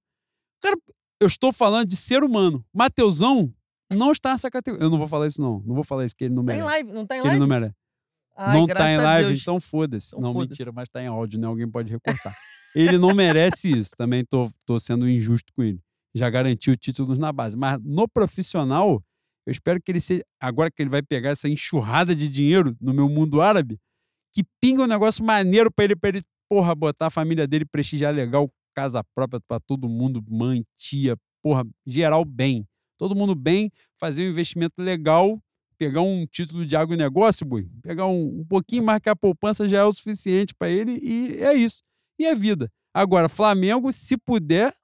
Speaker 2: Cara, eu estou falando de ser humano. Mateusão não está nessa categoria. Eu não vou falar isso, não. Não vou falar isso que ele não
Speaker 1: Tá em
Speaker 2: merece.
Speaker 1: live, não tá em
Speaker 2: Que ele
Speaker 1: live?
Speaker 2: não merece.
Speaker 1: Ai,
Speaker 2: não tá em live,
Speaker 1: Deus.
Speaker 2: então foda-se.
Speaker 1: Então
Speaker 2: não,
Speaker 1: foda-se.
Speaker 2: mentira, mas tá em áudio, né? Alguém pode recortar. ele não merece isso. Também tô, tô sendo injusto com ele. Já garantiu títulos na base. Mas no profissional, eu espero que ele seja. Agora que ele vai pegar essa enxurrada de dinheiro no meu mundo árabe, que pinga um negócio maneiro pra ele, pra ele, porra, botar a família dele, prestigiar legal, casa própria pra todo mundo, mãe, tia, porra, geral bem. Todo mundo bem, fazer um investimento legal, pegar um título de agronegócio, boi, pegar um, um pouquinho mais que a poupança já é o suficiente pra ele e é isso. E é vida. Agora, Flamengo, se puder,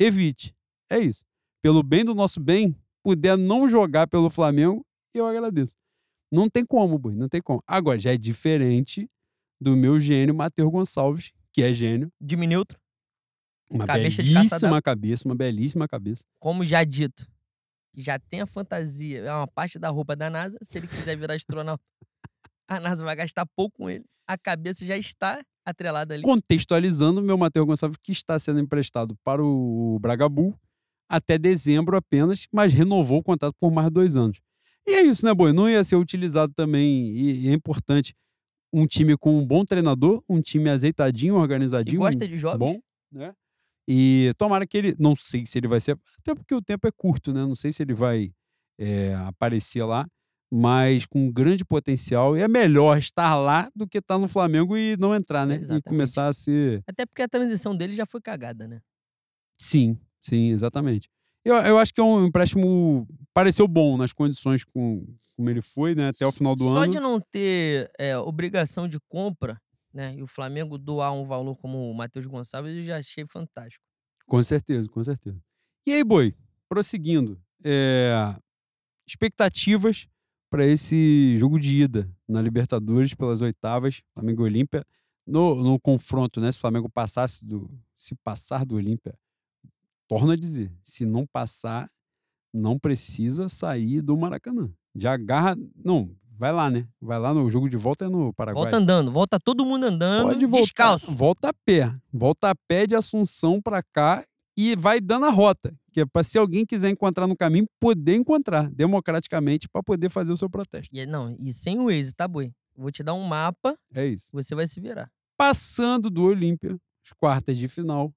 Speaker 2: evite. É isso. Pelo bem do nosso bem, puder não jogar pelo Flamengo, eu agradeço. Não tem como, boi, não tem como. Agora, já é diferente do meu gênio, Matheus Gonçalves, que é gênio.
Speaker 1: Diminuto,
Speaker 2: Uma
Speaker 1: Cabeça de
Speaker 2: belíssima cabeça, uma belíssima cabeça.
Speaker 1: como já dito, já tem a fantasia, é uma parte da roupa da NASA. Se ele quiser virar astronauta, a NASA vai gastar pouco com ele. A cabeça já está atrelada ali.
Speaker 2: Contextualizando, meu Matheus Gonçalves, que está sendo emprestado para o Bragabu até dezembro apenas, mas renovou o contrato por mais dois anos. E é isso, né, Boi? Não ia ser utilizado também, e, e é importante, um time com um bom treinador, um time azeitadinho,
Speaker 1: E
Speaker 2: organizadinho,
Speaker 1: gosta de jogos.
Speaker 2: bom, né? E tomara que ele, não sei se ele vai ser, até porque o tempo é curto, né? Não sei se ele vai é, aparecer lá, mas com grande potencial. E é melhor estar lá do que estar no Flamengo e não entrar, né? E
Speaker 1: Exatamente.
Speaker 2: começar a ser.
Speaker 1: Até porque a transição dele já foi cagada, né?
Speaker 2: Sim, sim, exatamente. Eu, eu acho que é um empréstimo. Pareceu bom nas condições com, como ele foi, né? Até o final do
Speaker 1: Só
Speaker 2: ano.
Speaker 1: de não ter é, obrigação de compra, né? E o Flamengo doar um valor como o Matheus Gonçalves, eu já achei fantástico.
Speaker 2: Com certeza, com certeza. E aí, Boi, prosseguindo, é, expectativas para esse jogo de ida na Libertadores pelas oitavas, Flamengo e Olímpia, no, no confronto, né? Se o Flamengo passasse do. Se passar do Olímpia, torno a dizer, se não passar, não precisa sair do Maracanã. Já agarra. Não, vai lá, né? Vai lá no jogo de volta é no Paraguai.
Speaker 1: Volta andando, volta todo mundo andando,
Speaker 2: Pode voltar,
Speaker 1: descalço.
Speaker 2: Volta a pé. Volta a pé de Assunção pra cá e vai dando a rota. Que é pra se alguém quiser encontrar no caminho, poder encontrar democraticamente pra poder fazer o seu protesto.
Speaker 1: E, é, não, e sem o Waze, tá, boi? Vou te dar um mapa,
Speaker 2: É isso.
Speaker 1: você vai se virar.
Speaker 2: Passando do Olímpia, as quartas de final,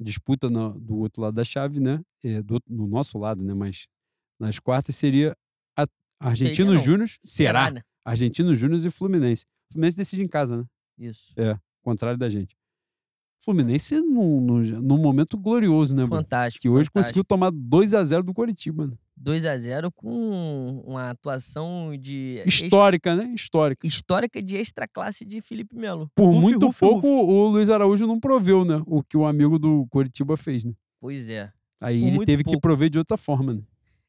Speaker 2: disputa no- do outro lado da chave, né? É, do, no nosso lado, né? Mas nas quartas seria a Argentino. Júnior. Será?
Speaker 1: né?
Speaker 2: Argentino Júnior e Fluminense. Fluminense decide em casa, né?
Speaker 1: Isso.
Speaker 2: Contrário da gente. Fluminense num, num, num momento glorioso, né?
Speaker 1: Fantástico.
Speaker 2: Que hoje
Speaker 1: fantástico.
Speaker 2: conseguiu tomar 2 a 0 do Coritiba. Né?
Speaker 1: 2 a 0 com uma atuação de
Speaker 2: Histórica, né? Histórica.
Speaker 1: histórica de extra classe de Felipe Melo.
Speaker 2: Por muito pouco, o Luiz Araújo não proveu, né? O que o amigo do Coritiba fez, né?
Speaker 1: Pois é.
Speaker 2: Aí
Speaker 1: Por
Speaker 2: ele teve que
Speaker 1: pouco.
Speaker 2: prover de outra forma, né?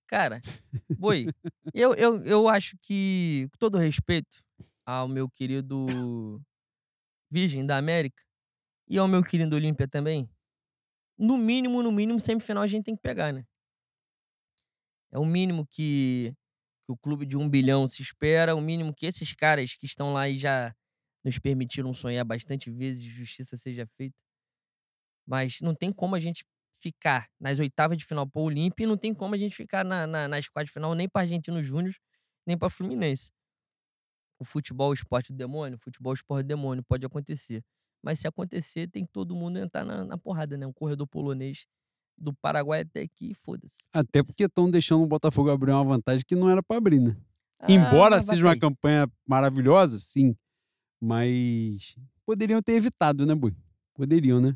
Speaker 1: Cara, boi, eu, eu, eu acho que, com todo respeito ao meu querido Virgem da América e ao meu querido Olímpia também, no mínimo, no mínimo, semifinal a gente tem que pegar, né? É o mínimo que, que o clube de um bilhão se espera, o mínimo que esses caras que estão lá e já nos permitiram sonhar bastante vezes, justiça seja feita. Mas não tem como a gente ficar nas oitavas de final para o Olímpia e não tem como a gente ficar na, na, nas quartas de final nem para Argentino Júnior, nem para Fluminense. O futebol, o esporte do demônio, o futebol, o esporte do demônio, pode acontecer. Mas se acontecer, tem que todo mundo entrar na, na porrada, né? Um corredor polonês do Paraguai até aqui, foda-se.
Speaker 2: Até porque estão deixando o Botafogo abrir uma vantagem que não era para abrir, né? Embora
Speaker 1: Ah, vai
Speaker 2: seja uma campanha maravilhosa, sim. Mas poderiam ter evitado, né, Bui? Poderiam, né?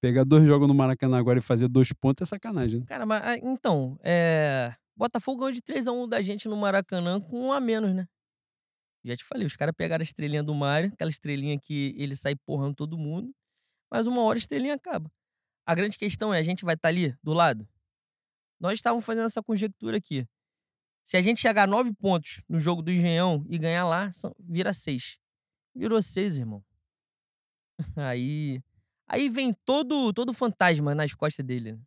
Speaker 2: Pegar dois jogos no Maracanã agora e fazer dois pontos é sacanagem, né?
Speaker 1: Cara, mas ah, então, é. Botafogo ganhou de 3x1 da gente no Maracanã com um a menos, né? Já te falei, os caras pegaram a estrelinha do Mário, aquela estrelinha que ele sai porrando todo mundo, mas uma hora a estrelinha acaba. A grande questão é, a gente vai estar ali, do lado? Nós estávamos fazendo essa conjectura aqui. Se a gente chegar a nove pontos no jogo do Engenhão e ganhar lá, são- vira seis. Virou seis, irmão. Aí. Aí vem todo todo fantasma nas costas dele. né?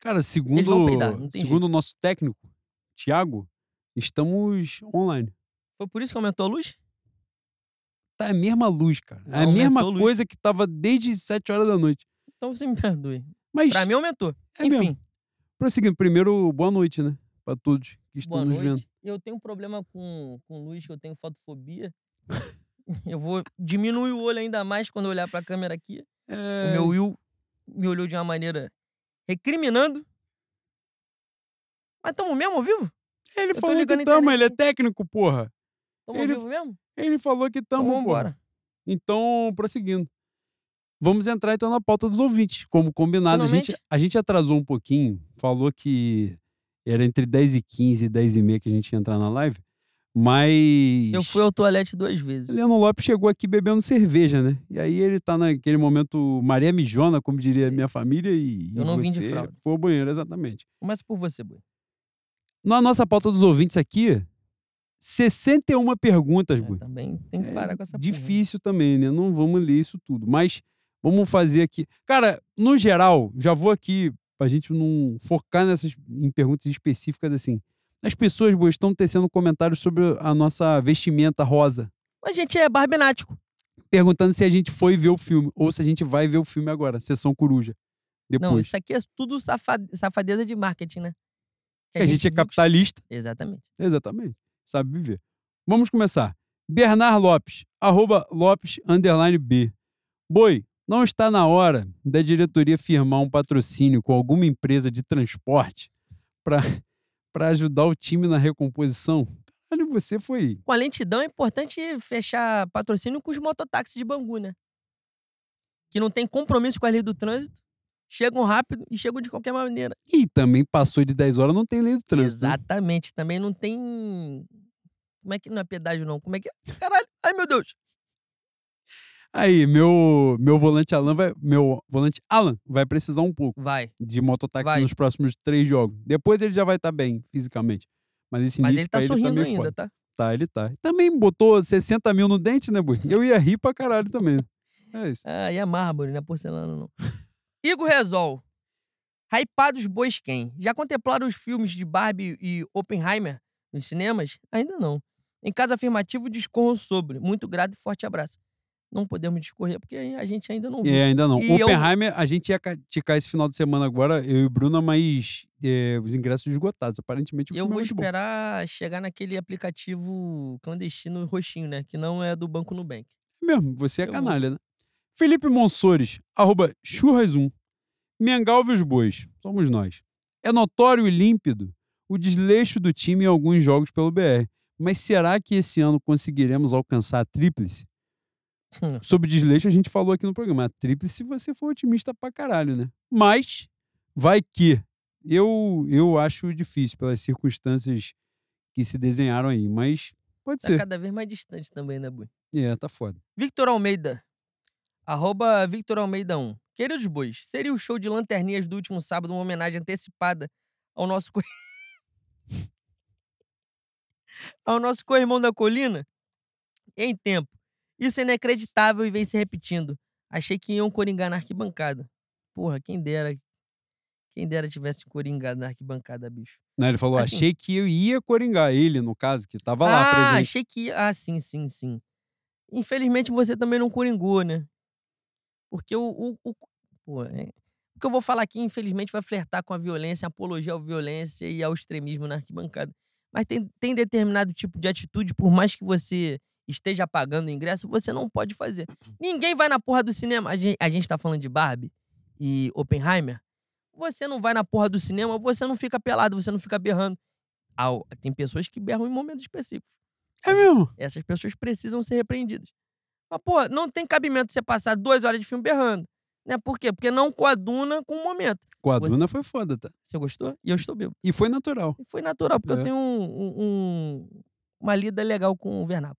Speaker 2: Cara, segundo,
Speaker 1: peidar,
Speaker 2: segundo o nosso técnico, Thiago, estamos online.
Speaker 1: Foi por isso que aumentou a luz?
Speaker 2: Tá a mesma luz, cara. É a
Speaker 1: Aumentou
Speaker 2: mesma
Speaker 1: luz.
Speaker 2: coisa que tava desde 7 horas da noite.
Speaker 1: Então você me perdoe.
Speaker 2: Mas,
Speaker 1: Pra mim aumentou.
Speaker 2: é
Speaker 1: Enfim,
Speaker 2: mesmo. prosseguindo, primeiro, boa noite, né? Pra todos que estão
Speaker 1: boa
Speaker 2: nos
Speaker 1: noite.
Speaker 2: vendo.
Speaker 1: Eu tenho um problema com, com luz, que eu tenho fotofobia. eu vou diminuir o olho ainda mais quando eu olhar pra câmera aqui. O
Speaker 2: É,
Speaker 1: meu Will me olhou de uma maneira recriminando. Mas tamo mesmo ao vivo?
Speaker 2: Ele falou que tamo, ele é técnico, porra.
Speaker 1: Tamo
Speaker 2: Ele-
Speaker 1: vivo mesmo?
Speaker 2: Ele falou que
Speaker 1: Então
Speaker 2: tamo, porra.
Speaker 1: vambora.
Speaker 2: Então, prosseguindo. Vamos entrar então na pauta dos ouvintes. Como combinado, a gente, a gente atrasou um pouquinho, falou que era entre 10 e 15 e 10 e meia que a gente ia entrar na live, mas.
Speaker 1: Eu fui ao toalete duas vezes.
Speaker 2: Leandro Lopes chegou aqui bebendo cerveja, né? E aí ele tá naquele momento Maria Mijona, como diria a minha família, e,
Speaker 1: Eu não vim de
Speaker 2: você
Speaker 1: fralda.
Speaker 2: foi ao banheiro, exatamente.
Speaker 1: Começa por você, Boi.
Speaker 2: Na nossa pauta dos ouvintes aqui, 61 perguntas,
Speaker 1: É,
Speaker 2: Bui.
Speaker 1: também tem que
Speaker 2: É
Speaker 1: parar com essa porra, né?
Speaker 2: difícil também, né? Não vamos ler isso tudo. Mas vamos fazer aqui. Cara, no geral, já vou aqui pra gente não focar nessas em perguntas específicas assim. As pessoas boas estão tecendo comentários sobre a nossa vestimenta rosa,
Speaker 1: A gente é barbenático.
Speaker 2: perguntando se a gente foi ver o filme ou se a gente vai ver o filme agora, sessão coruja. Depois.
Speaker 1: Não, isso aqui é tudo safa- safadeza de marketing, né? Que
Speaker 2: que a gente é
Speaker 1: viu que-
Speaker 2: capitalista.
Speaker 1: Exatamente.
Speaker 2: Exatamente. Sabe viver. Vamos começar. Bernard Lopes, arroba Lopes, underline B. Boi, não está na hora da diretoria firmar um patrocínio com alguma empresa de transporte para ajudar o time na recomposição? Caralho, você foi.
Speaker 1: Com a lentidão é importante fechar patrocínio com os mototáxis de Bangu, né? Que não tem compromisso com a lei do trânsito, chegam rápido e chegam de qualquer maneira.
Speaker 2: E também passou de 10 horas, não tem lei do trânsito. né?
Speaker 1: Exatamente. Também não tem. Como é que não é pedágio, não? Como é que é? Caralho. Ai, meu Deus.
Speaker 2: Aí, meu, meu volante Alan vai. Meu volante Alan vai precisar um pouco.
Speaker 1: Vai.
Speaker 2: de mototáxi
Speaker 1: Vai.
Speaker 2: nos próximos três jogos. Depois ele já vai estar bem fisicamente. Mas esse
Speaker 1: Mas
Speaker 2: início
Speaker 1: ele tá sorrindo
Speaker 2: meio
Speaker 1: ainda,
Speaker 2: foda.
Speaker 1: tá?
Speaker 2: Tá, ele tá. Também botou 60 mil no dente, né, Bui? Eu ia rir pra caralho também. É isso.
Speaker 1: Ah, e é mármore, não é porcelana, não. Igor Rezol. Hypados bois quem? Já contemplaram os filmes de Barbie e Oppenheimer nos cinemas? Ainda não. Em caso afirmativo, discorram sobre. Muito grato e forte abraço. Não podemos discorrer porque a gente ainda não viu.
Speaker 2: É, ainda não.
Speaker 1: E eu-
Speaker 2: Oppenheimer, a gente ia criticar esse final de semana agora, eu e o Bruna, mas é, os ingressos esgotados. Aparentemente o
Speaker 1: Eu
Speaker 2: é
Speaker 1: vou
Speaker 2: bom.
Speaker 1: esperar chegar naquele aplicativo clandestino roxinho, né? Que não é do Banco Nubank.
Speaker 2: É mesmo, você é
Speaker 1: Eu vou.
Speaker 2: canalha, né? Felipe Monsores, arroba churras1. Mengalve os bois, somos nós. É notório e límpido o desleixo do time em alguns jogos pelo BR. Mas será que esse ano conseguiremos alcançar a tríplice?
Speaker 1: Hum.
Speaker 2: Sobre desleixo, a gente falou aqui no programa. A tríplice, você for otimista pra caralho, né? Mas, vai que. Eu, eu acho difícil pelas circunstâncias que se desenharam aí. Mas pode
Speaker 1: Tá
Speaker 2: ser.
Speaker 1: cada vez mais distante também, né, Bui?
Speaker 2: É, tá foda.
Speaker 1: Victor Almeida. Arroba Victor Almeida 1. Queridos bois, seria o show de lanterninhas do último sábado uma homenagem antecipada ao nosso ao nosso co-irmão da colina? Em tempo. Isso é inacreditável e vem se repetindo. Achei que iam coringar na arquibancada. Porra, quem dera. Quem dera tivesse coringado na arquibancada, bicho.
Speaker 2: Não, ele falou,
Speaker 1: Assim-
Speaker 2: achei que eu ia coringar ele, no caso, que tava lá
Speaker 1: ah,
Speaker 2: presente.
Speaker 1: achei que. Ah, sim, sim, sim. Infelizmente você também não coringou, né? Porque o. o, o pô, é- o que eu vou falar aqui, infelizmente, vai flertar com a violência, a apologia à violência e ao extremismo na arquibancada. Mas tem, tem determinado tipo de atitude, por mais que você esteja pagando o ingresso, você não pode fazer. Ninguém vai na porra do cinema. A gente, a gente tá falando de Barbie e Oppenheimer. Você não vai na porra do cinema, você não fica pelado, você não fica berrando. Ah, tem pessoas que berram em momentos específicos.
Speaker 2: É mesmo?
Speaker 1: Essas pessoas precisam ser repreendidas. Mas, pô, não tem cabimento você passar duas horas de filme berrando. Né? Por quê? Porque não coaduna com o momento.
Speaker 2: Com a
Speaker 1: Você-
Speaker 2: foi foda, tá?
Speaker 1: Você gostou? E eu estou bêbado.
Speaker 2: E foi natural.
Speaker 1: E foi natural, porque
Speaker 2: É.
Speaker 1: eu tenho um- um- um- uma lida legal com o vernáculo.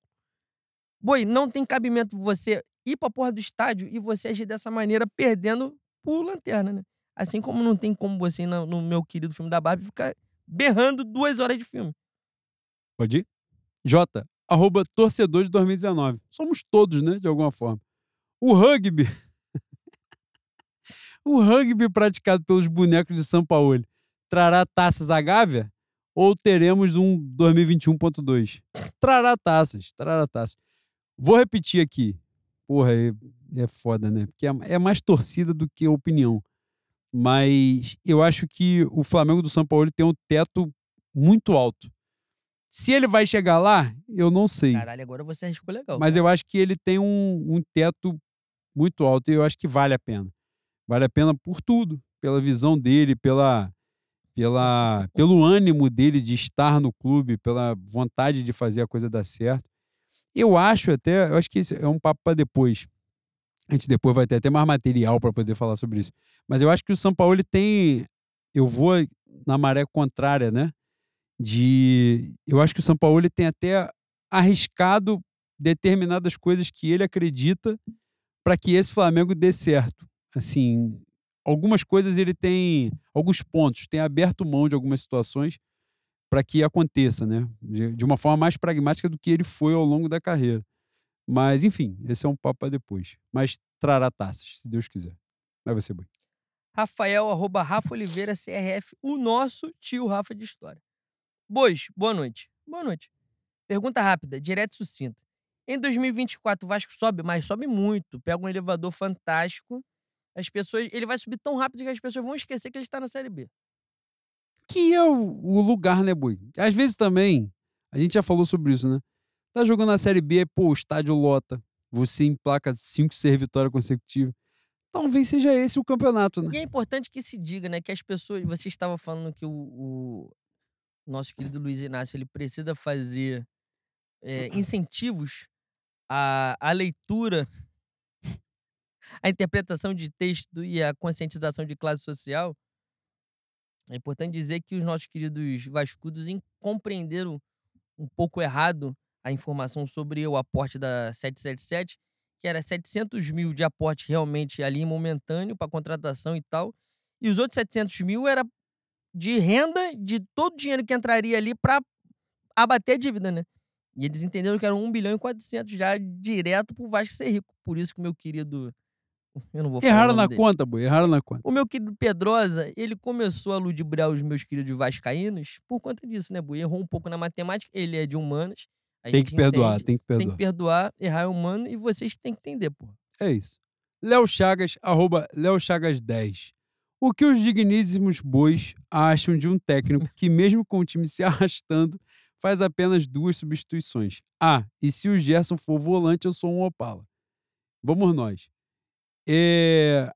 Speaker 1: Boi, não tem cabimento você ir pra porra do estádio e você agir dessa maneira, perdendo por lanterna, né? Assim como não tem como você ir no, no meu querido filme da Barbie ficar berrando duas horas de filme.
Speaker 2: Pode ir? J, arroba torcedor de 2019. Somos todos, né? De alguma forma. O rugby. O rugby praticado pelos bonecos de São Paulo trará taças à Gávea? Ou teremos um 2021.2? Trará taças, trará taças. Vou repetir aqui. Porra, é, é foda, né? Porque é, é mais torcida do que opinião. Mas eu acho que o Flamengo do São Paulo tem um teto muito alto. Se ele vai chegar lá, eu não sei.
Speaker 1: Caralho, agora você arriscou legal.
Speaker 2: Mas
Speaker 1: cara.
Speaker 2: eu acho que ele tem um, um teto muito alto e eu acho que vale a pena. Vale a pena por tudo, pela visão dele, pela, pela, pelo ânimo dele de estar no clube, pela vontade de fazer a coisa dar certo. Eu acho até, eu acho que esse é um papo para depois. A gente depois vai ter até mais material para poder falar sobre isso. Mas eu acho que o São Paulo ele tem, eu vou na maré contrária, né? De, eu acho que o São Paulo ele tem até arriscado determinadas coisas que ele acredita para que esse Flamengo dê certo. Assim, algumas coisas ele tem, alguns pontos, tem aberto mão de algumas situações para que aconteça, né? De, de uma forma mais pragmática do que ele foi ao longo da carreira. Mas, enfim, esse é um papo para depois. Mas trará taças, se Deus quiser. Vai você, Boi.
Speaker 1: Rafael, arroba Rafa Oliveira, CRF, o nosso tio Rafa de História. Bois, boa noite. Boa noite. Pergunta rápida, direta e sucinta. Em 2024, o Vasco sobe, mas sobe muito. Pega um elevador fantástico. As pessoas. Ele vai subir tão rápido que as pessoas vão esquecer que ele está na Série B.
Speaker 2: Que é o, o lugar, né, Boi? Às vezes também, a gente já falou sobre isso, né? Tá jogando na Série B, pô, estádio lota. Você emplaca 5, 6 vitórias consecutivas. Talvez seja esse o campeonato, né?
Speaker 1: E é importante que se diga, né, que as pessoas. Você estava falando que o, o nosso querido Luiz Inácio ele precisa fazer é, incentivos à, à leitura, à interpretação de texto e à conscientização de classe social. É importante dizer que os nossos queridos vascudos compreenderam um pouco errado a informação sobre o aporte da 777, que era 700 mil de aporte realmente ali momentâneo para contratação e tal, e os outros 700 mil era de renda de todo o dinheiro que entraria ali para abater a dívida, né? E eles entenderam que era 1 bilhão e 400 já direto pro Vasco ser rico. Por isso que o meu querido... Eu não vou
Speaker 2: Erraram na
Speaker 1: dele.
Speaker 2: conta, Boi, erraram na conta.
Speaker 1: O meu querido Pedrosa, ele começou a ludibriar os meus queridos vascaínos por conta disso, né, Bui? Errou um pouco na matemática, ele é de humanas.
Speaker 2: Tem que perdoar,
Speaker 1: entende,
Speaker 2: tem que
Speaker 1: Tem
Speaker 2: perdoar.
Speaker 1: que perdoar, errar é humano e vocês têm que entender, pô.
Speaker 2: É isso. Léo Chagas, arroba Léo Chagas 10. O que os digníssimos bois acham de um técnico que, mesmo com o time se arrastando, faz apenas duas substituições? Ah, e se o Gerson for volante, eu sou um Opala. Vamos nós. É,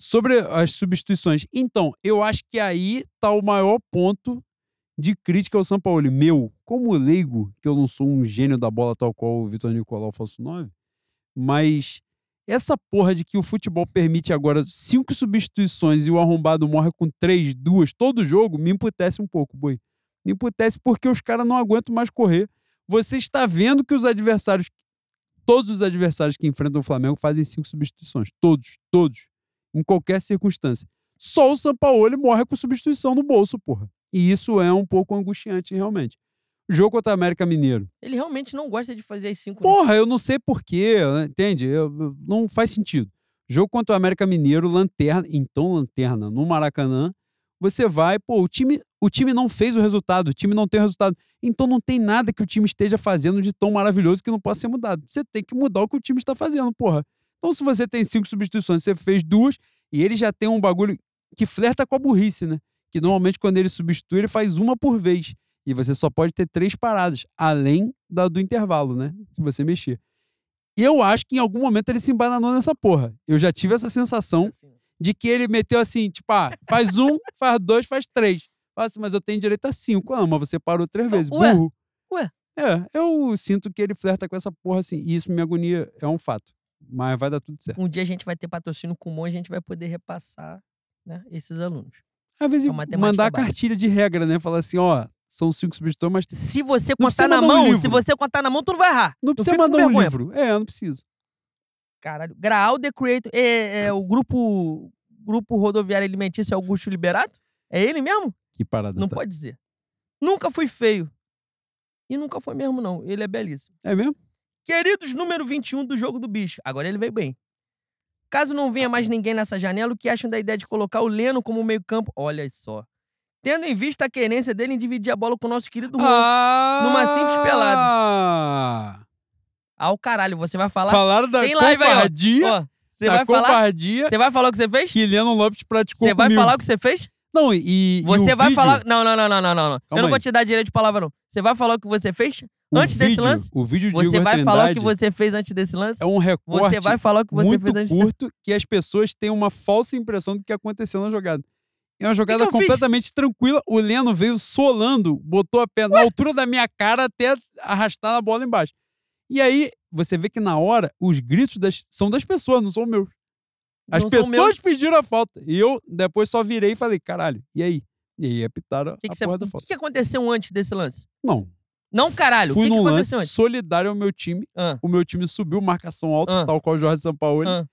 Speaker 2: sobre as substituições. Então, eu acho que aí tá o maior ponto de crítica ao São Paulo. Meu, como leigo, que eu não sou um gênio da bola tal qual o Vitor Nicolau falso 9, mas essa porra de que o futebol permite agora cinco substituições e o arrombado morre com três, duas, todo jogo, me emputece um pouco, boi. Me emputece porque os caras não aguentam mais correr. Você está vendo que os adversários, todos os adversários que enfrentam o Flamengo fazem cinco substituições. Todos, todos. Em qualquer circunstância. Só o Sampaoli morre com substituição no bolso, porra. E isso é um pouco angustiante, realmente. Jogo contra o América Mineiro.
Speaker 1: Ele realmente não gosta de fazer as cinco. né?
Speaker 2: Porra, eu não sei porquê, entende? Eu- eu- não faz sentido. Jogo contra o América Mineiro, lanterna, então lanterna, no Maracanã. Você vai, pô, o time, o time não fez o resultado, o time não tem o resultado. Então não tem nada que o time esteja fazendo de tão maravilhoso que não possa ser mudado. Você tem que mudar o que o time está fazendo, porra. Então, se você tem cinco substituições, você fez duas, e ele já tem um bagulho que flerta com a burrice, né? Que normalmente, quando ele substitui, ele faz uma por vez. E você só pode ter três paradas, além da do intervalo, né? Se você mexer. Eu acho que em algum momento ele se embananou nessa porra. Eu já tive essa sensação
Speaker 1: Assim,
Speaker 2: de que ele meteu assim, tipo, ah, faz um, faz dois, faz três. Fala assim, mas eu tenho direito a cinco. Ah, mas você parou três vezes.
Speaker 1: ué,
Speaker 2: Burro.
Speaker 1: ué.
Speaker 2: É, eu sinto que ele flerta com essa porra assim. E isso me agonia, é um fato. Mas vai dar tudo certo.
Speaker 1: Um dia a gente vai ter patrocínio comum, a gente vai poder repassar né, esses alunos.
Speaker 2: Às vezes,
Speaker 1: matemática
Speaker 2: mandar a
Speaker 1: básica.
Speaker 2: cartilha de regra, né? Falar assim, ó, são cinco substituições, mas
Speaker 1: Se você
Speaker 2: Não
Speaker 1: contar na
Speaker 2: mandar um
Speaker 1: mão, se você contar na mão, tu não vai errar.
Speaker 2: não
Speaker 1: Tu
Speaker 2: precisa mandar um livro. É, não precisa.
Speaker 1: Caralho. Graal The Creator. É, é o grupo, grupo Rodoviário Alimentício Augusto Liberato? É ele mesmo?
Speaker 2: Que parada.
Speaker 1: Não
Speaker 2: tá.
Speaker 1: pode dizer. Nunca fui feio. E nunca foi mesmo, não. Ele é belíssimo.
Speaker 2: É mesmo?
Speaker 1: Queridos, número 21 do jogo do bicho. Agora ele veio bem. Caso não venha mais ninguém nessa janela, o que acham da ideia de colocar o Leno como meio-campo? Olha só. Tendo em vista a querência dele em dividir a bola com o nosso querido Juan.
Speaker 2: Ah!
Speaker 1: numa simples pelada. Ao caralho, você vai falar.
Speaker 2: Falaram da
Speaker 1: Tem live aí, ó.
Speaker 2: covardia.
Speaker 1: Ó, você
Speaker 2: da
Speaker 1: vai falar.
Speaker 2: covardia
Speaker 1: Você vai falar o que você fez?
Speaker 2: que Leno Lopes praticou
Speaker 1: Você vai
Speaker 2: comigo.
Speaker 1: falar o que você fez?
Speaker 2: Não, e, e
Speaker 1: Você
Speaker 2: o
Speaker 1: vai
Speaker 2: vídeo-
Speaker 1: falar. Não, não, não, não, não, não. Eu não vou
Speaker 2: aí.
Speaker 1: te dar direito de palavra, não. Você vai falar o que você fez?
Speaker 2: o
Speaker 1: antes desse
Speaker 2: vídeo-
Speaker 1: lance,
Speaker 2: O vídeo de
Speaker 1: Você
Speaker 2: Igor
Speaker 1: vai falar o que
Speaker 2: Trindade
Speaker 1: você fez antes desse lance?
Speaker 2: é um recorte
Speaker 1: Você vai falar o que você
Speaker 2: muito
Speaker 1: fez antes
Speaker 2: curto que as pessoas têm uma falsa impressão do que aconteceu na jogada. É uma jogada
Speaker 1: que fiz?
Speaker 2: completamente tranquila. O Leno veio solando, botou a pé na altura da minha cara até arrastar a bola embaixo. E aí, você vê que na hora, os gritos das- são das pessoas, não são meus. As
Speaker 1: Não
Speaker 2: pessoas pediram a falta. E eu depois só virei e falei, caralho, e aí? E aí apitaram
Speaker 1: O que,
Speaker 2: a
Speaker 1: que, você-
Speaker 2: porra da
Speaker 1: o
Speaker 2: falta.
Speaker 1: que que aconteceu antes desse lance?
Speaker 2: Não.
Speaker 1: Não, caralho.
Speaker 2: Fui
Speaker 1: o que, que
Speaker 2: num lance
Speaker 1: antes?
Speaker 2: solidário ao meu time.
Speaker 1: Ah,
Speaker 2: O meu time subiu marcação alta,
Speaker 1: Ah.
Speaker 2: tal qual o Jorge Sampaoli.
Speaker 1: ah.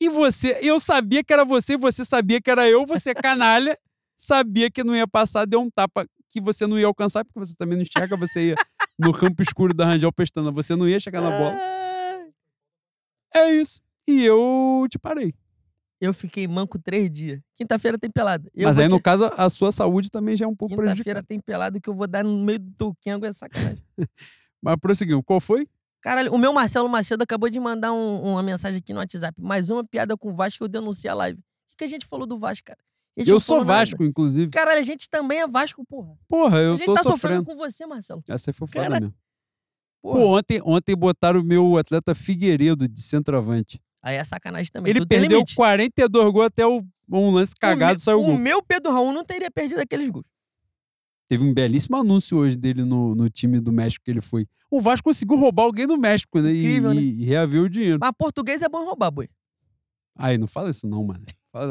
Speaker 2: E você, eu sabia que era você, você sabia que era eu, você canalha, sabia que não ia passar, deu um tapa que você não ia alcançar, porque você também não enxerga, você ia no campo escuro da Rangel Pestana, você não ia chegar na bola.
Speaker 1: Ah,
Speaker 2: É isso. E eu te parei.
Speaker 1: Eu fiquei manco três dias. Quinta-feira tem pelada. Eu
Speaker 2: Mas aí,
Speaker 1: te-
Speaker 2: no caso, a sua saúde também já é um pouco
Speaker 1: Quinta-feira
Speaker 2: prejudicada.
Speaker 1: tem pelado que eu vou dar no meio do Toquengo, é sacanagem.
Speaker 2: Mas prosseguimos. Qual foi?
Speaker 1: Caralho, o meu Marcelo Macedo acabou de mandar um- uma mensagem aqui no WhatsApp. Mais uma piada com o Vasco eu denunciei a live. O que, que a gente falou do Vasco, cara?
Speaker 2: Eu
Speaker 1: não
Speaker 2: sou
Speaker 1: falou nada.
Speaker 2: Vasco, inclusive.
Speaker 1: Caralho, a gente também é Vasco, porra.
Speaker 2: Porra, eu
Speaker 1: a gente
Speaker 2: tô
Speaker 1: tá
Speaker 2: sofrendo.
Speaker 1: sofrendo com você, Marcelo.
Speaker 2: Essa foi foda
Speaker 1: Cara,
Speaker 2: mesmo.
Speaker 1: Porra.
Speaker 2: Pô, ontem, ontem botaram o meu atleta Figueiredo de centroavante.
Speaker 1: Aí é sacanagem também.
Speaker 2: Ele
Speaker 1: tudo
Speaker 2: perdeu
Speaker 1: limite.
Speaker 2: 42 gols até o, um lance cagado
Speaker 1: o,
Speaker 2: saiu o gol.
Speaker 1: O meu Pedro Raul não teria perdido aqueles gols.
Speaker 2: Teve um belíssimo anúncio hoje dele no, no time do México que ele foi. O Vasco conseguiu roubar alguém do México, né? E-
Speaker 1: Incrível,
Speaker 2: e,
Speaker 1: né?
Speaker 2: e reaver o dinheiro.
Speaker 1: Mas português é bom roubar, boi.
Speaker 2: Aí, não fala isso não, mano.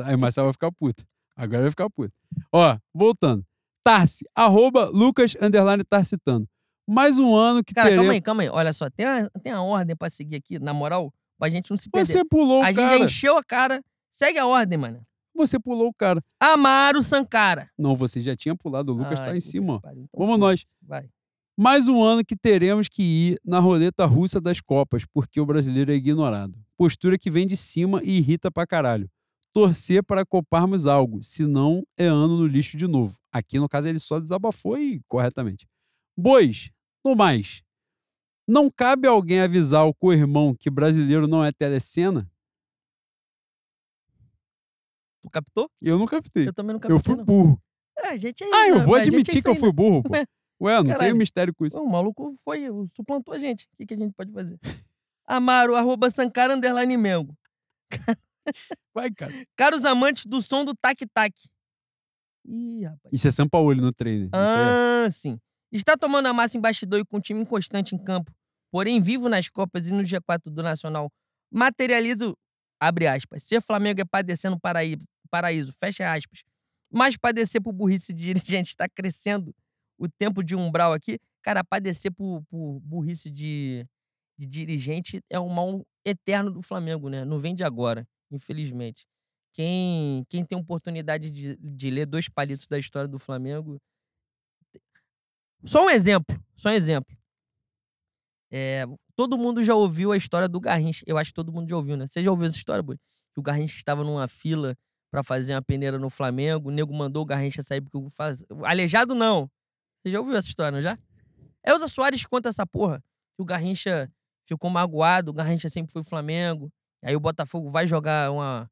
Speaker 2: Aí o Marcelo vai ficar puto. Agora vai ficar puto. Ó, voltando. Tarsi, arroba Lucas, underline Tarsitano. Mais um ano que
Speaker 1: Cara,
Speaker 2: teremos...
Speaker 1: calma aí, calma aí. Olha só, tem a, tem a ordem pra seguir aqui, na moral, pra gente não se perder.
Speaker 2: Você pulou
Speaker 1: a
Speaker 2: o
Speaker 1: gente já
Speaker 2: cara.
Speaker 1: encheu a cara. Segue a ordem, mano.
Speaker 2: Você pulou o cara.
Speaker 1: Amaro Sankara.
Speaker 2: Não, você já tinha pulado. O Lucas tá
Speaker 1: Ai,
Speaker 2: em
Speaker 1: puta
Speaker 2: cima, ó.
Speaker 1: Então
Speaker 2: Vamos nós.
Speaker 1: Vai.
Speaker 2: Mais um ano que teremos que ir na roleta russa das Copas, porque o brasileiro é ignorado. Postura que vem de cima e irrita pra caralho. Torcer para coparmos algo, senão é ano no lixo de novo. Aqui, no caso, ele só desabafou e corretamente. Bois, no mais, não cabe alguém avisar o co-irmão que brasileiro não é telecena?
Speaker 1: Tu captou?
Speaker 2: Eu não captei.
Speaker 1: Eu também não
Speaker 2: Eu
Speaker 1: captei,
Speaker 2: fui
Speaker 1: não.
Speaker 2: burro.
Speaker 1: É, a gente é
Speaker 2: Ah, eu
Speaker 1: né?
Speaker 2: vou
Speaker 1: é
Speaker 2: admitir
Speaker 1: isso
Speaker 2: que eu
Speaker 1: aí,
Speaker 2: fui
Speaker 1: né?
Speaker 2: burro, pô.
Speaker 1: Ué,
Speaker 2: não tem
Speaker 1: caralho.
Speaker 2: mistério com isso.
Speaker 1: O maluco foi, suplantou a gente. O que, que a gente pode fazer? Amaro, arroba Sankara, underline Mengo.
Speaker 2: Vai, cara.
Speaker 1: Caros amantes do som do tac-tac. Ih, rapaz.
Speaker 2: Isso é São Paulo no treino. É...
Speaker 1: Ah, sim. Está tomando a massa em bastidor e com um time inconstante em campo, porém vivo nas Copas e no G4 do Nacional, materializa, o- abre aspas, ser Flamengo é padecer no paraíso, paraíso, fecha aspas. Mas padecer por burrice de dirigente está crescendo o tempo de umbral aqui. Cara, padecer por, por burrice de, de dirigente é um mal eterno do Flamengo, né? Não vem de agora, infelizmente. Quem, quem tem oportunidade de, de ler dois palitos da história do Flamengo. Só um exemplo, só um exemplo. É, todo mundo já ouviu a história do Garrincha. Eu acho que todo mundo já ouviu, né? Você já ouviu essa história, Boi? Que o Garrincha estava numa fila pra fazer uma peneira no Flamengo. O nego mandou o Garrincha sair porque o faz... Aleijado não. Você já ouviu essa história, não já? Elza Soares conta essa porra. Que o Garrincha ficou magoado. O Garrincha sempre foi Flamengo. Aí o Botafogo vai jogar uma,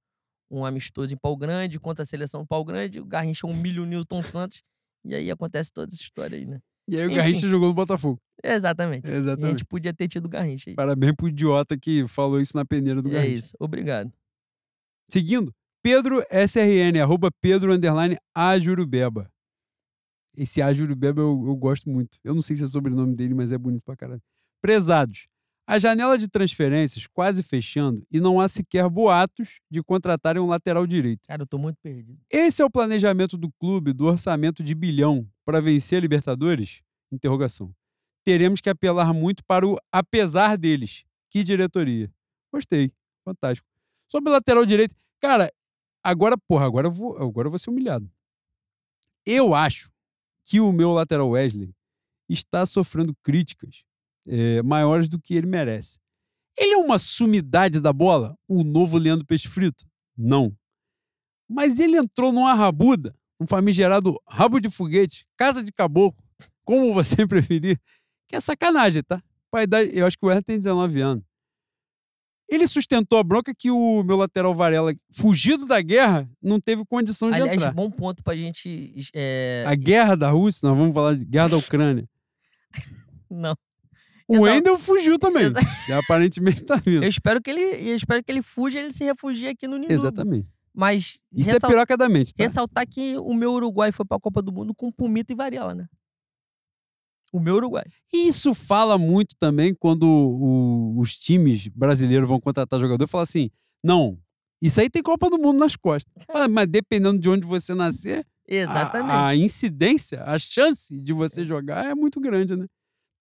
Speaker 1: um amistoso em Pau Grande contra a seleção do Pau Grande. O Garrincha humilha o Newton Santos. E aí acontece toda essa história aí, né?
Speaker 2: E aí o
Speaker 1: Enfim.
Speaker 2: Garrincha jogou no Botafogo.
Speaker 1: Exatamente. A
Speaker 2: Exatamente.
Speaker 1: gente podia ter tido o Garrincha aí.
Speaker 2: Parabéns pro idiota que falou isso na peneira do
Speaker 1: E é
Speaker 2: Garrincha.
Speaker 1: isso. Obrigado.
Speaker 2: Seguindo, Pedro SRN, arroba Pedro underline Ajurubeba. Esse Ajurubeba eu, eu gosto muito. Eu não sei se é sobrenome dele, mas é bonito pra caralho. Prezados, a janela de transferências quase fechando e não há sequer boatos de contratarem um lateral direito.
Speaker 1: Cara, eu tô muito perdido.
Speaker 2: Esse é o planejamento do clube do orçamento de bilhão para vencer a Libertadores? Interrogação. Teremos que apelar muito para o apesar deles. Que diretoria. Gostei. Fantástico. Sobre o lateral direito, cara, agora, porra, agora eu vou, agora eu vou ser humilhado. Eu acho que o meu lateral Wesley está sofrendo críticas eh, maiores do que ele merece. Ele é uma sumidade da bola? O novo Leandro Peixe Frito? Não. Mas ele entrou numa rabuda, um famigerado rabo de foguete, casa de caboclo, como você preferir, que é sacanagem, tá? Eu acho que o Hernan tem 19 anos. Ele sustentou a bronca que o meu lateral Varela, fugido da guerra, não teve condição de
Speaker 1: Aliás,
Speaker 2: entrar.
Speaker 1: bom ponto pra gente. é,
Speaker 2: A guerra da Rússia, nós vamos falar de guerra da Ucrânia.
Speaker 1: Não.
Speaker 2: O Wendel fugiu também.
Speaker 1: Exa-
Speaker 2: E aparentemente tá vindo.
Speaker 1: Eu espero que ele. Eu espero que ele fuja e ele se refugie aqui no Ninubo.
Speaker 2: Exatamente.
Speaker 1: Mas
Speaker 2: Isso
Speaker 1: ressal-
Speaker 2: é piroca da mente, tá?
Speaker 1: ressaltar que o meu Uruguai foi pra Copa do Mundo com Pumita e Varela, né? O meu Uruguai.
Speaker 2: E Isso fala muito também quando o- os times brasileiros vão contratar jogador e falar assim: não, isso aí tem Copa do Mundo nas costas. Mas dependendo de onde você nascer,
Speaker 1: Exatamente.
Speaker 2: a, a incidência, a chance de você jogar é muito grande, né?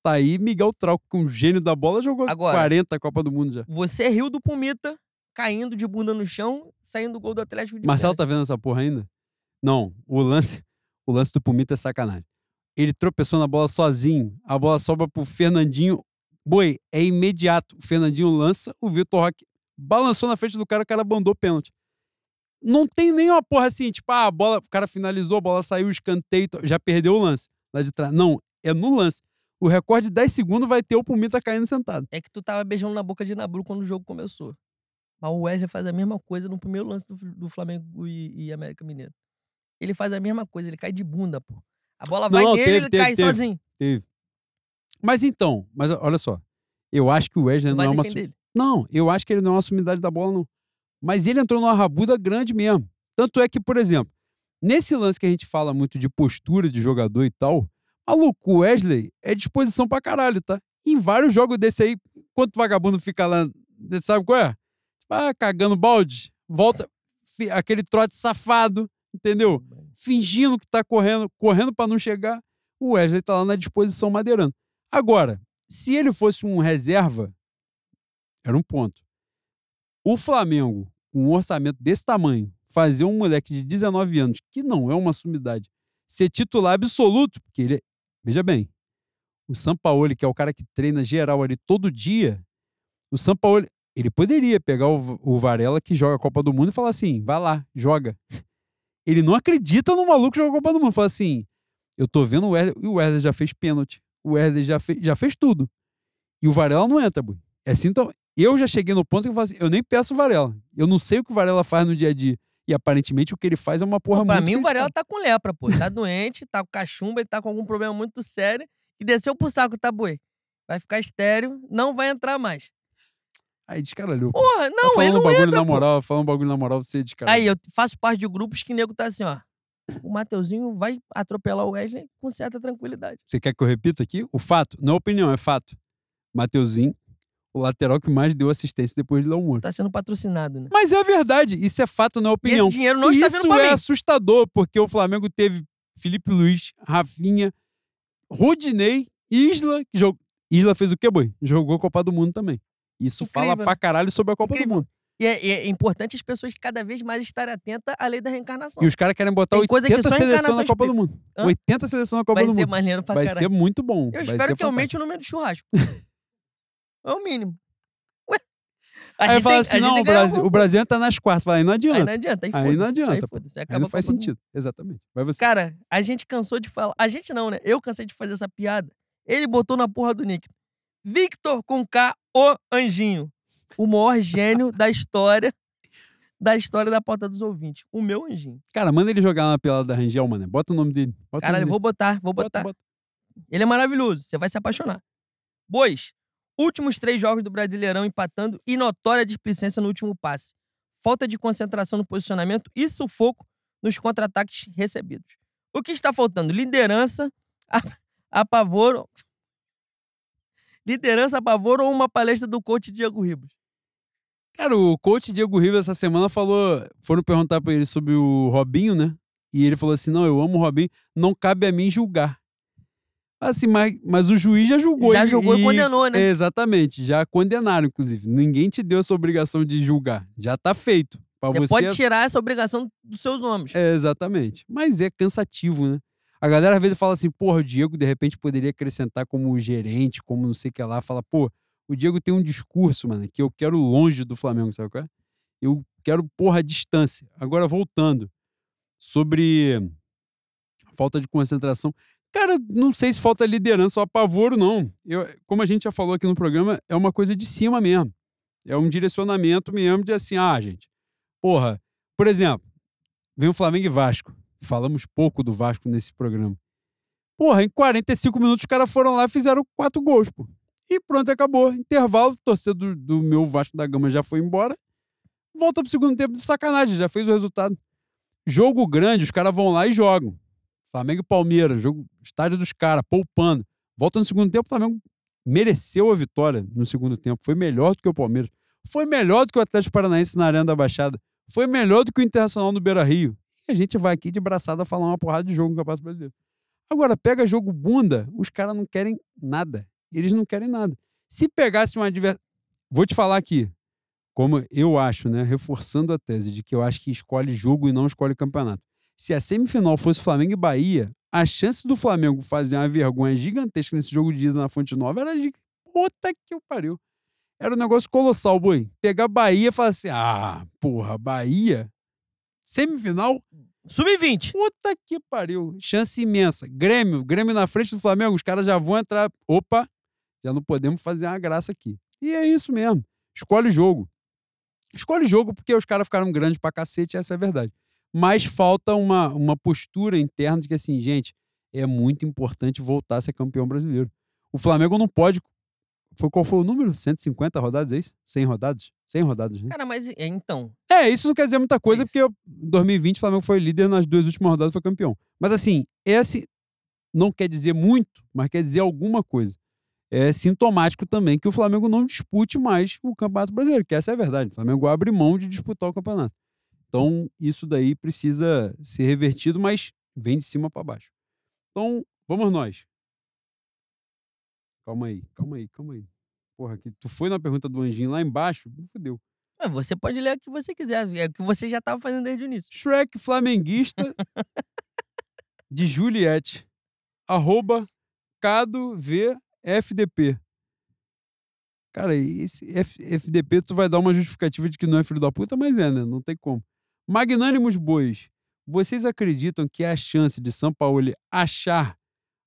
Speaker 2: Tá aí Miguel Trauco, com o gênio da bola, jogou
Speaker 1: Agora-
Speaker 2: 40 Copa do Mundo já.
Speaker 1: Você riu do Pumita caindo de bunda no chão, saindo do gol do Atlético de
Speaker 2: Marcelo
Speaker 1: pênalti.
Speaker 2: tá vendo essa porra ainda? Não, o lance, o lance do Pumita é sacanagem. Ele tropeçou na bola sozinho, a bola sobra pro Fernandinho. Boi, é imediato. O Fernandinho lança, o Vitor Roque balançou na frente do cara, o cara bandou pênalti. Não tem nenhuma porra assim, tipo, ah, a bola, o cara finalizou, a bola saiu, escanteio, já perdeu o lance lá de trás. Não, é no lance. O recorde de 10 segundos vai ter o Pumita caindo sentado.
Speaker 1: É que tu tava beijando na boca de Nabru quando o jogo começou. Mas o Wesley faz a mesma coisa no primeiro lance do, do Flamengo e, e América Mineiro. Ele faz a mesma coisa, ele cai de bunda, pô. A bola vai
Speaker 2: Não,
Speaker 1: nele,
Speaker 2: teve,
Speaker 1: ele
Speaker 2: teve,
Speaker 1: cai
Speaker 2: teve.
Speaker 1: sozinho.
Speaker 2: Teve. Mas então, mas olha só. Eu acho que o Wesley não
Speaker 1: vai
Speaker 2: é uma. Não, eu acho que ele não é uma sumidade da bola, não. Mas ele entrou numa rabuda grande mesmo. Tanto é que, por exemplo, nesse lance que a gente fala muito de postura de jogador e tal, maluco, o Wesley é disposição pra caralho, tá? Em vários jogos desse aí, enquanto o vagabundo fica lá, sabe qual é? Ah, cagando balde, volta, aquele trote safado, entendeu? fingindo que tá correndo, correndo para não chegar, o Wesley tá lá na disposição madeirando. Agora, se ele fosse um reserva, era um ponto. O Flamengo, com um orçamento desse tamanho, fazer um moleque de 19 anos, que não é uma sumidade, ser titular absoluto, porque ele é, veja bem, o Sampaoli, que é o cara que treina geral ali todo dia, o Sampaoli, ele poderia pegar o, o Varela que joga a Copa do Mundo e falar assim, vai lá, joga ele não acredita no maluco que jogou a Copa do Mundo. Fala assim: eu tô vendo o Wesley, e o Wesley já fez pênalti. O Wesley já, fez, já fez tudo. E o Varela não entra, boi. É assim, então. Eu já cheguei no ponto que eu falo assim: eu nem peço o Varela. Eu não sei o que o Varela faz no dia a dia. E aparentemente o que ele faz é uma porra
Speaker 1: Pra
Speaker 2: muito.
Speaker 1: mim, o Varela tá com lepra, pô. Tá doente, tá com cachumba, ele tá com algum problema muito sério. E desceu pro saco, tá, boi? Vai ficar estéreo, não vai entrar mais.
Speaker 2: Aí descaralhou.
Speaker 1: Porra,
Speaker 2: Tá
Speaker 1: não, ele
Speaker 2: falando um
Speaker 1: não
Speaker 2: bagulho
Speaker 1: entra,
Speaker 2: na moral, falando um bagulho na moral, você descaralhou.
Speaker 1: Aí eu faço parte de grupos que nego tá assim, ó. O Mateuzinho vai atropelar o Wesley com certa tranquilidade.
Speaker 2: Você quer que eu repita aqui? O fato, não é opinião, é fato. Mateuzinho, o lateral que mais deu assistência depois de Léo Moura.
Speaker 1: Tá sendo patrocinado, né?
Speaker 2: Mas é a verdade, isso é fato, não é
Speaker 1: E
Speaker 2: opinião.
Speaker 1: esse dinheiro não
Speaker 2: E
Speaker 1: está
Speaker 2: isso
Speaker 1: pra
Speaker 2: é
Speaker 1: mim.
Speaker 2: assustador, porque o Flamengo teve Felipe Luiz, Rafinha, Rodinei, Isla, que jogou. Isla fez o quê, boi? Jogou a Copa do Mundo também. Isso fala
Speaker 1: Incrível,
Speaker 2: pra
Speaker 1: né?
Speaker 2: caralho sobre a Copa
Speaker 1: Incrível.
Speaker 2: do Mundo.
Speaker 1: E é, e é importante as pessoas cada vez mais estarem atentas à lei da reencarnação.
Speaker 2: E os caras querem botar
Speaker 1: Tem coisa que
Speaker 2: 80
Speaker 1: só a
Speaker 2: seleções na Copa do. Mundo.
Speaker 1: Hã?
Speaker 2: 80 seleções na Copa
Speaker 1: Vai
Speaker 2: do
Speaker 1: ser
Speaker 2: Mundo.
Speaker 1: maneiro pra
Speaker 2: Vai
Speaker 1: caralho.
Speaker 2: ser muito bom.
Speaker 1: Eu
Speaker 2: vai
Speaker 1: espero
Speaker 2: ser
Speaker 1: que aumente o número de churrasco. é o mínimo. Ué? A
Speaker 2: Aí fala
Speaker 1: tem-
Speaker 2: assim: não, o Brasil, o Brasil tá nas quartas. Fala, aí não
Speaker 1: coisa. Aí
Speaker 2: adianta.
Speaker 1: não adianta. Aí,
Speaker 2: Aí não adianta,
Speaker 1: Aí,
Speaker 2: pô. Aí não faz sentido. Exatamente. Vai você.
Speaker 1: Cara, a gente cansou de falar. A gente não, né? Eu cansei de fazer essa piada. Ele botou na porra do Nick. Victor com K, o anjinho. O maior gênio da história. Da história da porta dos ouvintes. O meu anjinho.
Speaker 2: Cara, manda ele jogar na pelada da Rangel, mano. Bota o nome dele. Bota
Speaker 1: Caralho,
Speaker 2: nome
Speaker 1: vou botar, vou
Speaker 2: dele.
Speaker 1: botar.
Speaker 2: Bota, bota.
Speaker 1: Ele é maravilhoso. Você vai se apaixonar. Bois. Últimos três jogos do Brasileirão empatando e notória displicência no último passe. Falta de concentração no posicionamento e sufoco nos contra-ataques recebidos. O que está faltando? Liderança, apavoro. Liderança, apavoro ou uma palestra do coach Diego Ribas?
Speaker 2: Cara, o coach Diego Ribas essa semana falou. Foram perguntar pra ele sobre o Robinho, né? E ele falou assim: não, eu amo o Robinho, não cabe a mim julgar. Assim, mas, mas o juiz já julgou.
Speaker 1: Já julgou e condenou, né?
Speaker 2: Exatamente, já condenaram, inclusive. Ninguém te deu essa obrigação de julgar. Já tá feito. Pra
Speaker 1: Você
Speaker 2: você,
Speaker 1: pode tirar essa obrigação dos seus nomes.
Speaker 2: É, exatamente. Mas é cansativo, né? A galera às vezes fala assim, porra, o Diego de repente poderia acrescentar como gerente, como não sei o que lá. Fala, pô, o Diego tem um discurso, mano, que eu quero longe do Flamengo, sabe qual é? Eu quero, porra, a distância. Agora, voltando sobre falta de concentração. Cara, não sei se falta liderança ou apavoro, não. Eu, como a gente já falou aqui no programa, é uma coisa de cima mesmo. É um direcionamento mesmo de assim, ah, gente, porra, por exemplo, vem o Flamengo e Vasco. Falamos pouco do Vasco nesse programa. Porra, em 45 minutos os caras foram lá e fizeram quatro gols, pô. E pronto, acabou. Intervalo, torcedor do, do meu Vasco da Gama já foi embora. Volta pro segundo tempo de sacanagem, já fez o resultado. Jogo grande, os caras vão lá e jogam. Flamengo e Palmeiras, jogo, estádio dos caras, poupando. Volta no segundo tempo, o Flamengo mereceu a vitória no segundo tempo. Foi melhor do que o Palmeiras. Foi melhor do que o Atlético Paranaense na Arena da Baixada. Foi melhor do que o Internacional no Beira Rio. E a gente vai aqui de braçada falar uma porrada de jogo no Campeonato Brasileiro. Agora, pega jogo bunda, os caras não querem nada. Eles não querem nada. Se pegasse um adversário. Vou te falar aqui, como eu acho, né? Reforçando a tese de que eu acho que escolhe jogo e não escolhe campeonato. Se a semifinal fosse Flamengo e Bahia, a chance do Flamengo fazer uma vergonha gigantesca nesse jogo de ida na Fonte Nova era de. Puta que eu pariu. Era um negócio colossal, boi. Pegar Bahia e falar assim: ah, porra, Bahia? Semifinal?
Speaker 1: Sub-20.
Speaker 2: Puta que pariu. Chance imensa. Grêmio, Grêmio na frente do Flamengo, os caras já vão entrar. Opa, já não podemos fazer uma graça aqui. E é isso mesmo. Escolhe o jogo. Escolhe o jogo porque os caras ficaram grandes pra cacete, essa é a verdade. Mas falta uma, uma postura interna de que, assim, gente, é muito importante voltar a ser campeão brasileiro. O Flamengo não pode. Foi, qual foi o número? 150 rodadas, é isso? 100 rodadas? 100 rodadas, né?
Speaker 1: Cara, mas é, então.
Speaker 2: É, isso não quer dizer muita coisa,
Speaker 1: isso.
Speaker 2: porque em 2020 o Flamengo foi líder nas duas últimas rodadas foi campeão. Mas assim, esse não quer dizer muito, mas quer dizer alguma coisa. É sintomático também que o Flamengo não dispute mais o Campeonato Brasileiro, que essa é a verdade. O Flamengo abre mão de disputar o campeonato. Então, isso daí precisa ser revertido, mas vem de cima para baixo. Então, vamos nós. Calma aí, calma aí, calma aí. Porra, que tu foi na pergunta do Anjinho lá embaixo, fudeu.
Speaker 1: é, Você pode ler o que você quiser. É o que você já estava fazendo desde o início.
Speaker 2: Shrek Flamenguista de Juliette. Arroba Cado V FDP. Cara, esse F- FDP tu vai dar uma justificativa de que não é filho da puta, mas é, né? Não tem como. Magnânimos Bois, vocês acreditam que há chance de São Paulo achar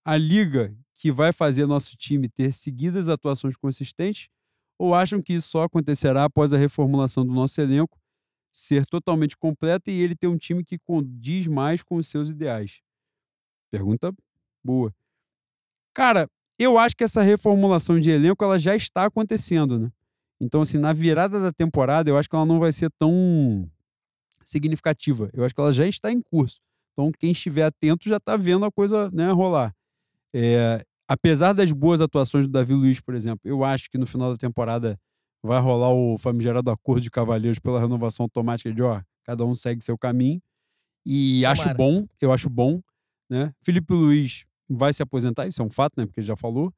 Speaker 2: a liga que vai fazer nosso time ter seguidas atuações consistentes? Ou acham que isso só acontecerá após a reformulação do nosso elenco ser totalmente completa e ele ter um time que condiz mais com os seus ideais? Pergunta boa. Cara, eu acho que essa reformulação de elenco ela já está acontecendo, né? Então, assim, na virada da temporada, eu acho que ela não vai ser tão significativa. Eu acho que ela já está em curso. Então, quem estiver atento já está vendo a coisa né, rolar. É, apesar das boas atuações do Davi Luiz, por exemplo, eu acho que no final da temporada vai rolar o famigerado acordo de cavalheiros pela renovação automática de, ó, cada um segue seu caminho. E
Speaker 1: Tomara.
Speaker 2: acho bom, eu acho bom, né? Felipe Luiz vai se aposentar, isso é um fato, né? Porque ele já falou.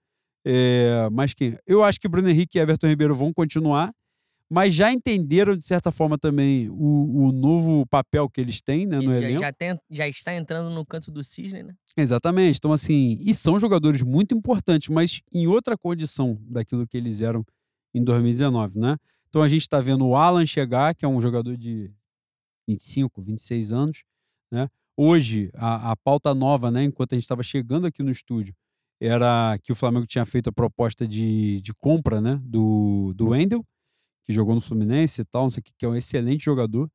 Speaker 2: É, mas quem? Eu acho que Bruno Henrique e Everton Ribeiro vão continuar, mas já entenderam, de certa forma, também o, o novo papel que eles têm né, no
Speaker 1: já,
Speaker 2: elenco.
Speaker 1: já, tem- já está entrando no canto do cisne, né?
Speaker 2: Exatamente. Então, assim, e são jogadores muito importantes, mas em outra condição daquilo que eles eram em 2019, né? Então a gente está vendo o Alan chegar, que é um jogador de 25, 26 anos, né? Hoje, a, a pauta nova, né, enquanto a gente estava chegando aqui no estúdio, era que o Flamengo tinha feito a proposta de, de compra, né, do, do Wendel, que jogou no Fluminense e tal, não sei o que, que é um excelente jogador.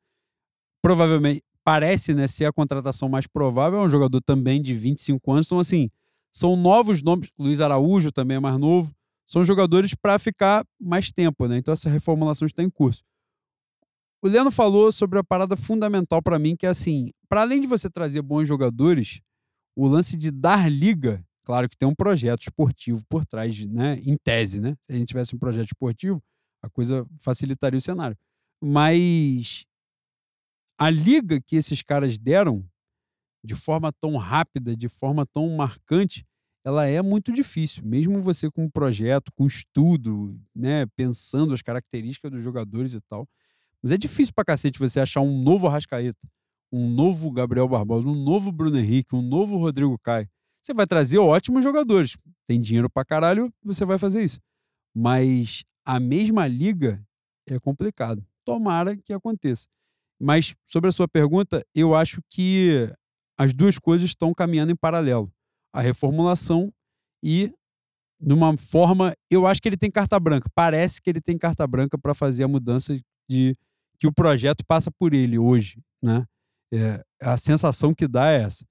Speaker 2: Provavelmente, parece, né, ser a contratação mais provável, é um jogador também de 25 anos, então assim, são novos nomes, Luiz Araújo também é mais novo, são jogadores para ficar mais tempo, né? Então essa reformulação está em curso. O Leandro falou sobre a parada fundamental para mim, que é assim, para além de você trazer bons jogadores, o lance de dar liga, claro que tem um projeto esportivo por trás, né? Em tese, né? Se a gente tivesse um projeto esportivo, a coisa facilitaria o cenário. Mas a liga que esses caras deram de forma tão rápida, de forma tão marcante, ela é muito difícil. Mesmo você com um projeto, com estudo, né, pensando as características dos jogadores e tal. Mas é difícil pra cacete você achar um novo Arrascaeta, um novo Gabriel Barbosa, um novo Bruno Henrique, um novo Rodrigo Caio. Você vai trazer ótimos jogadores. Tem dinheiro pra caralho, você vai fazer isso. Mas a mesma liga é complicado. Tomara que aconteça. Mas sobre a sua pergunta, eu acho que as duas coisas estão caminhando em paralelo. A reformulação e, de uma forma, eu acho que ele tem carta branca. Parece que ele tem carta branca para fazer a mudança de que o projeto passa por ele hoje, né? É, a sensação que dá é essa.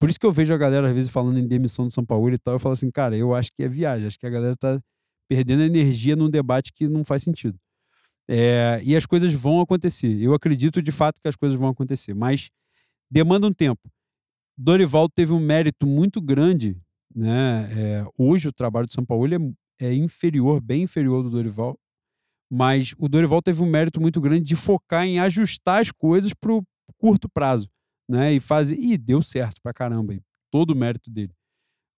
Speaker 2: Por isso que eu vejo a galera às vezes falando em demissão do São Paulo e tal, eu falo assim, cara, eu acho que é viagem, acho que a galera tá perdendo energia num debate que não faz sentido. É, e as coisas vão acontecer. Eu acredito de fato que as coisas vão acontecer, mas demanda um tempo. Dorival teve um mérito muito grande, né? É, hoje o trabalho do São Paulo é, é inferior, bem inferior do Dorival, mas o Dorival teve um mérito muito grande de focar em ajustar as coisas para o curto prazo, né? E fazer e deu certo pra caramba, todo o mérito dele.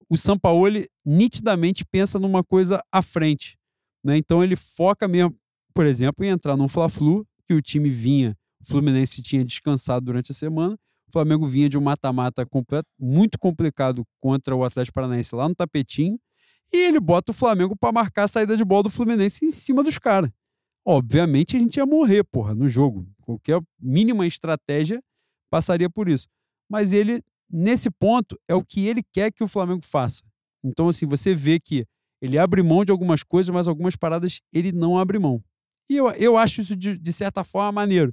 Speaker 2: O São Paulo nitidamente pensa numa coisa à frente, né? Então ele foca mesmo, por exemplo, em entrar num Fla-Flu que o time vinha, o Fluminense tinha descansado durante a semana, o Flamengo vinha de um mata-mata muito complicado contra o Atlético Paranaense lá no tapetinho, e ele bota o Flamengo para marcar a saída de bola do Fluminense em cima dos caras. Obviamente a gente ia morrer, porra, no jogo. Qualquer mínima estratégia passaria por isso. Mas ele, nesse ponto, é o que ele quer que o Flamengo faça. Então, assim, você vê que ele abre mão de algumas coisas, mas algumas paradas ele não abre mão. E eu, eu acho isso, de, de certa forma, maneiro.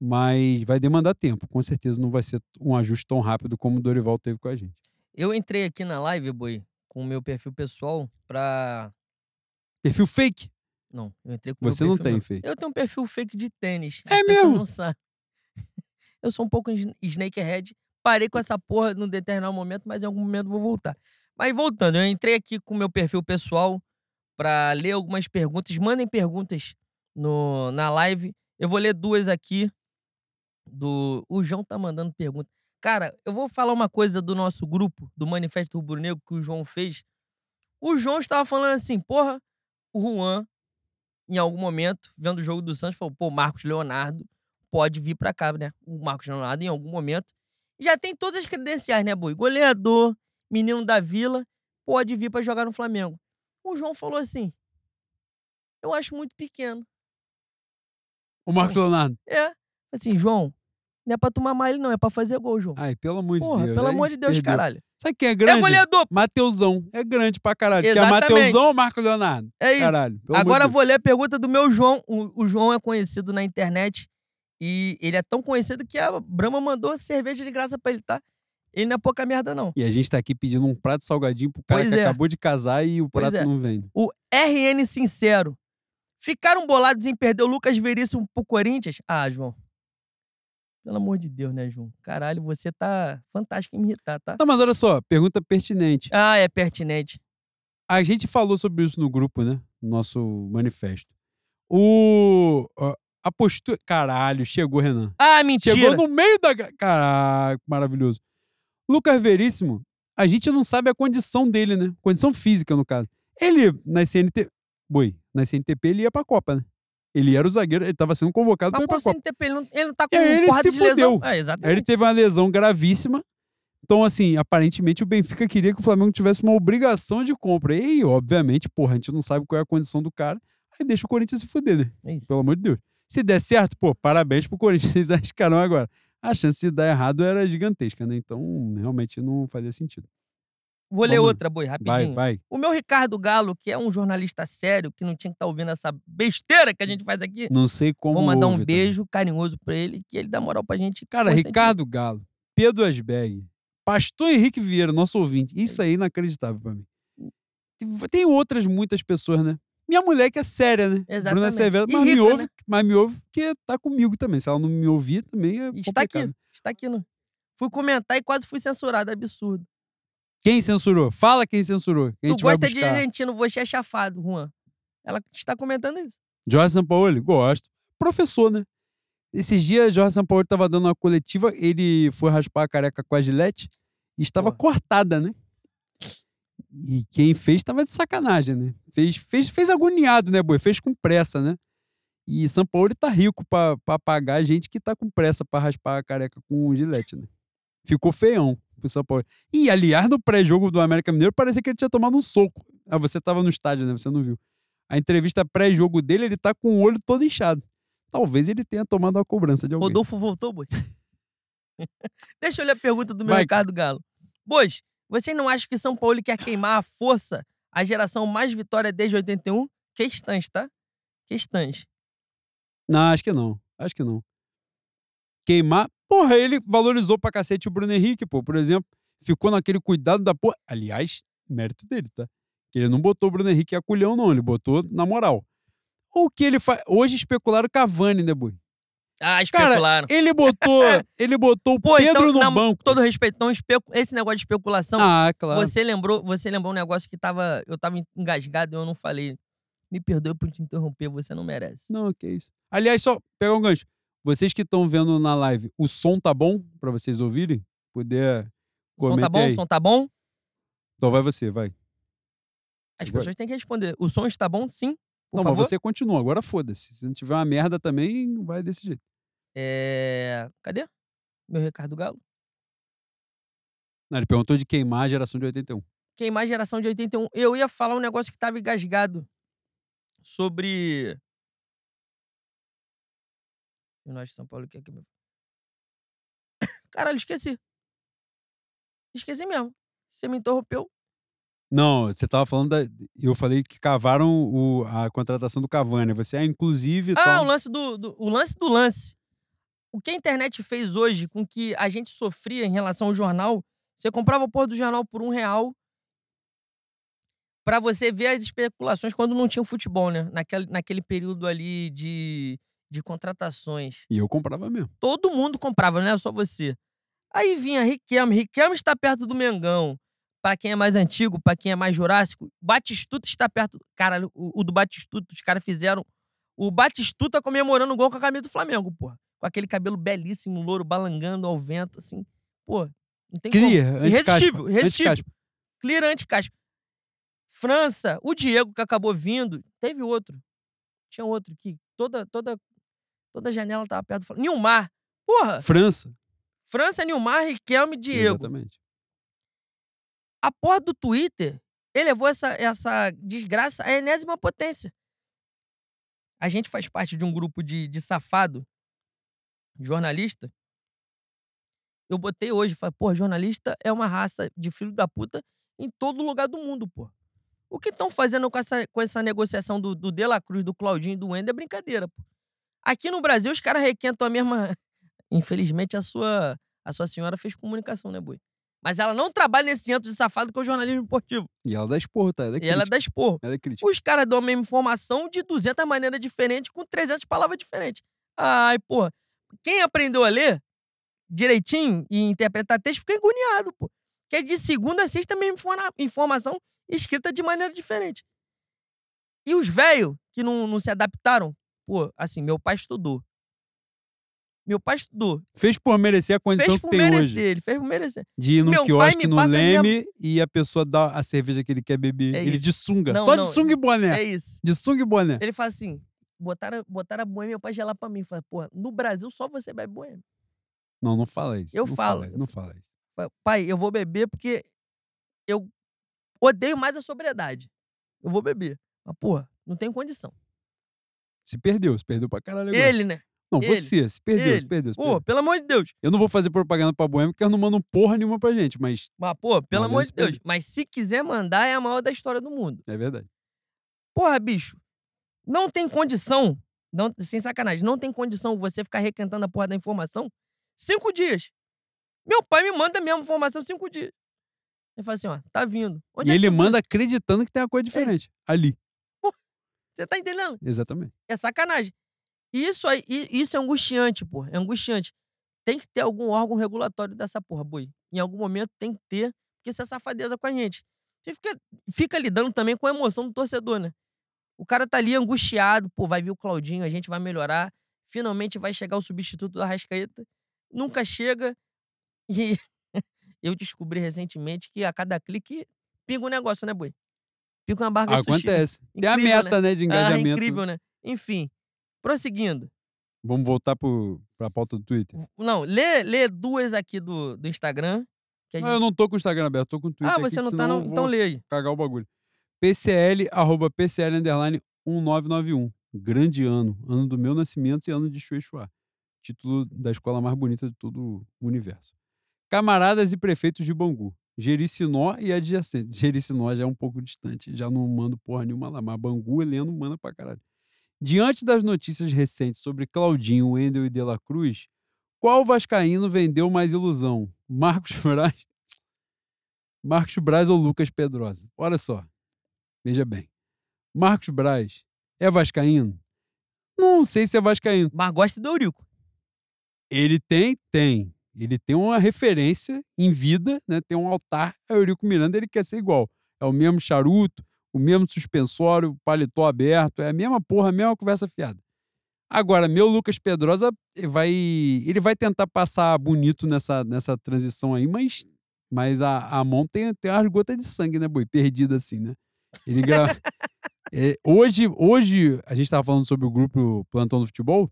Speaker 2: Mas vai demandar tempo. Com certeza não vai ser um ajuste tão rápido como o Dorival teve com a gente.
Speaker 1: Eu entrei aqui na live, Boi, com o meu perfil pessoal pra.
Speaker 2: Perfil fake?
Speaker 1: Não, eu entrei com o meu
Speaker 2: Você não tem fake.
Speaker 1: Eu tenho um perfil fake de tênis.
Speaker 2: É mesmo?
Speaker 1: Não sabem. Eu sou um pouco sn- snakehead. Parei com essa porra num determinado momento, mas em algum momento vou voltar. Mas voltando, eu entrei aqui com o meu perfil pessoal pra ler algumas perguntas. Mandem perguntas no, na live. Eu vou ler duas aqui. Do... O João tá mandando pergunta. Cara, eu vou falar uma coisa do nosso grupo, do Manifesto Rubro Negro, que o João fez. O João estava falando assim, porra, o Juan em algum momento, vendo o jogo do Santos, falou: pô, Marcos Leonardo pode vir pra cá, né? O Marcos Leonardo, em algum momento, já tem todas as credenciais, né, Boi? Goleador, menino da vila, pode vir pra jogar no Flamengo. O João falou assim: eu acho muito pequeno.
Speaker 2: O Marcos Leonardo.
Speaker 1: É, assim, João, não é pra tomar mal ele, não, é pra fazer gol, João.
Speaker 2: Ai, pelo amor de
Speaker 1: Porra,
Speaker 2: Deus.
Speaker 1: pelo amor de Deus,
Speaker 2: perdeu.
Speaker 1: caralho.
Speaker 2: Sabe quem é
Speaker 1: É
Speaker 2: grande?
Speaker 1: goleador,
Speaker 2: Mateusão. É grande pra caralho.
Speaker 1: Exatamente.
Speaker 2: Mateusão ou Marcos Leonardo?
Speaker 1: é isso.
Speaker 2: Caralho.
Speaker 1: Agora vou ler a pergunta do meu João. O, o João é conhecido na internet e ele é tão conhecido que a Brahma mandou cerveja de graça pra ele, tá? Ele não é pouca merda, não.
Speaker 2: E a gente tá aqui pedindo um prato salgadinho pro cara
Speaker 1: Pois
Speaker 2: que
Speaker 1: é.
Speaker 2: acabou de casar e o
Speaker 1: Pois
Speaker 2: prato
Speaker 1: é.
Speaker 2: não vem.
Speaker 1: O RN Sincero. Ficaram bolados em perder o Lucas Veríssimo pro Corinthians? Ah, João. Pelo amor de Deus, né, João? Caralho, você tá fantástico em me irritar, tá?
Speaker 2: Não, mas olha só, pergunta pertinente.
Speaker 1: Ah, é pertinente.
Speaker 2: A gente falou sobre isso no grupo, né? No nosso manifesto. O. a- postura. Caralho, chegou, Renan.
Speaker 1: Ah, mentira.
Speaker 2: Chegou no meio da. Caraca, maravilhoso. Lucas Veríssimo, a gente não sabe a condição dele, né? Condição física, no caso. Ele, na CNT. Boi, na CNTP, ele ia pra Copa, né? Ele era o zagueiro, ele tava sendo convocado pra
Speaker 1: Mas
Speaker 2: ir pra Copa.
Speaker 1: CNTP, ele não, ele não tá com
Speaker 2: E aí ele se fudeu.
Speaker 1: É,
Speaker 2: Aí ele teve uma lesão gravíssima. Então, assim, aparentemente o Benfica queria que o Flamengo tivesse uma obrigação de compra. E, obviamente, porra, a gente não sabe qual é a condição do cara. Aí deixa o Corinthians se fuder, né?
Speaker 1: É isso.
Speaker 2: Pelo amor de Deus. Se der certo, pô, parabéns pro Corinthians, eles arriscaram agora. A chance de dar errado era gigantesca, né? Então, realmente não fazia sentido.
Speaker 1: Vou ler
Speaker 2: Vamos.
Speaker 1: outra, boi,
Speaker 2: Vai,
Speaker 1: rapidinho.
Speaker 2: vai.
Speaker 1: O meu Ricardo Galo, que é um jornalista sério, que não tinha que estar ouvindo essa besteira que a gente faz aqui,
Speaker 2: Não sei como.
Speaker 1: vou mandar um
Speaker 2: houve também.
Speaker 1: beijo carinhoso pra ele, que ele dá moral pra gente.
Speaker 2: Cara. Ricardo Galo, Pedro Asberg, Pastor Henrique Vieira, nosso ouvinte. Isso aí é inacreditável pra mim. Tem outras muitas pessoas, né? Minha mulher que é séria, né? Bruna
Speaker 1: Exatamente.
Speaker 2: Severo,
Speaker 1: E
Speaker 2: mas me
Speaker 1: rica,
Speaker 2: ouve,
Speaker 1: né?
Speaker 2: mas me ouve porque tá comigo também. Se ela não me ouvir, também é
Speaker 1: Está aqui,
Speaker 2: complicado.
Speaker 1: está aqui. No... Fui comentar e quase fui censurado, absurdo.
Speaker 2: Quem censurou? Fala quem censurou. que a
Speaker 1: Tu gosta de argentino, você é chafado, Juan. Ela está comentando isso.
Speaker 2: Jorge Sampaoli? Gosto. Professor, né? Esses dias, Jorge Sampaoli tava dando uma coletiva, ele foi raspar a careca com a gilete e estava
Speaker 1: Porra.
Speaker 2: cortada, né? E quem fez tava de sacanagem, né? Fez, fez, fez agoniado, né, boi? Fez com pressa, né? E São Paulo tá rico pra, pra pagar gente que tá com pressa pra raspar a careca com gilete, né? Ficou feião pro São Paulo. E, aliás, no pré-jogo do América Mineiro, parecia que ele tinha tomado um soco. Ah, você tava no estádio, né? Você não viu. A entrevista pré-jogo dele, ele tá com o olho todo inchado. Talvez ele tenha tomado uma cobrança de alguém.
Speaker 1: Rodolfo voltou, Bois? Deixa eu ler a pergunta do meu
Speaker 2: Vai.
Speaker 1: Ricardo Galo. Bois, vocês não acham que São Paulo quer queimar a força a geração mais vitória desde 81? Questões, tá? Questões.
Speaker 2: Não, acho que não. Acho que não. Queimar. Porra, ele valorizou pra cacete o Bruno Henrique, pô. Por exemplo, ficou naquele cuidado da porra. Aliás, mérito dele, tá? Ele não botou o Bruno Henrique a culhão, não. Ele botou na moral. O que ele faz. Hoje especularam Cavani, né, boi?
Speaker 1: Ah,
Speaker 2: Cara,
Speaker 1: especularam.
Speaker 2: Ele botou. ele botou o
Speaker 1: Pô,
Speaker 2: Pedro
Speaker 1: então,
Speaker 2: no
Speaker 1: na-
Speaker 2: banco.
Speaker 1: Todo respeito, então, especu- esse negócio de especulação,
Speaker 2: Ah, claro.
Speaker 1: você lembrou, você lembrou um negócio que tava, eu tava engasgado e eu não falei. Me perdoe por te interromper, você não merece.
Speaker 2: Não, que isso. Aliás, só pegar um gancho. Vocês que estão vendo na live, o som tá bom pra vocês ouvirem? Poder.
Speaker 1: O som tá
Speaker 2: comentar
Speaker 1: bom?
Speaker 2: aí.
Speaker 1: O som tá bom?
Speaker 2: Então vai você, vai.
Speaker 1: As pessoas têm que responder. O som está bom? Sim. Por
Speaker 2: não,
Speaker 1: favor.
Speaker 2: mas você continua. Agora foda-se. Se não tiver uma merda também, vai desse jeito.
Speaker 1: É... Cadê? Meu Ricardo Galo.
Speaker 2: Não, ele perguntou de queimar a geração de 81.
Speaker 1: Queimar geração de 81. Eu ia falar um negócio que tava engasgado sobre. Eu não acho que São Paulo quer que. meu- Caralho, esqueci. Esqueci mesmo. Você me interrompeu.
Speaker 2: Não, você tava falando da. Eu falei que cavaram o- a contratação do Cavani. Você é inclusive.
Speaker 1: Ah, o lance do, do- o lance do lance. O que a internet fez hoje com que a gente sofria em relação ao jornal, você comprava o porra do jornal por um real pra você ver as especulações quando não tinha futebol, né? Naquele, naquele período ali de, de contratações.
Speaker 2: E eu comprava mesmo.
Speaker 1: Todo mundo comprava, não era só você. Aí vinha Riquelme. Riquelme está perto do Mengão. Pra quem é mais antigo, pra quem é mais jurássico. Batistuta está perto. Cara, o, o do Batistuta, os caras fizeram. O Batistuta comemorando o gol com a camisa do Flamengo, porra. Com aquele cabelo belíssimo, louro, balangando ao vento, assim. Pô, não tem como.
Speaker 2: Cria,
Speaker 1: Irresistível, irresistível.
Speaker 2: anticaspa.
Speaker 1: Clear anti-caspa. França, o Diego que acabou vindo, teve outro. Tinha outro que toda toda toda janela tava perto do Flamengo. Nilmar. Porra,
Speaker 2: França.
Speaker 1: França, Nilmar, Riquelme, Diego.
Speaker 2: Exatamente.
Speaker 1: A porra do Twitter elevou essa, essa desgraça à enésima potência. A gente faz parte de um grupo de, de safado, jornalista. Eu botei hoje, falei, pô, jornalista é uma raça de filho da puta em todo lugar do mundo, pô. O que estão fazendo com essa, com essa negociação do, do De La Cruz, do Claudinho e do Wender é brincadeira, pô. Aqui no Brasil, os caras requentam a mesma. Infelizmente, a sua, a sua senhora fez comunicação, né, Boi? Mas ela não trabalha nesse centro de safado que é o jornalismo esportivo.
Speaker 2: E ela dá esporro, tá? Ela é
Speaker 1: E ela
Speaker 2: crítica.
Speaker 1: dá esporro.
Speaker 2: Ela é crítica.
Speaker 1: Os caras dão a mesma informação de 200 maneiras diferentes, com 300 palavras diferentes. Ai, porra. Quem aprendeu a ler direitinho e interpretar texto fica agoniado, pô. Que é de segunda a sexta a mesma informa- informação escrita de maneira diferente. E os velhos que não, não se adaptaram, pô, assim, meu pai estudou. Meu pai estudou.
Speaker 2: Fez por merecer a condição
Speaker 1: Fez
Speaker 2: que tem
Speaker 1: merecer,
Speaker 2: hoje.
Speaker 1: ele fez por merecer.
Speaker 2: De ir no
Speaker 1: Meu pai
Speaker 2: quiosque, no
Speaker 1: a minha-
Speaker 2: leme, e a pessoa dá a cerveja que ele quer beber.
Speaker 1: É
Speaker 2: ele
Speaker 1: isso.
Speaker 2: de sunga.
Speaker 1: Não,
Speaker 2: Só
Speaker 1: não,
Speaker 2: de sunga e boné.
Speaker 1: É isso.
Speaker 2: De sunga e boné.
Speaker 1: Ele fala assim: botaram, botaram a boêmia pra gelar pra mim. Fala, porra, no Brasil só você bebe boêmia.
Speaker 2: Não, não fala isso.
Speaker 1: Eu
Speaker 2: não
Speaker 1: falo,
Speaker 2: Fala, não fala isso.
Speaker 1: Pai, eu vou beber porque eu odeio mais a sobriedade. Eu vou beber. Mas, porra, não tem condição.
Speaker 2: Se perdeu, se perdeu pra caralho agora.
Speaker 1: Ele, né?
Speaker 2: Não,
Speaker 1: ele,
Speaker 2: você, se perdeu, se
Speaker 1: ele.
Speaker 2: perdeu. Se
Speaker 1: Pô,
Speaker 2: perdeu.
Speaker 1: pelo amor de Deus.
Speaker 2: Eu não vou fazer propaganda pra Boêmia porque elas não mandam porra nenhuma pra gente, mas
Speaker 1: Mas, pô, pelo amor de Deus.
Speaker 2: perdeu.
Speaker 1: Mas se quiser mandar, é a maior da história do mundo.
Speaker 2: é verdade.
Speaker 1: Porra, bicho. Não tem condição. Não, sem sacanagem. Não tem condição você ficar requentando a porra da informação cinco dias. Meu pai me manda a mesma informação cinco dias. Ele fala assim, ó, tá vindo. Onde
Speaker 2: e
Speaker 1: é
Speaker 2: ele manda acreditando que tem uma coisa
Speaker 1: isso.
Speaker 2: diferente. Ali.
Speaker 1: Você tá entendendo?
Speaker 2: Exatamente.
Speaker 1: É sacanagem. Isso aí, isso é angustiante, pô. É angustiante. Tem que ter algum órgão regulatório dessa porra, boi. Em algum momento tem que ter, porque isso é safadeza com a gente. Você fica, fica lidando também com a emoção do torcedor, né? O cara tá ali angustiado, pô, vai vir o Claudinho, a gente vai melhorar. Finalmente vai chegar o substituto da Rascaeta. Nunca chega. E eu descobri recentemente que a cada clique pinga um negócio, né, boi? Pinga uma barca de sushi.
Speaker 2: Acontece. Tem a
Speaker 1: Incrível,
Speaker 2: meta, né, de
Speaker 1: Ah,
Speaker 2: engajamento.
Speaker 1: incrível, né? Enfim, prosseguindo.
Speaker 2: Vamos voltar pro, pra pauta do Twitter.
Speaker 1: Não, lê, lê duas aqui do, do Instagram. Que a
Speaker 2: Ah,
Speaker 1: gente...
Speaker 2: eu não tô com o Instagram aberto, tô com o Twitter
Speaker 1: Ah,
Speaker 2: aqui,
Speaker 1: você não
Speaker 2: que
Speaker 1: tá, não? Então lê aí.
Speaker 2: cagar o bagulho. PCL, arroba PCL, underline 1991. Grande ano. Ano do meu nascimento e ano de Chuechuá. Título da escola mais bonita de todo o universo. Camaradas e prefeitos de Bangu. Jericinó e adjacente. Jericinó já é um pouco distante, já não mando porra nenhuma lá, mas Bangu, Heleno, manda pra caralho. Diante das notícias recentes sobre Claudinho, Wendel e De La Cruz, qual vascaíno vendeu mais ilusão? Marcos Braz? Marcos Braz ou Lucas Pedrosa? Olha só. Veja bem. Marcos Braz é vascaíno? Não sei se é vascaíno.
Speaker 1: Mas gosta do Eurico.
Speaker 2: Ele tem, tem. Ele tem uma referência em vida, né? Tem um altar a Eurico Miranda, ele quer ser igual. É o mesmo charuto, o mesmo suspensório, paletó aberto, é a mesma porra, a mesma conversa fiada. Agora, meu Lucas Pedrosa vai, ele vai tentar passar bonito nessa, nessa transição aí, mas, mas a, a mão tem, tem umas gotas de sangue, né, boi? Perdida assim, né? Ele. É, hoje, hoje, a gente estava falando sobre o grupo Plantão do Futebol.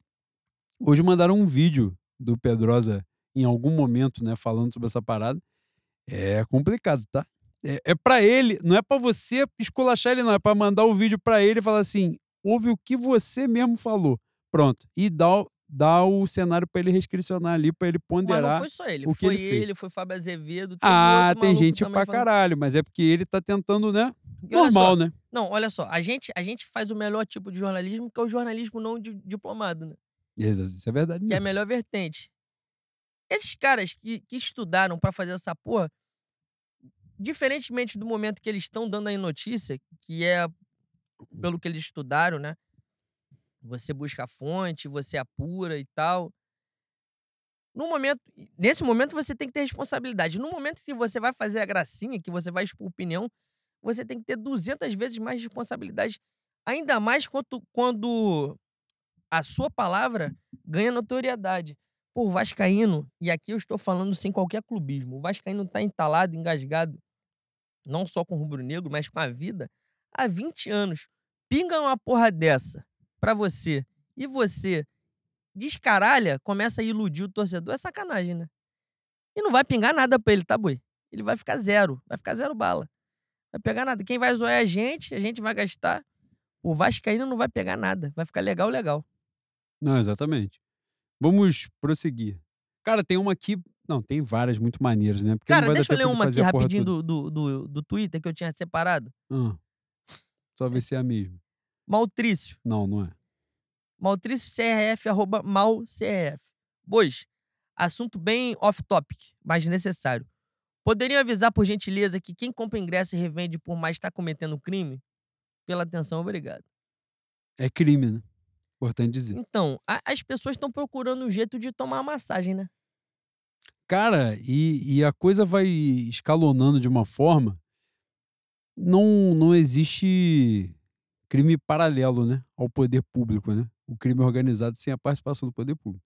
Speaker 2: Hoje mandaram um vídeo do Pedrosa em algum momento, né, falando sobre essa parada. É complicado, tá? É, é para ele, não é para você esculachar ele, não. É para mandar o vídeo para ele e falar assim: ouve o que você mesmo falou. Pronto. E dá, o- dá o cenário para ele restricionar ali, para ele
Speaker 1: Mas não
Speaker 2: ponderar.
Speaker 1: foi só ele.
Speaker 2: o que
Speaker 1: foi
Speaker 2: ele fez.
Speaker 1: ele, foi Fábio Azevedo.
Speaker 2: Ah,
Speaker 1: outro
Speaker 2: tem gente pra
Speaker 1: falando.
Speaker 2: caralho, mas é porque ele tá tentando, né? Normal,
Speaker 1: só,
Speaker 2: né?
Speaker 1: Não, olha só. A gente, a gente faz o melhor tipo de jornalismo, que é o jornalismo não di- diplomado, né?
Speaker 2: Isso isso é verdade.
Speaker 1: que é a
Speaker 2: mesmo.
Speaker 1: melhor vertente. Esses caras que, que estudaram pra fazer essa porra, diferentemente do momento que eles estão dando aí notícia, que é pelo que eles estudaram, né? Você busca a fonte, você apura e tal. No momento, nesse momento você tem que ter responsabilidade. No momento que você vai fazer a gracinha, que você vai expor opinião, você tem que ter 200 vezes mais responsabilidade, ainda mais quando, quando a sua palavra ganha notoriedade. Pô, Vascaíno, e aqui eu estou falando sem qualquer clubismo, o Vascaíno tá entalado, engasgado, não só com o rubro-negro, mas com a vida, há 20 anos. Pinga uma porra dessa pra você, e você descaralha, começa a iludir o torcedor, é sacanagem, né? E não vai pingar nada pra ele, tá, boi? Ele vai ficar zero, vai ficar zero bala. Vai pegar nada. Quem vai zoar é a gente, a gente vai gastar. O Vascaíno não vai pegar nada, vai ficar legal, legal.
Speaker 2: Não, exatamente. Vamos prosseguir. Cara, tem uma aqui. Não, tem várias muito maneiras, né? Porque
Speaker 1: Cara, deixa eu ler uma aqui rapidinho do, do, do, do Twitter que eu tinha separado.
Speaker 2: Só ver se é a mesma.
Speaker 1: Maltrício.
Speaker 2: Não, não é.
Speaker 1: Maltrício CRF, arroba malcrf. Pois, assunto bem off-topic, mas necessário. Poderiam avisar, por gentileza, que quem compra ingresso e revende por mais está cometendo crime? Pela atenção, obrigado.
Speaker 2: É crime, né? Importante dizer.
Speaker 1: Então, a- as pessoas estão procurando um jeito de tomar massagem, né?
Speaker 2: Cara, e, e a coisa vai escalonando de uma forma. Não, não existe crime paralelo, né? Ao poder público, né? O crime organizado sem a participação do poder público.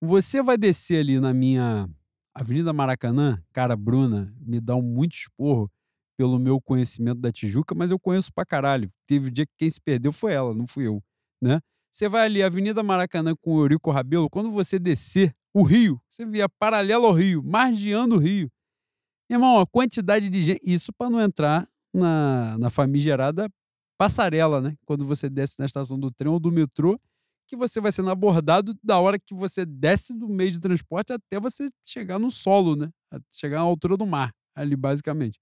Speaker 2: Você vai descer ali na minha Avenida Maracanã, cara, Bruna, me dá um muito esporro pelo meu conhecimento da Tijuca, mas eu conheço pra caralho. Teve um dia que quem se perdeu foi ela, não fui eu, né? Você vai ali, Avenida Maracanã com Eurico Rabelo, quando você descer o rio, você via paralelo ao rio, margeando o rio. Irmão, a quantidade de gente. Isso para não entrar na, na famigerada passarela, né? Quando você desce na estação do trem ou do metrô, que você vai sendo abordado da hora que você desce do meio de transporte até você chegar no solo, né? Chegar à altura do mar, ali basicamente.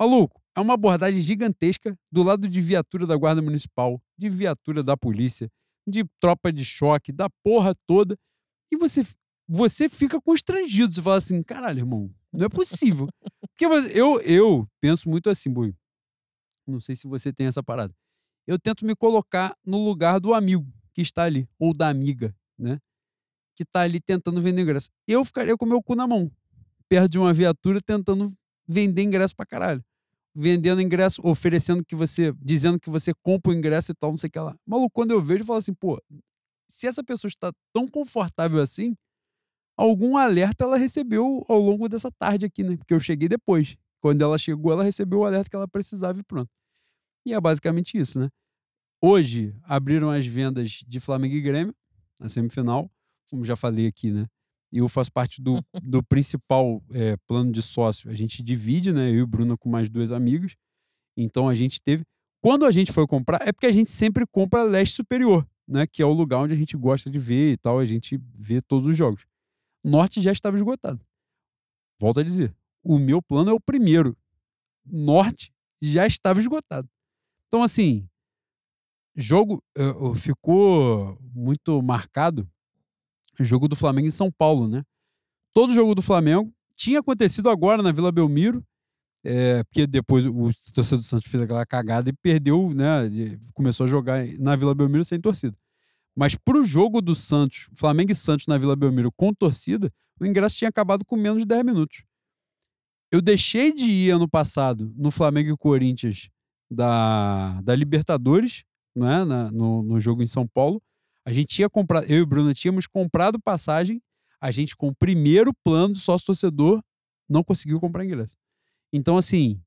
Speaker 2: Maluco, é uma abordagem gigantesca do lado de viatura da Guarda Municipal, de viatura da polícia, de tropa de choque, da porra toda. E você, você fica constrangido. Você fala assim: caralho, irmão, não é possível. Porque você- eu, eu penso muito assim, Bui. Não sei se você tem essa parada. Eu tento me colocar no lugar do amigo que está ali, ou da amiga, né? Que está ali tentando vender ingresso. Eu ficaria com meu cu na mão, perto de uma viatura, tentando vender ingresso pra caralho. Vendendo ingresso, oferecendo que você, dizendo que você compra o ingresso e tal, não sei o que lá. Maluco, quando eu vejo, eu falo assim, pô, se essa pessoa está tão confortável assim, algum alerta ela recebeu ao longo dessa tarde aqui, né? Porque eu cheguei depois. Quando ela chegou, ela recebeu o alerta que ela precisava e pronto. E é basicamente isso, né? Hoje abriram as vendas de Flamengo e Grêmio na semifinal, como já falei aqui, né? E eu faço parte do, do principal eh, plano de sócio. A gente divide, né? Eu e o Bruno com mais dois amigos. Então a gente teve. Quando a gente foi comprar, é porque a gente sempre compra leste superior, né? Que é o lugar onde a gente gosta de ver e tal. A gente vê todos os jogos. Norte já estava esgotado. Volto a dizer, o meu plano é o primeiro. Norte já estava esgotado. Então, assim, jogo eh, ficou muito marcado jogo do Flamengo em São Paulo, né? Todo jogo do Flamengo tinha acontecido agora na Vila Belmiro, eh, porque depois o torcedor do Santos fez aquela cagada e perdeu, né? Começou a jogar na Vila Belmiro sem torcida. Mas pro jogo do Santos, Flamengo e Santos na Vila Belmiro com torcida, o ingresso tinha acabado com menos de 10 minutos. Eu deixei de ir ano passado no Flamengo e Corinthians da, da Libertadores, não é? Na- no, no jogo em São Paulo. A gente tinha comprado, eu e o Bruno tínhamos comprado passagem, a gente com o primeiro plano de sócio torcedor não conseguiu comprar ingresso. Então, assim,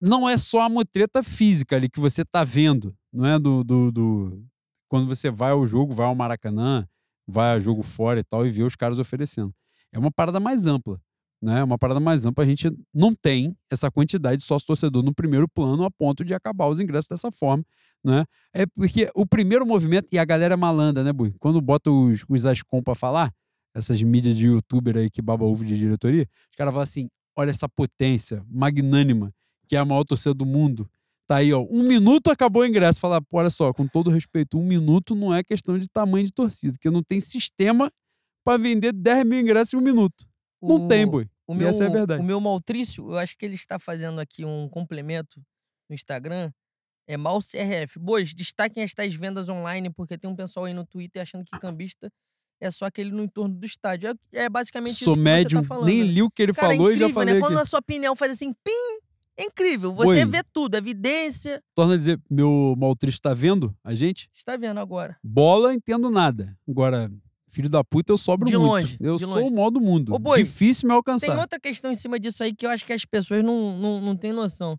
Speaker 2: não é só a mutreta física ali que você tá vendo, não é? Do, do, do- quando você vai ao jogo, vai ao Maracanã, vai a jogo fora e tal, e vê os caras oferecendo. É uma parada mais ampla, né? É uma parada mais ampla. A gente não tem essa quantidade de sócio-torcedor no primeiro plano a ponto de acabar os ingressos dessa forma, né? É porque o primeiro movimento, e a galera é malandra, né, Bui? Quando bota os, os Ascom pra falar, essas mídias de youtuber aí que baba ovo de diretoria, os caras falam assim: olha essa potência magnânima, que é a maior torcida do mundo. Tá aí, ó. Um minuto acabou o ingresso. Falar, pô, olha só, com todo respeito, um minuto não é questão de tamanho de torcida, porque não tem sistema pra vender 10 mil ingressos em um minuto. Não tem, boi.
Speaker 1: O meu,
Speaker 2: essa é a verdade.
Speaker 1: O meu Maltrício, eu acho que ele está fazendo aqui um complemento no Instagram. É mal CRF. Bois, destaquem as tais vendas online, porque tem um pessoal aí no Twitter achando que cambista é só aquele no entorno do estádio. É, é basicamente
Speaker 2: Sou
Speaker 1: isso que
Speaker 2: médium,
Speaker 1: você tá falando.
Speaker 2: nem
Speaker 1: né?
Speaker 2: li o que ele
Speaker 1: Cara, é
Speaker 2: falou e já
Speaker 1: incrível,
Speaker 2: falei
Speaker 1: né?
Speaker 2: aqui.
Speaker 1: Quando a sua opinião faz assim, pim, é incrível. Você
Speaker 2: Oi.
Speaker 1: vê tudo, evidência.
Speaker 2: Torna a dizer, meu maltriste tá vendo a gente?
Speaker 1: Você tá vendo agora.
Speaker 2: Bola, entendo nada. Agora, filho da puta, eu sobro
Speaker 1: De
Speaker 2: muito.
Speaker 1: longe,
Speaker 2: eu
Speaker 1: de
Speaker 2: sou
Speaker 1: longe.
Speaker 2: o mal do mundo.
Speaker 1: Ô, Boi,
Speaker 2: Difícil me
Speaker 1: Tem
Speaker 2: alcançar.
Speaker 1: outra questão em cima disso aí que eu acho que as pessoas não, não, não têm noção.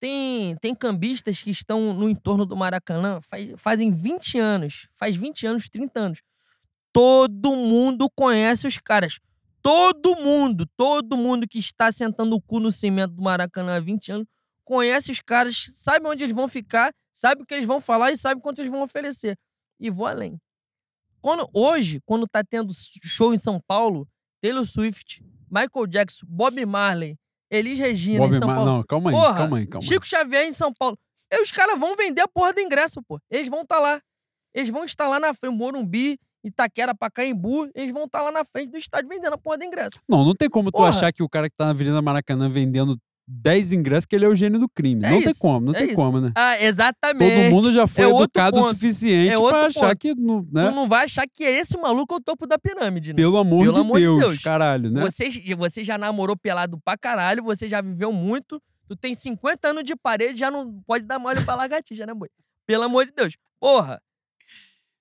Speaker 1: Tem, tem cambistas que estão no entorno do Maracanã faz, fazem 20 anos. Faz 20 anos, 30 anos. Todo mundo conhece os caras. Todo mundo, todo mundo que está sentando o cu no cimento do Maracanã há 20 anos conhece os caras, sabe onde eles vão ficar, sabe o que eles vão falar e sabe quanto eles vão oferecer. E vou além. Quando, hoje, quando tá tendo show em São Paulo, Taylor Swift, Michael Jackson, Bob Marley, Elis Regina
Speaker 2: Bob
Speaker 1: em São
Speaker 2: Ma-
Speaker 1: Paulo.
Speaker 2: Não, calma aí,
Speaker 1: Porra,
Speaker 2: calma aí, calma aí.
Speaker 1: Chico Xavier em São Paulo. E os caras vão vender a porra do ingresso, pô. Eles vão estar lá. Eles vão estar lá na frente, Morumbi, Itaquera pra Caimbu, eles vão estar lá na frente do estádio vendendo a porra do ingresso.
Speaker 2: Não, não tem como tu
Speaker 1: Porra.
Speaker 2: achar que o cara que tá na Avenida Maracanã vendendo 10 ingressos que ele é o gênio do crime.
Speaker 1: É
Speaker 2: não tem
Speaker 1: isso,
Speaker 2: como, não
Speaker 1: é
Speaker 2: tem
Speaker 1: isso.
Speaker 2: como, né?
Speaker 1: Ah, exatamente.
Speaker 2: Todo mundo já foi
Speaker 1: É
Speaker 2: educado o suficiente
Speaker 1: É
Speaker 2: pra achar
Speaker 1: ponto.
Speaker 2: que, não-
Speaker 1: Tu
Speaker 2: né?
Speaker 1: não vai achar que esse maluco é o topo da pirâmide, né?
Speaker 2: Pelo amor,
Speaker 1: Pelo
Speaker 2: de,
Speaker 1: amor de
Speaker 2: Deus,
Speaker 1: Deus.
Speaker 2: caralho, né?
Speaker 1: Você, você já namorou pelado pra caralho, você já viveu muito, tu tem 50 anos de parede, já não pode dar mole pra lagartixa, né, boi? Pelo amor de Deus. Porra.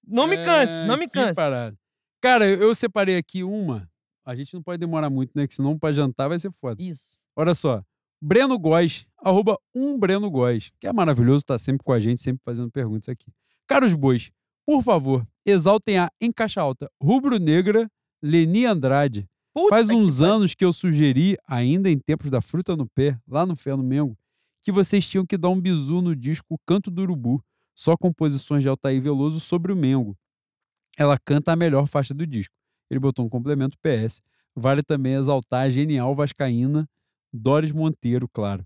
Speaker 1: Não me canse, não me
Speaker 2: É,
Speaker 1: canse.
Speaker 2: parada. Cara, eu, eu separei aqui uma. A gente não pode demorar muito, né? Que senão pra jantar vai ser foda.
Speaker 1: Isso.
Speaker 2: Olha só. Breno Góes, arroba um Breno Góes, que é maravilhoso, tá sempre com a gente, sempre fazendo perguntas aqui. Caros bois, por favor, exaltem a em caixa alta rubro-negra Leni Andrade.
Speaker 1: Puta
Speaker 2: Faz
Speaker 1: que
Speaker 2: uns
Speaker 1: pariu.
Speaker 2: anos que eu sugeri, ainda em tempos da fruta no pé, lá no Fé no Mengo, que vocês tinham que dar um bizu no disco Canto do Urubu, só composições de Altair Veloso sobre o Mengo. Ela canta a melhor faixa do disco. Ele botou um complemento PS. Vale também exaltar a genial vascaína Doris Monteiro, claro.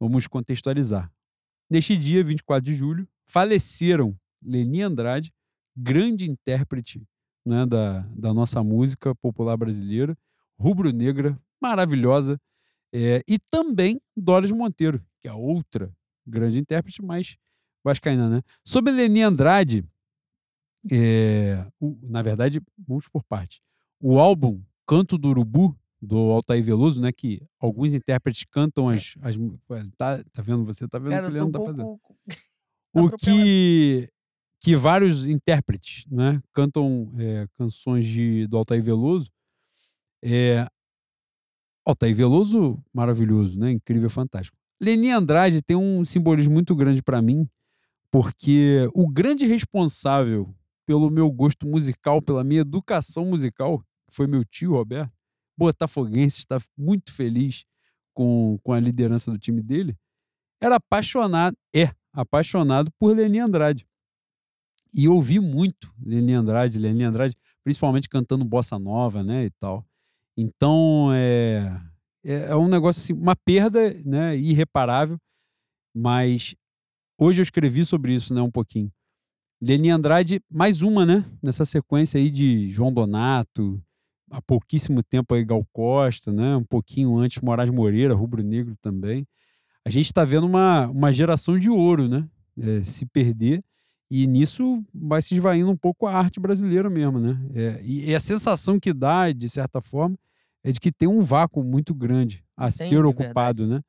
Speaker 2: Vamos contextualizar. Neste dia, 24 de julho, faleceram Leni Andrade, grande intérprete né, da, da nossa música popular brasileira, rubro-negra, maravilhosa, é, e também Doris Monteiro, que é outra grande intérprete, mas vascaína, né? Sobre Leni Andrade, é, o- na verdade, vamos por parte. O álbum Canto do Urubu, do Altair Veloso, né? Que alguns intérpretes cantam as. as tá, tá vendo? Você tá vendo
Speaker 1: Cara,
Speaker 2: o que o Leandro tá fazendo. O que, que vários intérpretes né, cantam é, canções de, do Altair Veloso. É, Altair Veloso, maravilhoso, né? Incrível, fantástico. Leni Andrade tem um simbolismo muito grande para mim, porque o grande responsável pelo meu gosto musical, pela minha educação musical, foi meu tio Roberto, botafoguense, está muito feliz com, com a liderança do time dele, era apaixonado, é apaixonado por Leni Andrade. E ouvi muito Leni Andrade, Leni Andrade, principalmente cantando bossa nova, né, e tal. Então, é, é, é um negócio assim, uma perda, né, irreparável, mas hoje eu escrevi sobre isso, né, um pouquinho. Leni Andrade, mais uma, né, nessa sequência aí de João Donato, há pouquíssimo tempo aí Gal Costa, né, um pouquinho antes Moraes Moreira, Rubro Negro também. A gente está vendo uma, uma geração de ouro, né, é, se perder, e nisso vai se esvaindo um pouco a arte brasileira mesmo, né? É, e, e a sensação que dá, de certa forma, é de que tem um vácuo muito grande a
Speaker 1: Tem,
Speaker 2: ser
Speaker 1: é
Speaker 2: ocupado, né?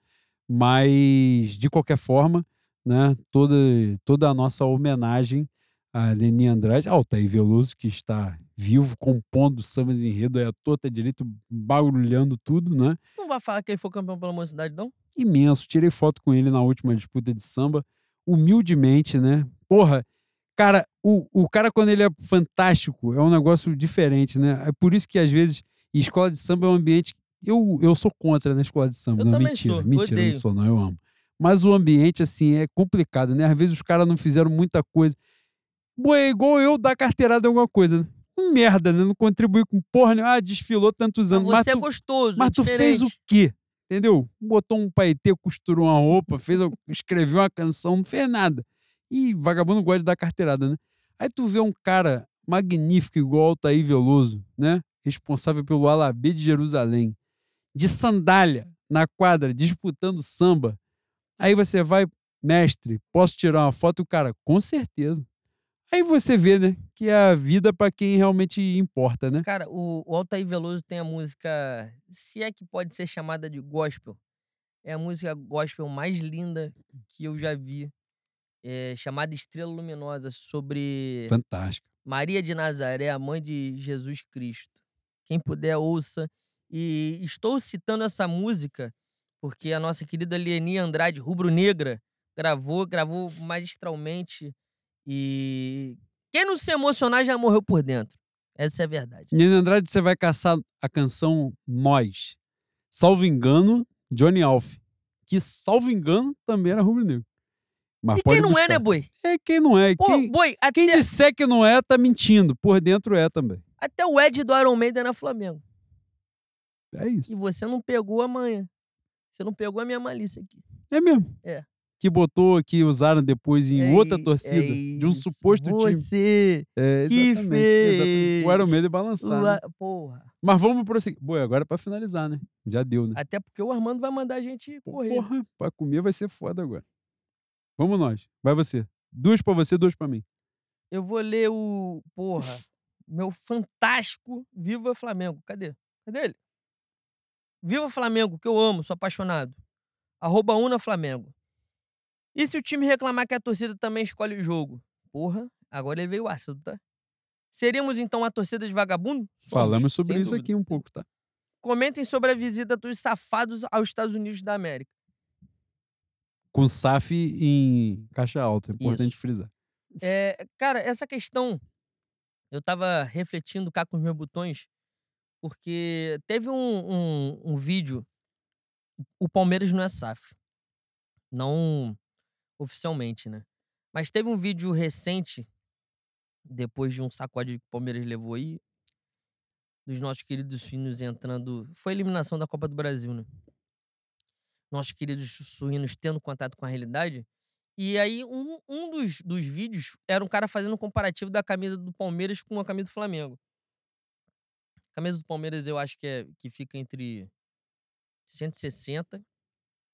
Speaker 2: Mas, de qualquer forma, né, toda, toda a nossa homenagem a Leni Andrade, ao Altair Veloso, que está vivo, compondo sambas enredo, aí a torta direito, barulhando tudo, né?
Speaker 1: Não vai falar que ele foi campeão pela mocidade, não?
Speaker 2: imenso. Tirei foto com ele na última disputa de samba, humildemente, né? Porra, cara, o, o cara quando ele é fantástico é um negócio diferente, né? É por isso que às vezes escola de samba é um ambiente eu, eu sou contra na escola de samba,
Speaker 1: Eu
Speaker 2: não mentira,
Speaker 1: sou,
Speaker 2: mentira,
Speaker 1: odeio.
Speaker 2: não sou não, eu amo. Mas o ambiente assim é complicado, né? Às vezes os caras não fizeram muita coisa. Pô, é igual eu dar carteirada em alguma coisa, né? Um merda, né? Não contribuiu com porra, nenhuma. ah, desfilou tantos
Speaker 1: Mas
Speaker 2: anos. Mas
Speaker 1: você é
Speaker 2: tu-
Speaker 1: gostoso,
Speaker 2: mas
Speaker 1: é
Speaker 2: tu fez o
Speaker 1: diferente.
Speaker 2: quê? Entendeu? Botou um paetê, costurou uma roupa, fez, escreveu uma canção, não fez nada. E vagabundo gosta de dar carteirada, né? Aí tu vê um cara magnífico igual o Altair Veloso, né? Responsável pelo Alabê de Jerusalém, de sandália na quadra, disputando samba. Aí você vai, mestre, posso tirar uma foto? O cara, com certeza. Aí você vê, né? Que é a vida para quem realmente importa, né?
Speaker 1: Cara, o, o Altair Veloso tem a música, se é que pode ser chamada de gospel, é a música gospel mais linda que eu já vi, é, chamada Estrela Luminosa, sobre
Speaker 2: Fantástico.
Speaker 1: Maria de Nazaré, a mãe de Jesus Cristo. Quem puder, ouça. E estou citando essa música porque a nossa querida Leni Andrade, rubro-negra, gravou, gravou magistralmente. E quem não se emocionar já morreu por dentro. Essa é a verdade.
Speaker 2: Nina Andrade, você vai caçar a canção Nós. Salvo engano, Johnny Alf. Que, salvo engano, também era rubro-negro. Mas
Speaker 1: E quem não é,
Speaker 2: buscar.
Speaker 1: né, boi?
Speaker 2: É quem não é.
Speaker 1: Pô,
Speaker 2: quem,
Speaker 1: boi, até,
Speaker 2: quem disser que não é, tá mentindo. Por dentro é também.
Speaker 1: até o Ed do Iron Maiden era Flamengo.
Speaker 2: É
Speaker 1: E
Speaker 2: isso.
Speaker 1: você não pegou amanhã. Você não pegou a minha malícia aqui.
Speaker 2: É mesmo.
Speaker 1: É.
Speaker 2: que botou, que usaram depois em
Speaker 1: É
Speaker 2: outra torcida
Speaker 1: é
Speaker 2: de um suposto time.
Speaker 1: Você.
Speaker 2: É,
Speaker 1: que
Speaker 2: exatamente, exatamente. O Iron
Speaker 1: fez.
Speaker 2: Maiden balançar. né?
Speaker 1: La... Porra.
Speaker 2: Mas vamos prosseguir. Boa, agora é pra finalizar, né? Já deu, né?
Speaker 1: Até porque o Armando vai mandar a gente correr.
Speaker 2: Porra, pra comer vai ser foda agora. Vamos nós. Vai você. Duas pra você, duas pra mim.
Speaker 1: Eu vou ler o. Porra. Meu fantástico Viva Flamengo. Cadê? Cadê ele? Viva Flamengo, que eu amo, sou apaixonado. Arroba Una Flamengo. E se o time reclamar que a torcida também escolhe o jogo? Porra, agora ele veio ácido, tá? Seríamos então uma torcida de vagabundo? Somos,
Speaker 2: Falamos sobre isso
Speaker 1: dúvida.
Speaker 2: aqui um pouco, tá?
Speaker 1: Comentem sobre a visita dos safados aos Estados Unidos da América.
Speaker 2: Com SAF em caixa alta. é Importante
Speaker 1: Isso.
Speaker 2: frisar.
Speaker 1: É, cara, essa questão, eu tava refletindo cá com os meus botões, porque teve um, um, um vídeo, o Palmeiras não é SAF, não oficialmente, né? Mas teve um vídeo recente, depois de um sacode que o Palmeiras levou aí, dos nossos queridos suínos entrando. Foi a eliminação da Copa do Brasil, né? Nossos queridos suínos tendo contato com a realidade. E aí, um, um dos, dos vídeos era um cara fazendo um comparativo da camisa do Palmeiras com a camisa do Flamengo. A camisa do Palmeiras eu acho que, é, que fica entre 160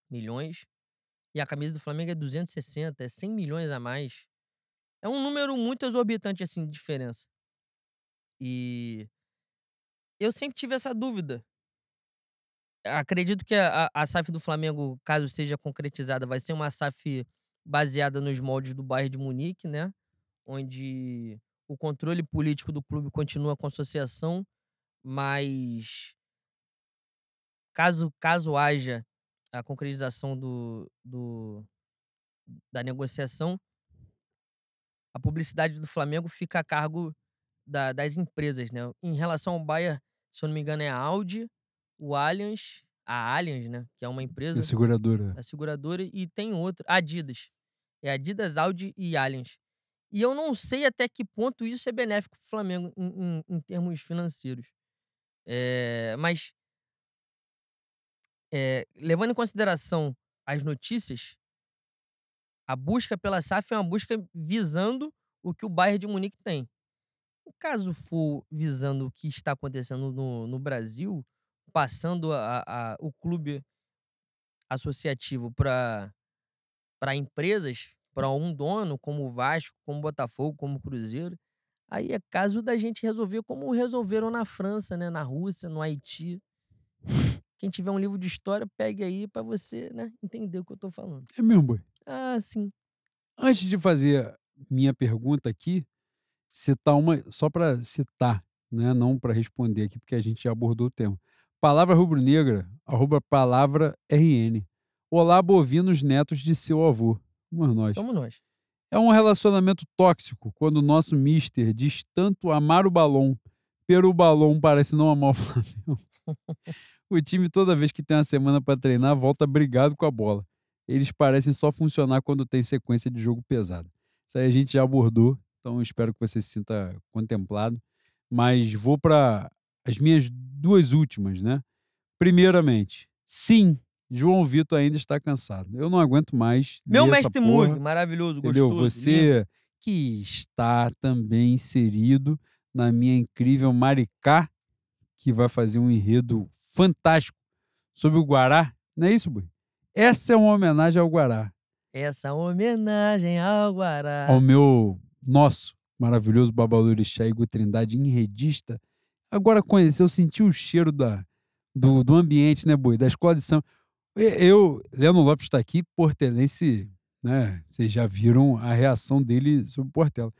Speaker 1: milhões e a camisa do Flamengo é 260, é 100 milhões a mais. É um número muito exorbitante, assim, de diferença. E eu sempre tive essa dúvida. Acredito que a, a, SAF do Flamengo, caso seja concretizada, vai ser uma SAF baseada nos moldes do Bayern de Munique, né? Onde o controle político do clube continua com a associação, mas caso, caso haja a concretização do, do, da negociação, a publicidade do Flamengo fica a cargo da- das empresas, né? Em relação ao Bayern, se eu não me engano, é a Audi, o Allianz, a Allianz, né? Que é uma empresa
Speaker 2: A seguradora.
Speaker 1: a seguradora, e tem outra, Adidas. É Adidas, Audi e Allianz. E eu não sei até que ponto isso é benéfico para o Flamengo em, em- em termos financeiros. É, mas, é, levando em consideração as notícias, a busca pela SAF é uma busca visando o que o Bayern de Munique tem. No caso for visando o que está acontecendo no, no Brasil, passando a- a- o clube associativo para empresas, para um dono, como o Vasco, como o Botafogo, como o Cruzeiro, aí é caso da gente resolver como resolveram na França, né, na Rússia, no Haiti. Quem tiver um livro de história, pegue aí para você, né, entender o que eu tô falando.
Speaker 2: É mesmo, boi.
Speaker 1: Ah, sim.
Speaker 2: Antes de fazer minha pergunta aqui, citar uma, só para citar, né? não para responder aqui, porque a gente já abordou o tema. Palavra rubro-negra, arroba palavra RN. Olá, bovinos netos de seu avô. Vamos nós.
Speaker 1: Somos nós.
Speaker 2: É um relacionamento tóxico quando o nosso mister diz tanto amar o balão, pero o balão parece não amar o Flamengo. o time, toda vez que tem uma semana para treinar, volta brigado com a bola. Eles parecem só funcionar quando tem sequência de jogo pesado. Isso aí a gente já abordou, então espero que você se sinta contemplado. Mas vou para as minhas duas últimas, né? Primeiramente, sim, João Vitor ainda está cansado. Eu não aguento mais.
Speaker 1: Meu mestre. Mug, maravilhoso,
Speaker 2: Entendeu?
Speaker 1: gostoso. lindo.
Speaker 2: Você que está também inserido na minha incrível Maricá, que vai fazer um enredo fantástico sobre o Guará. Não é isso, Bui? Essa é uma homenagem ao Guará,
Speaker 1: Essa homenagem ao Guará.
Speaker 2: ao meu nosso maravilhoso Babalorixá Igor Trindade, enredista. Agora conheceu, sentiu o cheiro da, do, do ambiente, né, Bui? Da escola de samba. Eu, Leandro Lopes está aqui, portelense, né? Vocês já viram a reação dele sobre o Portela.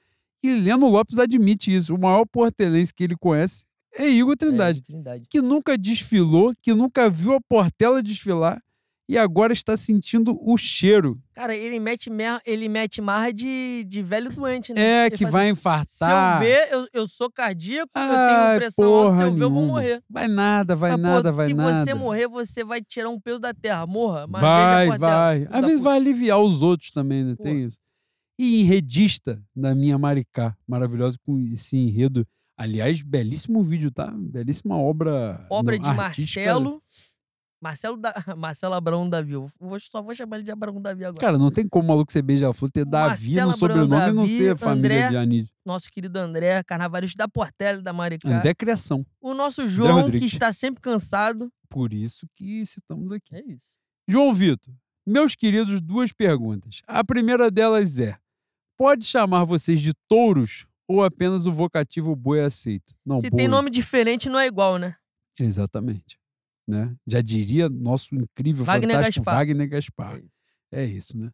Speaker 2: E Leandro Lopes admite isso. O maior portelense que ele conhece é Igor
Speaker 1: É,
Speaker 2: Trindade,
Speaker 1: Trindade.
Speaker 2: que nunca desfilou, que nunca viu a Portela desfilar e agora está sentindo o cheiro.
Speaker 1: Cara, ele mete, mer- ele mete marra de, de velho doente, né?
Speaker 2: É,
Speaker 1: Ele
Speaker 2: que vai
Speaker 1: assim, Se
Speaker 2: infartar.
Speaker 1: eu ver, eu, eu sou cardíaco, eu
Speaker 2: Ai,
Speaker 1: tenho pressão alta, se
Speaker 2: porra
Speaker 1: eu ver, eu vou morrer.
Speaker 2: Vai nada, vai
Speaker 1: Mas,
Speaker 2: nada, vai
Speaker 1: se
Speaker 2: nada.
Speaker 1: você morrer, você vai tirar um peso da terra. Morra, mas
Speaker 2: vai,
Speaker 1: a
Speaker 2: vai. Às vezes vai aliviar os outros também, né?
Speaker 1: Pô.
Speaker 2: Tem isso. E enredista da minha Maricá, maravilhosa com esse enredo. Aliás, belíssimo vídeo, tá? Belíssima obra.
Speaker 1: Obra de
Speaker 2: artística.
Speaker 1: Marcelo. Marcelo, da... Marcelo Abraão Davi. Eu só vou chamar ele de Abraão Davi agora.
Speaker 2: Cara, não tem como o maluco ser beija-flor, ter Davi
Speaker 1: Marcelo
Speaker 2: no sobrenome e não
Speaker 1: Davi,
Speaker 2: ser família
Speaker 1: André.
Speaker 2: de Anísio.
Speaker 1: Nosso querido André, carnavalista da Portela da Maricá.
Speaker 2: André Criação.
Speaker 1: O nosso João, que está sempre cansado.
Speaker 2: Por isso que citamos aqui.
Speaker 1: É isso.
Speaker 2: João Vitor, meus queridos, duas perguntas. A primeira delas é: pode chamar vocês de touros ou apenas o vocativo boi aceito? Não,
Speaker 1: Se
Speaker 2: boi.
Speaker 1: tem nome diferente, não é igual, né?
Speaker 2: Exatamente. Né? Já diria nosso incrível,
Speaker 1: Wagner
Speaker 2: fantástico
Speaker 1: Gaspar.
Speaker 2: Wagner Gaspar.
Speaker 1: É isso.
Speaker 2: É isso, né?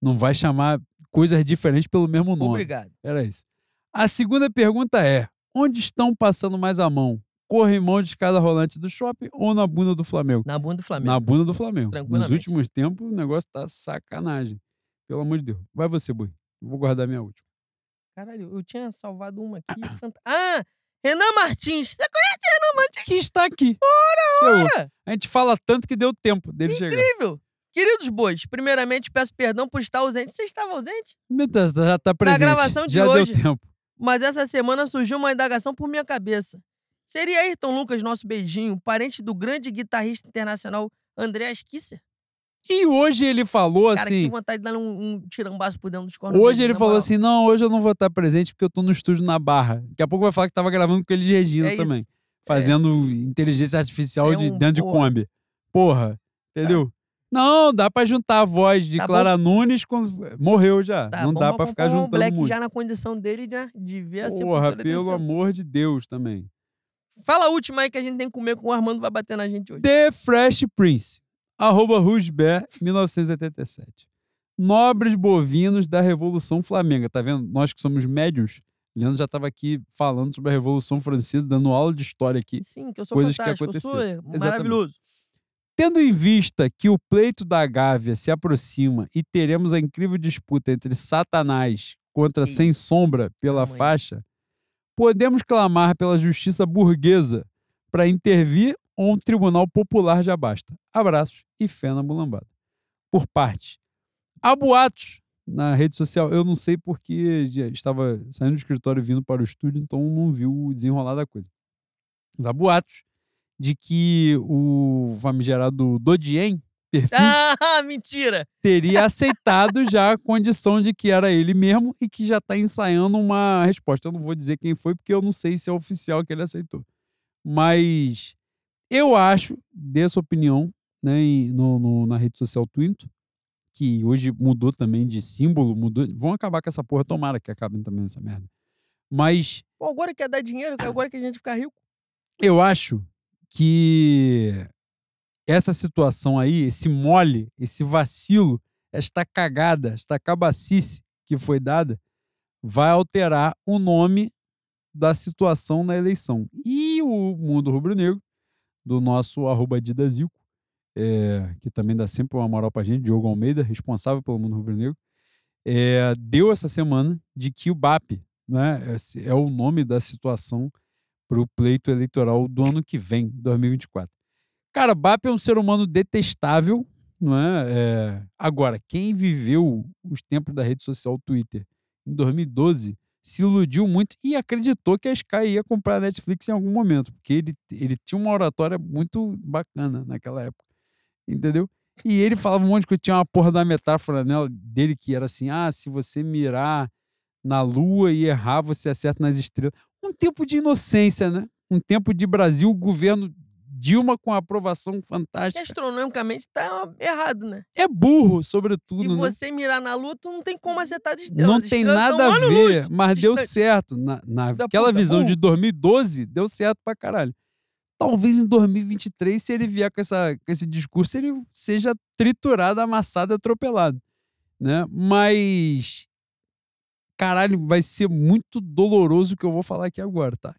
Speaker 2: Não vai chamar coisas diferentes pelo mesmo nome.
Speaker 1: Obrigado.
Speaker 2: Era isso. A segunda pergunta é: onde estão passando mais a mão? Corrimão de escada rolante do shopping ou na bunda do Flamengo?
Speaker 1: Na bunda do Flamengo.
Speaker 2: Na bunda do Flamengo. Nos últimos tempos, o negócio tá sacanagem. Pelo amor de Deus. Vai você, Boi. Eu Vou guardar minha última.
Speaker 1: Caralho, eu tinha salvado uma aqui. fanta- Ah! Renan Martins. Você conhece Renan Martins?
Speaker 2: Que está aqui. Ora,
Speaker 1: Cara,
Speaker 2: A gente fala tanto que deu tempo dele chegar.
Speaker 1: incrível. Queridos bois, primeiramente peço perdão por estar ausente. Você estava ausente?
Speaker 2: Meu Deus, Já tá presente.
Speaker 1: gravação de
Speaker 2: Já
Speaker 1: hoje.
Speaker 2: deu tempo.
Speaker 1: Mas essa semana surgiu uma indagação por minha cabeça. Seria Ayrton Lucas nosso beijinho, parente do grande guitarrista internacional Andreas Kisser?
Speaker 2: E hoje ele falou
Speaker 1: Cara,
Speaker 2: assim.
Speaker 1: que vontade de dar um, um tirambaço por dentro dos cornos.
Speaker 2: Hoje
Speaker 1: dele,
Speaker 2: ele
Speaker 1: na
Speaker 2: falou
Speaker 1: moral.
Speaker 2: assim: não, hoje eu não vou estar presente porque eu tô no estúdio na Barra. Daqui a pouco vai falar que tava gravando com ele de Regina
Speaker 1: É isso.
Speaker 2: também. Fazendo inteligência artificial
Speaker 1: É
Speaker 2: de
Speaker 1: um-
Speaker 2: dentro de
Speaker 1: porra.
Speaker 2: Kombi. Porra, entendeu? Não, dá pra juntar a voz de
Speaker 1: Tá
Speaker 2: Clara Nunes com. Morreu já.
Speaker 1: Tá,
Speaker 2: não dá pra ficar
Speaker 1: comprar um
Speaker 2: juntando
Speaker 1: Black
Speaker 2: muito.
Speaker 1: já na condição dele né, de ver a
Speaker 2: Porra,
Speaker 1: sepultura
Speaker 2: pelo
Speaker 1: descendo.
Speaker 2: amor de Deus também.
Speaker 1: Fala a última aí que a gente tem que comer com o Armando vai bater na gente hoje.
Speaker 2: The Fresh Prince. Arroba Rusber, 1987. Nobres bovinos da Revolução Flamenga. Tá vendo? Nós que somos médios. Leandro já estava aqui falando sobre a Revolução Francesa, dando aula de história aqui.
Speaker 1: Sim, que eu sou
Speaker 2: Coisas que
Speaker 1: fantástico, eu sou maravilhoso.
Speaker 2: Tendo em vista que o pleito da Gávea se aproxima e teremos a incrível disputa entre Satanás contra
Speaker 1: Ih,
Speaker 2: Sem Sombra pela faixa, podemos clamar pela justiça burguesa para intervir um tribunal popular já basta. Abraços e fé na mulambada. Por parte. Há boatos na rede social. Eu não sei porque estava saindo do escritório e vindo para o estúdio, então não vi o desenrolar da coisa. Mas há boatos de que o famigerado Dodien, perfil,
Speaker 1: Ah, mentira!
Speaker 2: teria aceitado já a condição de que era ele mesmo e que já está ensaiando uma resposta. Eu não vou dizer quem foi, porque eu não sei se é oficial que ele aceitou. Mas eu acho, dessa opinião, né, no, no- na rede social Twinto, que hoje mudou também de símbolo, mudou. Vão acabar com essa porra, tomara que acabem também essa merda. Mas
Speaker 1: Pô, agora quer dar dinheiro, agora que a gente ficar rico.
Speaker 2: eu acho que essa situação aí, esse mole, esse vacilo, esta cagada, esta cabacice que foi dada, vai alterar o nome da situação na eleição. E o Mundo Rubro-Negro, do nosso arroba Didazico, é, que também dá sempre uma moral pra gente, Diogo Almeida, responsável pelo Mundo Rubro-Negro, é, deu essa semana de que o BAP né, esse é o nome da situação para o pleito eleitoral do ano que vem, 2024. Cara, BAP é um ser humano detestável, não é? É, Agora, quem viveu os tempos da rede social Twitter em 2012 se iludiu muito e acreditou que a Sky ia comprar a Netflix em algum momento, porque ele, ele tinha uma oratória muito bacana naquela época, entendeu? E ele falava um monte de coisa, tinha uma porra da metáfora nela, dele que era assim, ah, se você mirar na lua e errar, você acerta nas estrelas. Um tempo de inocência, né? Um tempo de Brasil, governo Dilma com aprovação
Speaker 1: Que
Speaker 2: fantástica.
Speaker 1: astronomicamente tá errado, né?
Speaker 2: É burro, sobretudo,
Speaker 1: Se
Speaker 2: né?
Speaker 1: você mirar na lua, tu não tem como acertar as estrelas.
Speaker 2: Não
Speaker 1: As
Speaker 2: tem
Speaker 1: estrelas
Speaker 2: nada a ver, mas deu certo. Na, naquela visão de
Speaker 1: burro.
Speaker 2: 2012, deu certo pra caralho. Talvez em 2023, se ele vier com, essa, com esse discurso, ele seja triturado, amassado, atropelado. Né? Mas, caralho, vai ser muito doloroso o que eu vou falar aqui agora, tá?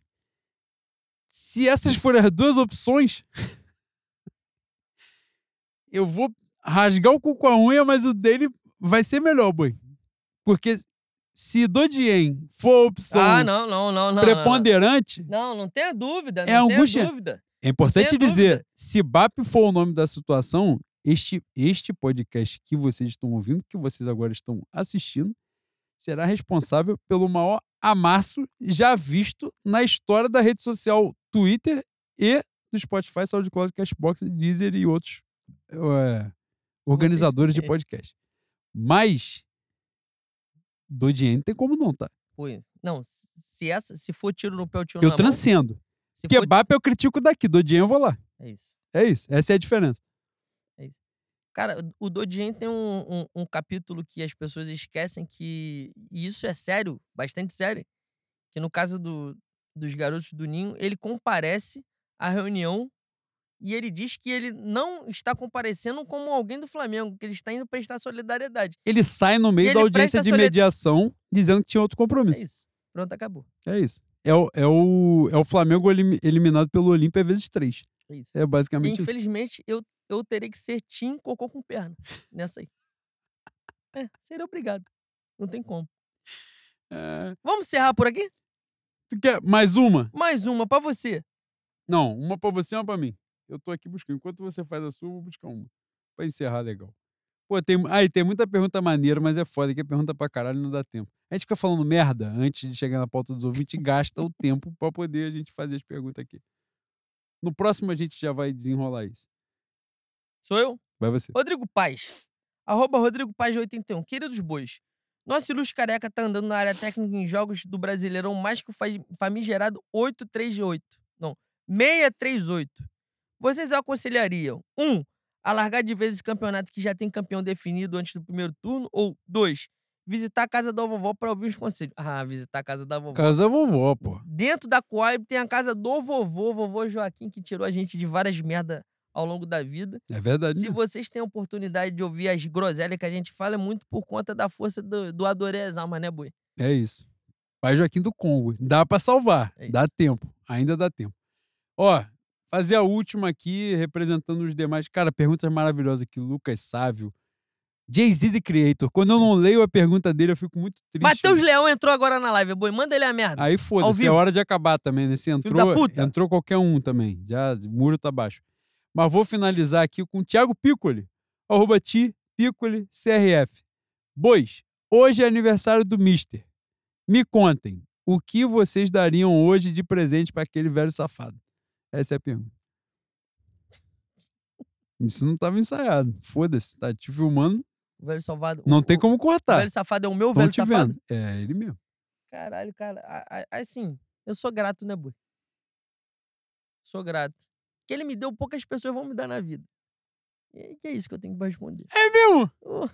Speaker 2: Se essas forem as duas opções, eu vou rasgar o cu com a unha, mas o dele vai ser melhor, boi. Porque se Dodien for a opção
Speaker 1: Ah, não, não, não,
Speaker 2: preponderante,
Speaker 1: Não, não, tenha dúvida.
Speaker 2: É angústia.
Speaker 1: dúvida.
Speaker 2: é importante dizer,
Speaker 1: dúvida.
Speaker 2: se BAP for o nome da situação, este, este podcast que vocês estão ouvindo, que vocês agora estão assistindo, será responsável pelo maior amasso já visto na história da rede social Twitter e do Spotify, SoundCloud, Cashbox, Deezer e outros é, organizadores de podcast. Mas do dinheiro não tem como não, tá?
Speaker 1: Não, se, essa, se for tiro no pé, o tiro
Speaker 2: Eu
Speaker 1: na mão.
Speaker 2: transcendo.
Speaker 1: For...
Speaker 2: Kebab eu critico daqui, do dinheiro eu vou lá.
Speaker 1: É isso.
Speaker 2: É isso, essa é a diferença.
Speaker 1: Cara, o Dodien tem um, um, um capítulo que as pessoas esquecem que. E isso é sério, bastante sério. Que no caso do, dos garotos do Ninho, ele comparece à reunião e ele diz que ele não está comparecendo como alguém do Flamengo, que ele está indo prestar solidariedade.
Speaker 2: Ele sai no meio da audiência de mediação dizendo que tinha outro compromisso.
Speaker 1: É isso. Pronto, acabou.
Speaker 2: É isso. É o, é o, é o Flamengo elim- eliminado pelo Olímpia vezes três.
Speaker 1: É isso.
Speaker 2: É basicamente isso.
Speaker 1: Infelizmente, eu, eu terei que ser Tim Cocô com perna nessa aí. É, seria obrigado. Não tem como.
Speaker 2: É,
Speaker 1: Vamos encerrar por aqui?
Speaker 2: tu quer mais uma?
Speaker 1: Mais uma pra você.
Speaker 2: Não, uma pra você e uma pra mim. Eu tô aqui buscando. Enquanto você faz a sua, eu vou buscar uma. Pra encerrar legal. Pô, tem. Aí, tem muita pergunta maneira, mas é foda que é pergunta pra caralho e não dá tempo. A gente fica falando merda antes de chegar na pauta dos ouvintes e gasta o tempo pra poder a gente fazer as perguntas aqui. No próximo a gente já vai desenrolar isso.
Speaker 1: Sou eu?
Speaker 2: Vai você.
Speaker 1: Rodrigo Paz. Arroba Rodrigo Paz 81. Queridos bois, nosso ilustre careca tá andando na área técnica em jogos do Brasileirão mais que o fa- famigerado 838. Não, 638. Vocês aconselhariam, um, a largar de vez esse campeonato que já tem campeão definido antes do primeiro turno? Ou, dois, visitar a casa da vovó para ouvir os conselhos? Ah, visitar a casa da vovó.
Speaker 2: Casa vovó, pô.
Speaker 1: Dentro da Coab tem a casa do vovô, vovô Joaquim, que tirou a gente de várias merda ao longo da vida.
Speaker 2: É verdade.
Speaker 1: Se
Speaker 2: né?
Speaker 1: vocês têm a oportunidade de ouvir as groselhas que a gente fala, é muito por conta da força do, do Adorei as Almas, né, Boi?
Speaker 2: É isso. Pai Joaquim do Congo. Dá pra salvar.
Speaker 1: É
Speaker 2: dá tempo. Ainda dá tempo. Ó, fazer a última aqui, representando os demais. Cara, perguntas maravilhosas aqui. Lucas Sávio. Jay-Z The Creator. Quando eu não leio a pergunta dele, eu fico muito triste.
Speaker 1: Matheus Leão entrou agora na live, Boi. Manda ele a merda.
Speaker 2: Aí foda-se, é hora de acabar também, né? Se entrou, entrou qualquer um também. Já, o muro tá baixo. Mas vou finalizar aqui com o Thiago Piccoli. Arroba Ti Piccoli CRF. Bois, hoje é aniversário do Mister. Me contem, o que vocês dariam hoje de presente para aquele velho safado? Essa é a pergunta. Isso não tava ensaiado. Foda-se, tá te filmando.
Speaker 1: O velho salvado.
Speaker 2: Não
Speaker 1: o-
Speaker 2: tem
Speaker 1: o-
Speaker 2: como
Speaker 1: O
Speaker 2: cortar.
Speaker 1: velho safado é o meu
Speaker 2: Tão
Speaker 1: velho
Speaker 2: te
Speaker 1: safado.
Speaker 2: vendo. É ele mesmo.
Speaker 1: Caralho, cara. Assim, eu sou grato, né, Boi? Sou grato. Que ele me deu, poucas pessoas vão me dar na vida. E que é isso que eu tenho que responder.
Speaker 2: É mesmo?
Speaker 1: Oh,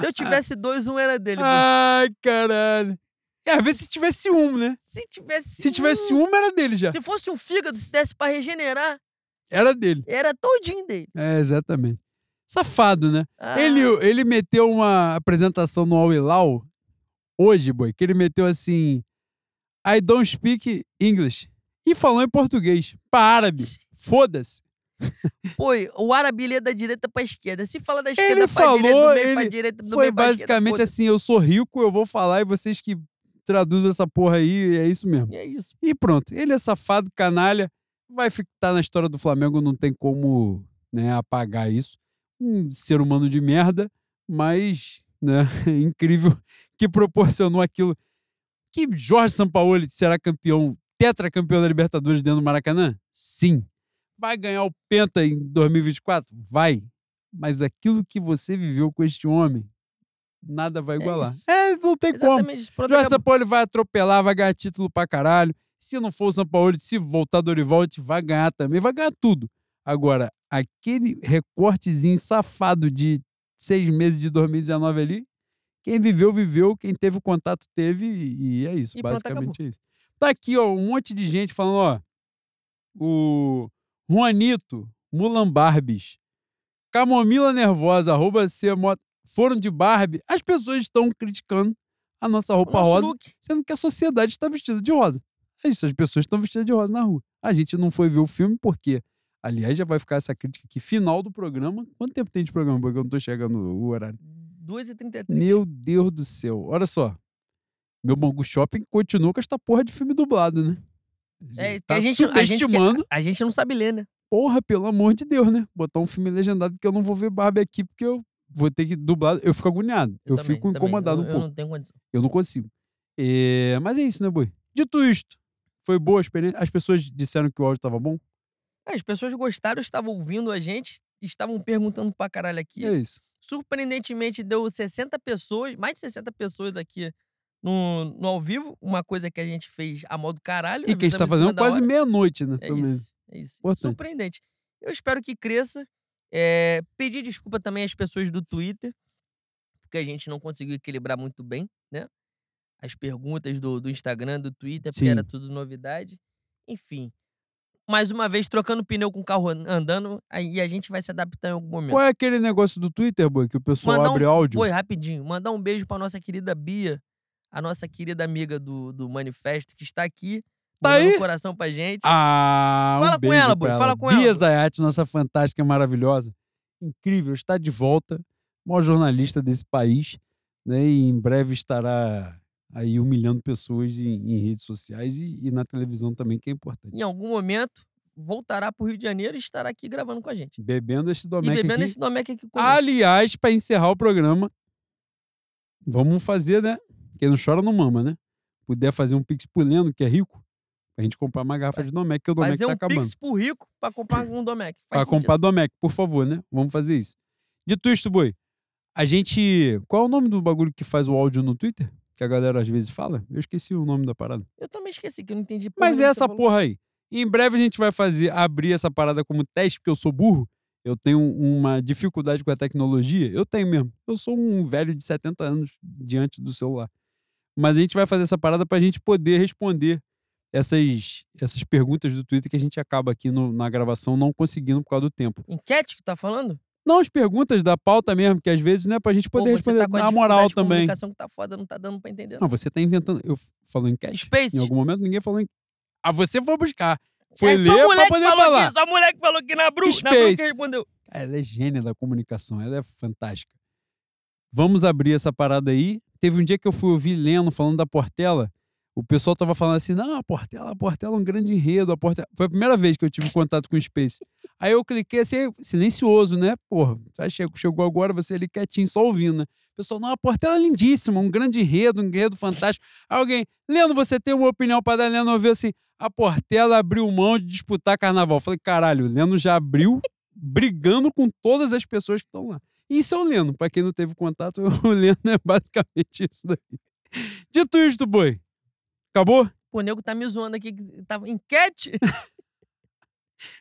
Speaker 1: Se eu tivesse dois, um era dele.
Speaker 2: Ai, caralho. É, às vezes se tivesse um, né?
Speaker 1: Se tivesse.
Speaker 2: Se tivesse
Speaker 1: um,
Speaker 2: uma, era dele já.
Speaker 1: Se fosse um fígado, se desse pra regenerar,
Speaker 2: Era dele.
Speaker 1: era todinho dele.
Speaker 2: É, exatamente. Safado, né?
Speaker 1: Ah,
Speaker 2: Ele, ele meteu uma apresentação no All Ilau hoje, boy, que ele meteu assim: I don't speak English. E falou em português. Pra árabe. Foda-se.
Speaker 1: Pô, o árabe ele é da direita pra esquerda. Se fala da
Speaker 2: Ele
Speaker 1: esquerda pra direita,
Speaker 2: falou,
Speaker 1: do meio pra
Speaker 2: ele-
Speaker 1: direita, do
Speaker 2: Foi
Speaker 1: meio pra
Speaker 2: basicamente assim: eu sou rico, eu vou falar e vocês que traduzem essa porra aí, é isso mesmo.
Speaker 1: E é isso.
Speaker 2: E pronto. Ele é safado, canalha. Vai ficar na história do Flamengo, não tem como né, apagar isso. Um ser humano de merda, mas né, incrível que proporcionou aquilo. Que Jorge Sampaoli será campeão, tetracampeão da Libertadores dentro do Maracanã? Sim. Vai ganhar o Penta em 2024? Vai. Mas aquilo que você viveu com este homem, nada vai
Speaker 1: É
Speaker 2: igualar.
Speaker 1: isso.
Speaker 2: É, não tem como.
Speaker 1: Exatamente. Pronto,
Speaker 2: Jorge
Speaker 1: acabou.
Speaker 2: Sampaoli vai atropelar, vai ganhar título pra caralho. Se não for o Sampaoli, se voltar Dorival, a gente vai ganhar também, vai ganhar tudo. Agora, aquele recortezinho safado de seis meses de 2019 ali, quem viveu, viveu, quem teve o contato, teve, e é isso,
Speaker 1: E pronto,
Speaker 2: basicamente é isso. Tá aqui, ó, um monte de gente falando, ó, o Juanito, Mulan Barbis, Camomila Nervosa, arroba Cmo- foram de Barbie, as pessoas estão criticando a nossa roupa rosa,
Speaker 1: look.
Speaker 2: sendo que a sociedade está vestida de rosa. É as pessoas estão vestidas de rosa na rua. A gente não foi ver o filme porque, aliás, já vai ficar essa crítica aqui, final do programa. Quanto tempo tem de programa? Porque eu não tô chegando o horário.
Speaker 1: 2h33.
Speaker 2: Meu Deus do céu. Olha só. Meu Bangu Shopping continua com esta porra de filme dublado, né?
Speaker 1: É,
Speaker 2: tá
Speaker 1: a gente, a, gente, a gente não sabe ler, né?
Speaker 2: Porra, pelo amor de Deus, né? Botar um filme legendado que eu não vou ver Barbie aqui porque eu vou ter que dublar. Eu fico agoniado. Eu,
Speaker 1: também,
Speaker 2: fico
Speaker 1: também.
Speaker 2: incomodado
Speaker 1: eu,
Speaker 2: um
Speaker 1: Eu
Speaker 2: pouco.
Speaker 1: não tenho condição.
Speaker 2: Eu não consigo. É, Mas é isso, né, Boi? Dito isto, foi boa a experiência. As pessoas disseram que o áudio estava bom.
Speaker 1: As pessoas gostaram, estavam ouvindo a gente, estavam perguntando pra caralho aqui.
Speaker 2: É isso.
Speaker 1: Surpreendentemente, deu 60 pessoas, mais de 60 pessoas aqui no, no ao vivo. Uma coisa que a gente fez a modo caralho.
Speaker 2: E que a gente tá fazendo quase meia-noite, né?
Speaker 1: É
Speaker 2: também.
Speaker 1: isso, é isso.
Speaker 2: Importante.
Speaker 1: Surpreendente. Eu espero que cresça. É, pedir desculpa também às pessoas do Twitter, porque a gente não conseguiu equilibrar muito bem, né? As perguntas do, do Instagram, do Twitter, porque era
Speaker 2: Sim.
Speaker 1: tudo novidade. Enfim. Mais uma vez, trocando pneu com o carro an- andando, aí a gente vai se adaptar em algum momento.
Speaker 2: Qual é aquele negócio do Twitter, boy, que o pessoal
Speaker 1: Mandar
Speaker 2: abre
Speaker 1: um,
Speaker 2: áudio?
Speaker 1: Oi, rapidinho. Mandar um beijo pra nossa querida Bia, a nossa querida amiga do, do Manifesto, que está aqui.
Speaker 2: Tá aí?
Speaker 1: um coração pra gente.
Speaker 2: Ah, um
Speaker 1: Fala com
Speaker 2: beijo
Speaker 1: ela, boy, fala com ela,
Speaker 2: Bia. Zayat, nossa fantástica, maravilhosa, incrível, está de volta, maior jornalista desse país, né? E em breve estará aí humilhando pessoas em, em redes sociais e, e na televisão também, que é importante.
Speaker 1: Em algum momento, voltará pro Rio de Janeiro e estará aqui gravando com a gente.
Speaker 2: Bebendo este
Speaker 1: E
Speaker 2: Domecq
Speaker 1: bebendo
Speaker 2: aqui.
Speaker 1: esse Domecq aqui.
Speaker 2: Aliás, para encerrar o programa, vamos fazer, né? Quem não chora não mama, né? Puder fazer um pix pro Leno, que é rico, pra gente comprar uma garrafa de Domecq, que o Domecq
Speaker 1: Fazer
Speaker 2: tá
Speaker 1: um
Speaker 2: acabando.
Speaker 1: pix pro rico pra comprar um Domecq. Faz
Speaker 2: Pra
Speaker 1: sentido.
Speaker 2: comprar Domecq, por favor, né? Vamos fazer isso. Dito isto, boi, a gente. Qual é o nome do bagulho que faz o áudio no Twitter? Que a galera às vezes fala? Eu esqueci o nome da parada.
Speaker 1: Eu também esqueci, que eu não entendi.
Speaker 2: Mas é essa porra aí. Em breve a gente vai fazer, abrir essa parada como teste, porque eu sou burro. Eu tenho uma dificuldade com a tecnologia. Eu tenho mesmo. Eu sou um velho de 70 anos diante do celular. Mas a gente vai fazer essa parada pra gente poder responder essas, essas perguntas do Twitter que a gente acaba aqui no- na gravação não conseguindo por causa do tempo.
Speaker 1: Enquete que tá falando?
Speaker 2: Não, as perguntas da pauta mesmo, que às vezes, né, pra gente
Speaker 1: Pô,
Speaker 2: poder
Speaker 1: você
Speaker 2: responder
Speaker 1: tá a
Speaker 2: na moral
Speaker 1: de
Speaker 2: também.
Speaker 1: comunicação que tá foda, não tá dando pra entender.
Speaker 2: Não, você tá inventando. Eu falou enquete?
Speaker 1: Space.
Speaker 2: Em algum momento ninguém falou em. Ah, você foi buscar. Foi
Speaker 1: É,
Speaker 2: ler pra
Speaker 1: que
Speaker 2: poder falar.
Speaker 1: Aqui, só mulher que falou aqui na Bru. Na Bru
Speaker 2: Space.
Speaker 1: que respondeu.
Speaker 2: Ela é gênia da comunicação, ela é fantástica. Vamos abrir essa parada aí. Teve um dia que eu fui ouvir Leno falando da Portela. O pessoal tava falando assim: não, a Portela, a Portela é um grande enredo. A Portela... Foi a primeira vez que eu tive contato com o Space. Aí eu cliquei assim, silencioso, né? Porra, chegou agora, você ali quietinho, só ouvindo, né? O pessoal, não, a Portela é lindíssima, um grande enredo, um enredo fantástico. Aí alguém, Leno, você tem uma opinião para dar? Leno ouviu assim: a Portela abriu mão de disputar carnaval. Eu falei, caralho, o Leno já abriu brigando com todas as pessoas que estão lá. E isso é o Leno. Para quem não teve contato, o Leno é basicamente isso daí. Dito isto, boi. Acabou?
Speaker 1: Pô, o nego tá me zoando aqui. Tava enquete?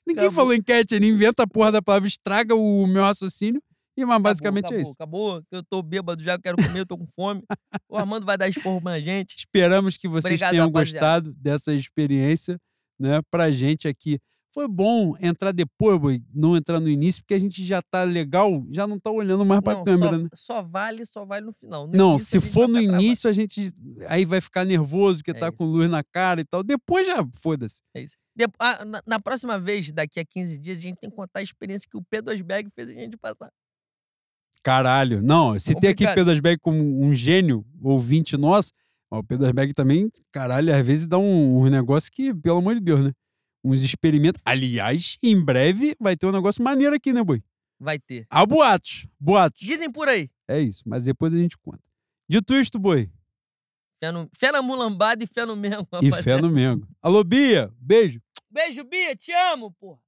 Speaker 2: Ninguém
Speaker 1: Acabou.
Speaker 2: falou enquete, ele inventa a porra da palavra, estraga o meu raciocínio. E mas basicamente
Speaker 1: acabou,
Speaker 2: é isso.
Speaker 1: Acabou, acabou. Eu tô bêbado já, quero comer, eu tô com fome. O Armando vai dar esporro pra gente.
Speaker 2: Esperamos que vocês
Speaker 1: Obrigado,
Speaker 2: tenham
Speaker 1: rapaziada.
Speaker 2: gostado dessa experiência, né, pra gente aqui. Foi bom entrar depois, boi, não entrar no início, porque a gente já tá legal, já não tá olhando mais pra
Speaker 1: Não,
Speaker 2: câmera,
Speaker 1: só,
Speaker 2: né?
Speaker 1: só vale, só vale no final. No
Speaker 2: Não,
Speaker 1: início
Speaker 2: se
Speaker 1: a
Speaker 2: for no
Speaker 1: travado.
Speaker 2: início, a gente aí vai ficar nervoso, porque
Speaker 1: É
Speaker 2: tá com
Speaker 1: isso.
Speaker 2: luz na cara e tal. Depois já, foda-se.
Speaker 1: É isso. Depo- ah, na, na próxima vez, daqui a 15 dias, a gente tem que contar a experiência que o P2Bag fez a gente passar.
Speaker 2: Caralho. Não, se tem aqui
Speaker 1: Complicado.
Speaker 2: Pedro Asberg como um gênio ouvinte nosso, o Pedro Asberg também, caralho, às vezes dá um, um negócio que, pelo amor de Deus, né? Uns experimentos. Aliás, em breve vai ter um negócio maneiro aqui, né, boi?
Speaker 1: Vai ter.
Speaker 2: Há boatos. Boatos.
Speaker 1: Dizem por aí.
Speaker 2: É isso, mas depois a gente conta. Dito isto, boi.
Speaker 1: Fé, no, fé na mulambada e fé no Mengo,
Speaker 2: E fé no Mengo. Alô, Bia. Beijo.
Speaker 1: Beijo, Bia. Te amo, porra.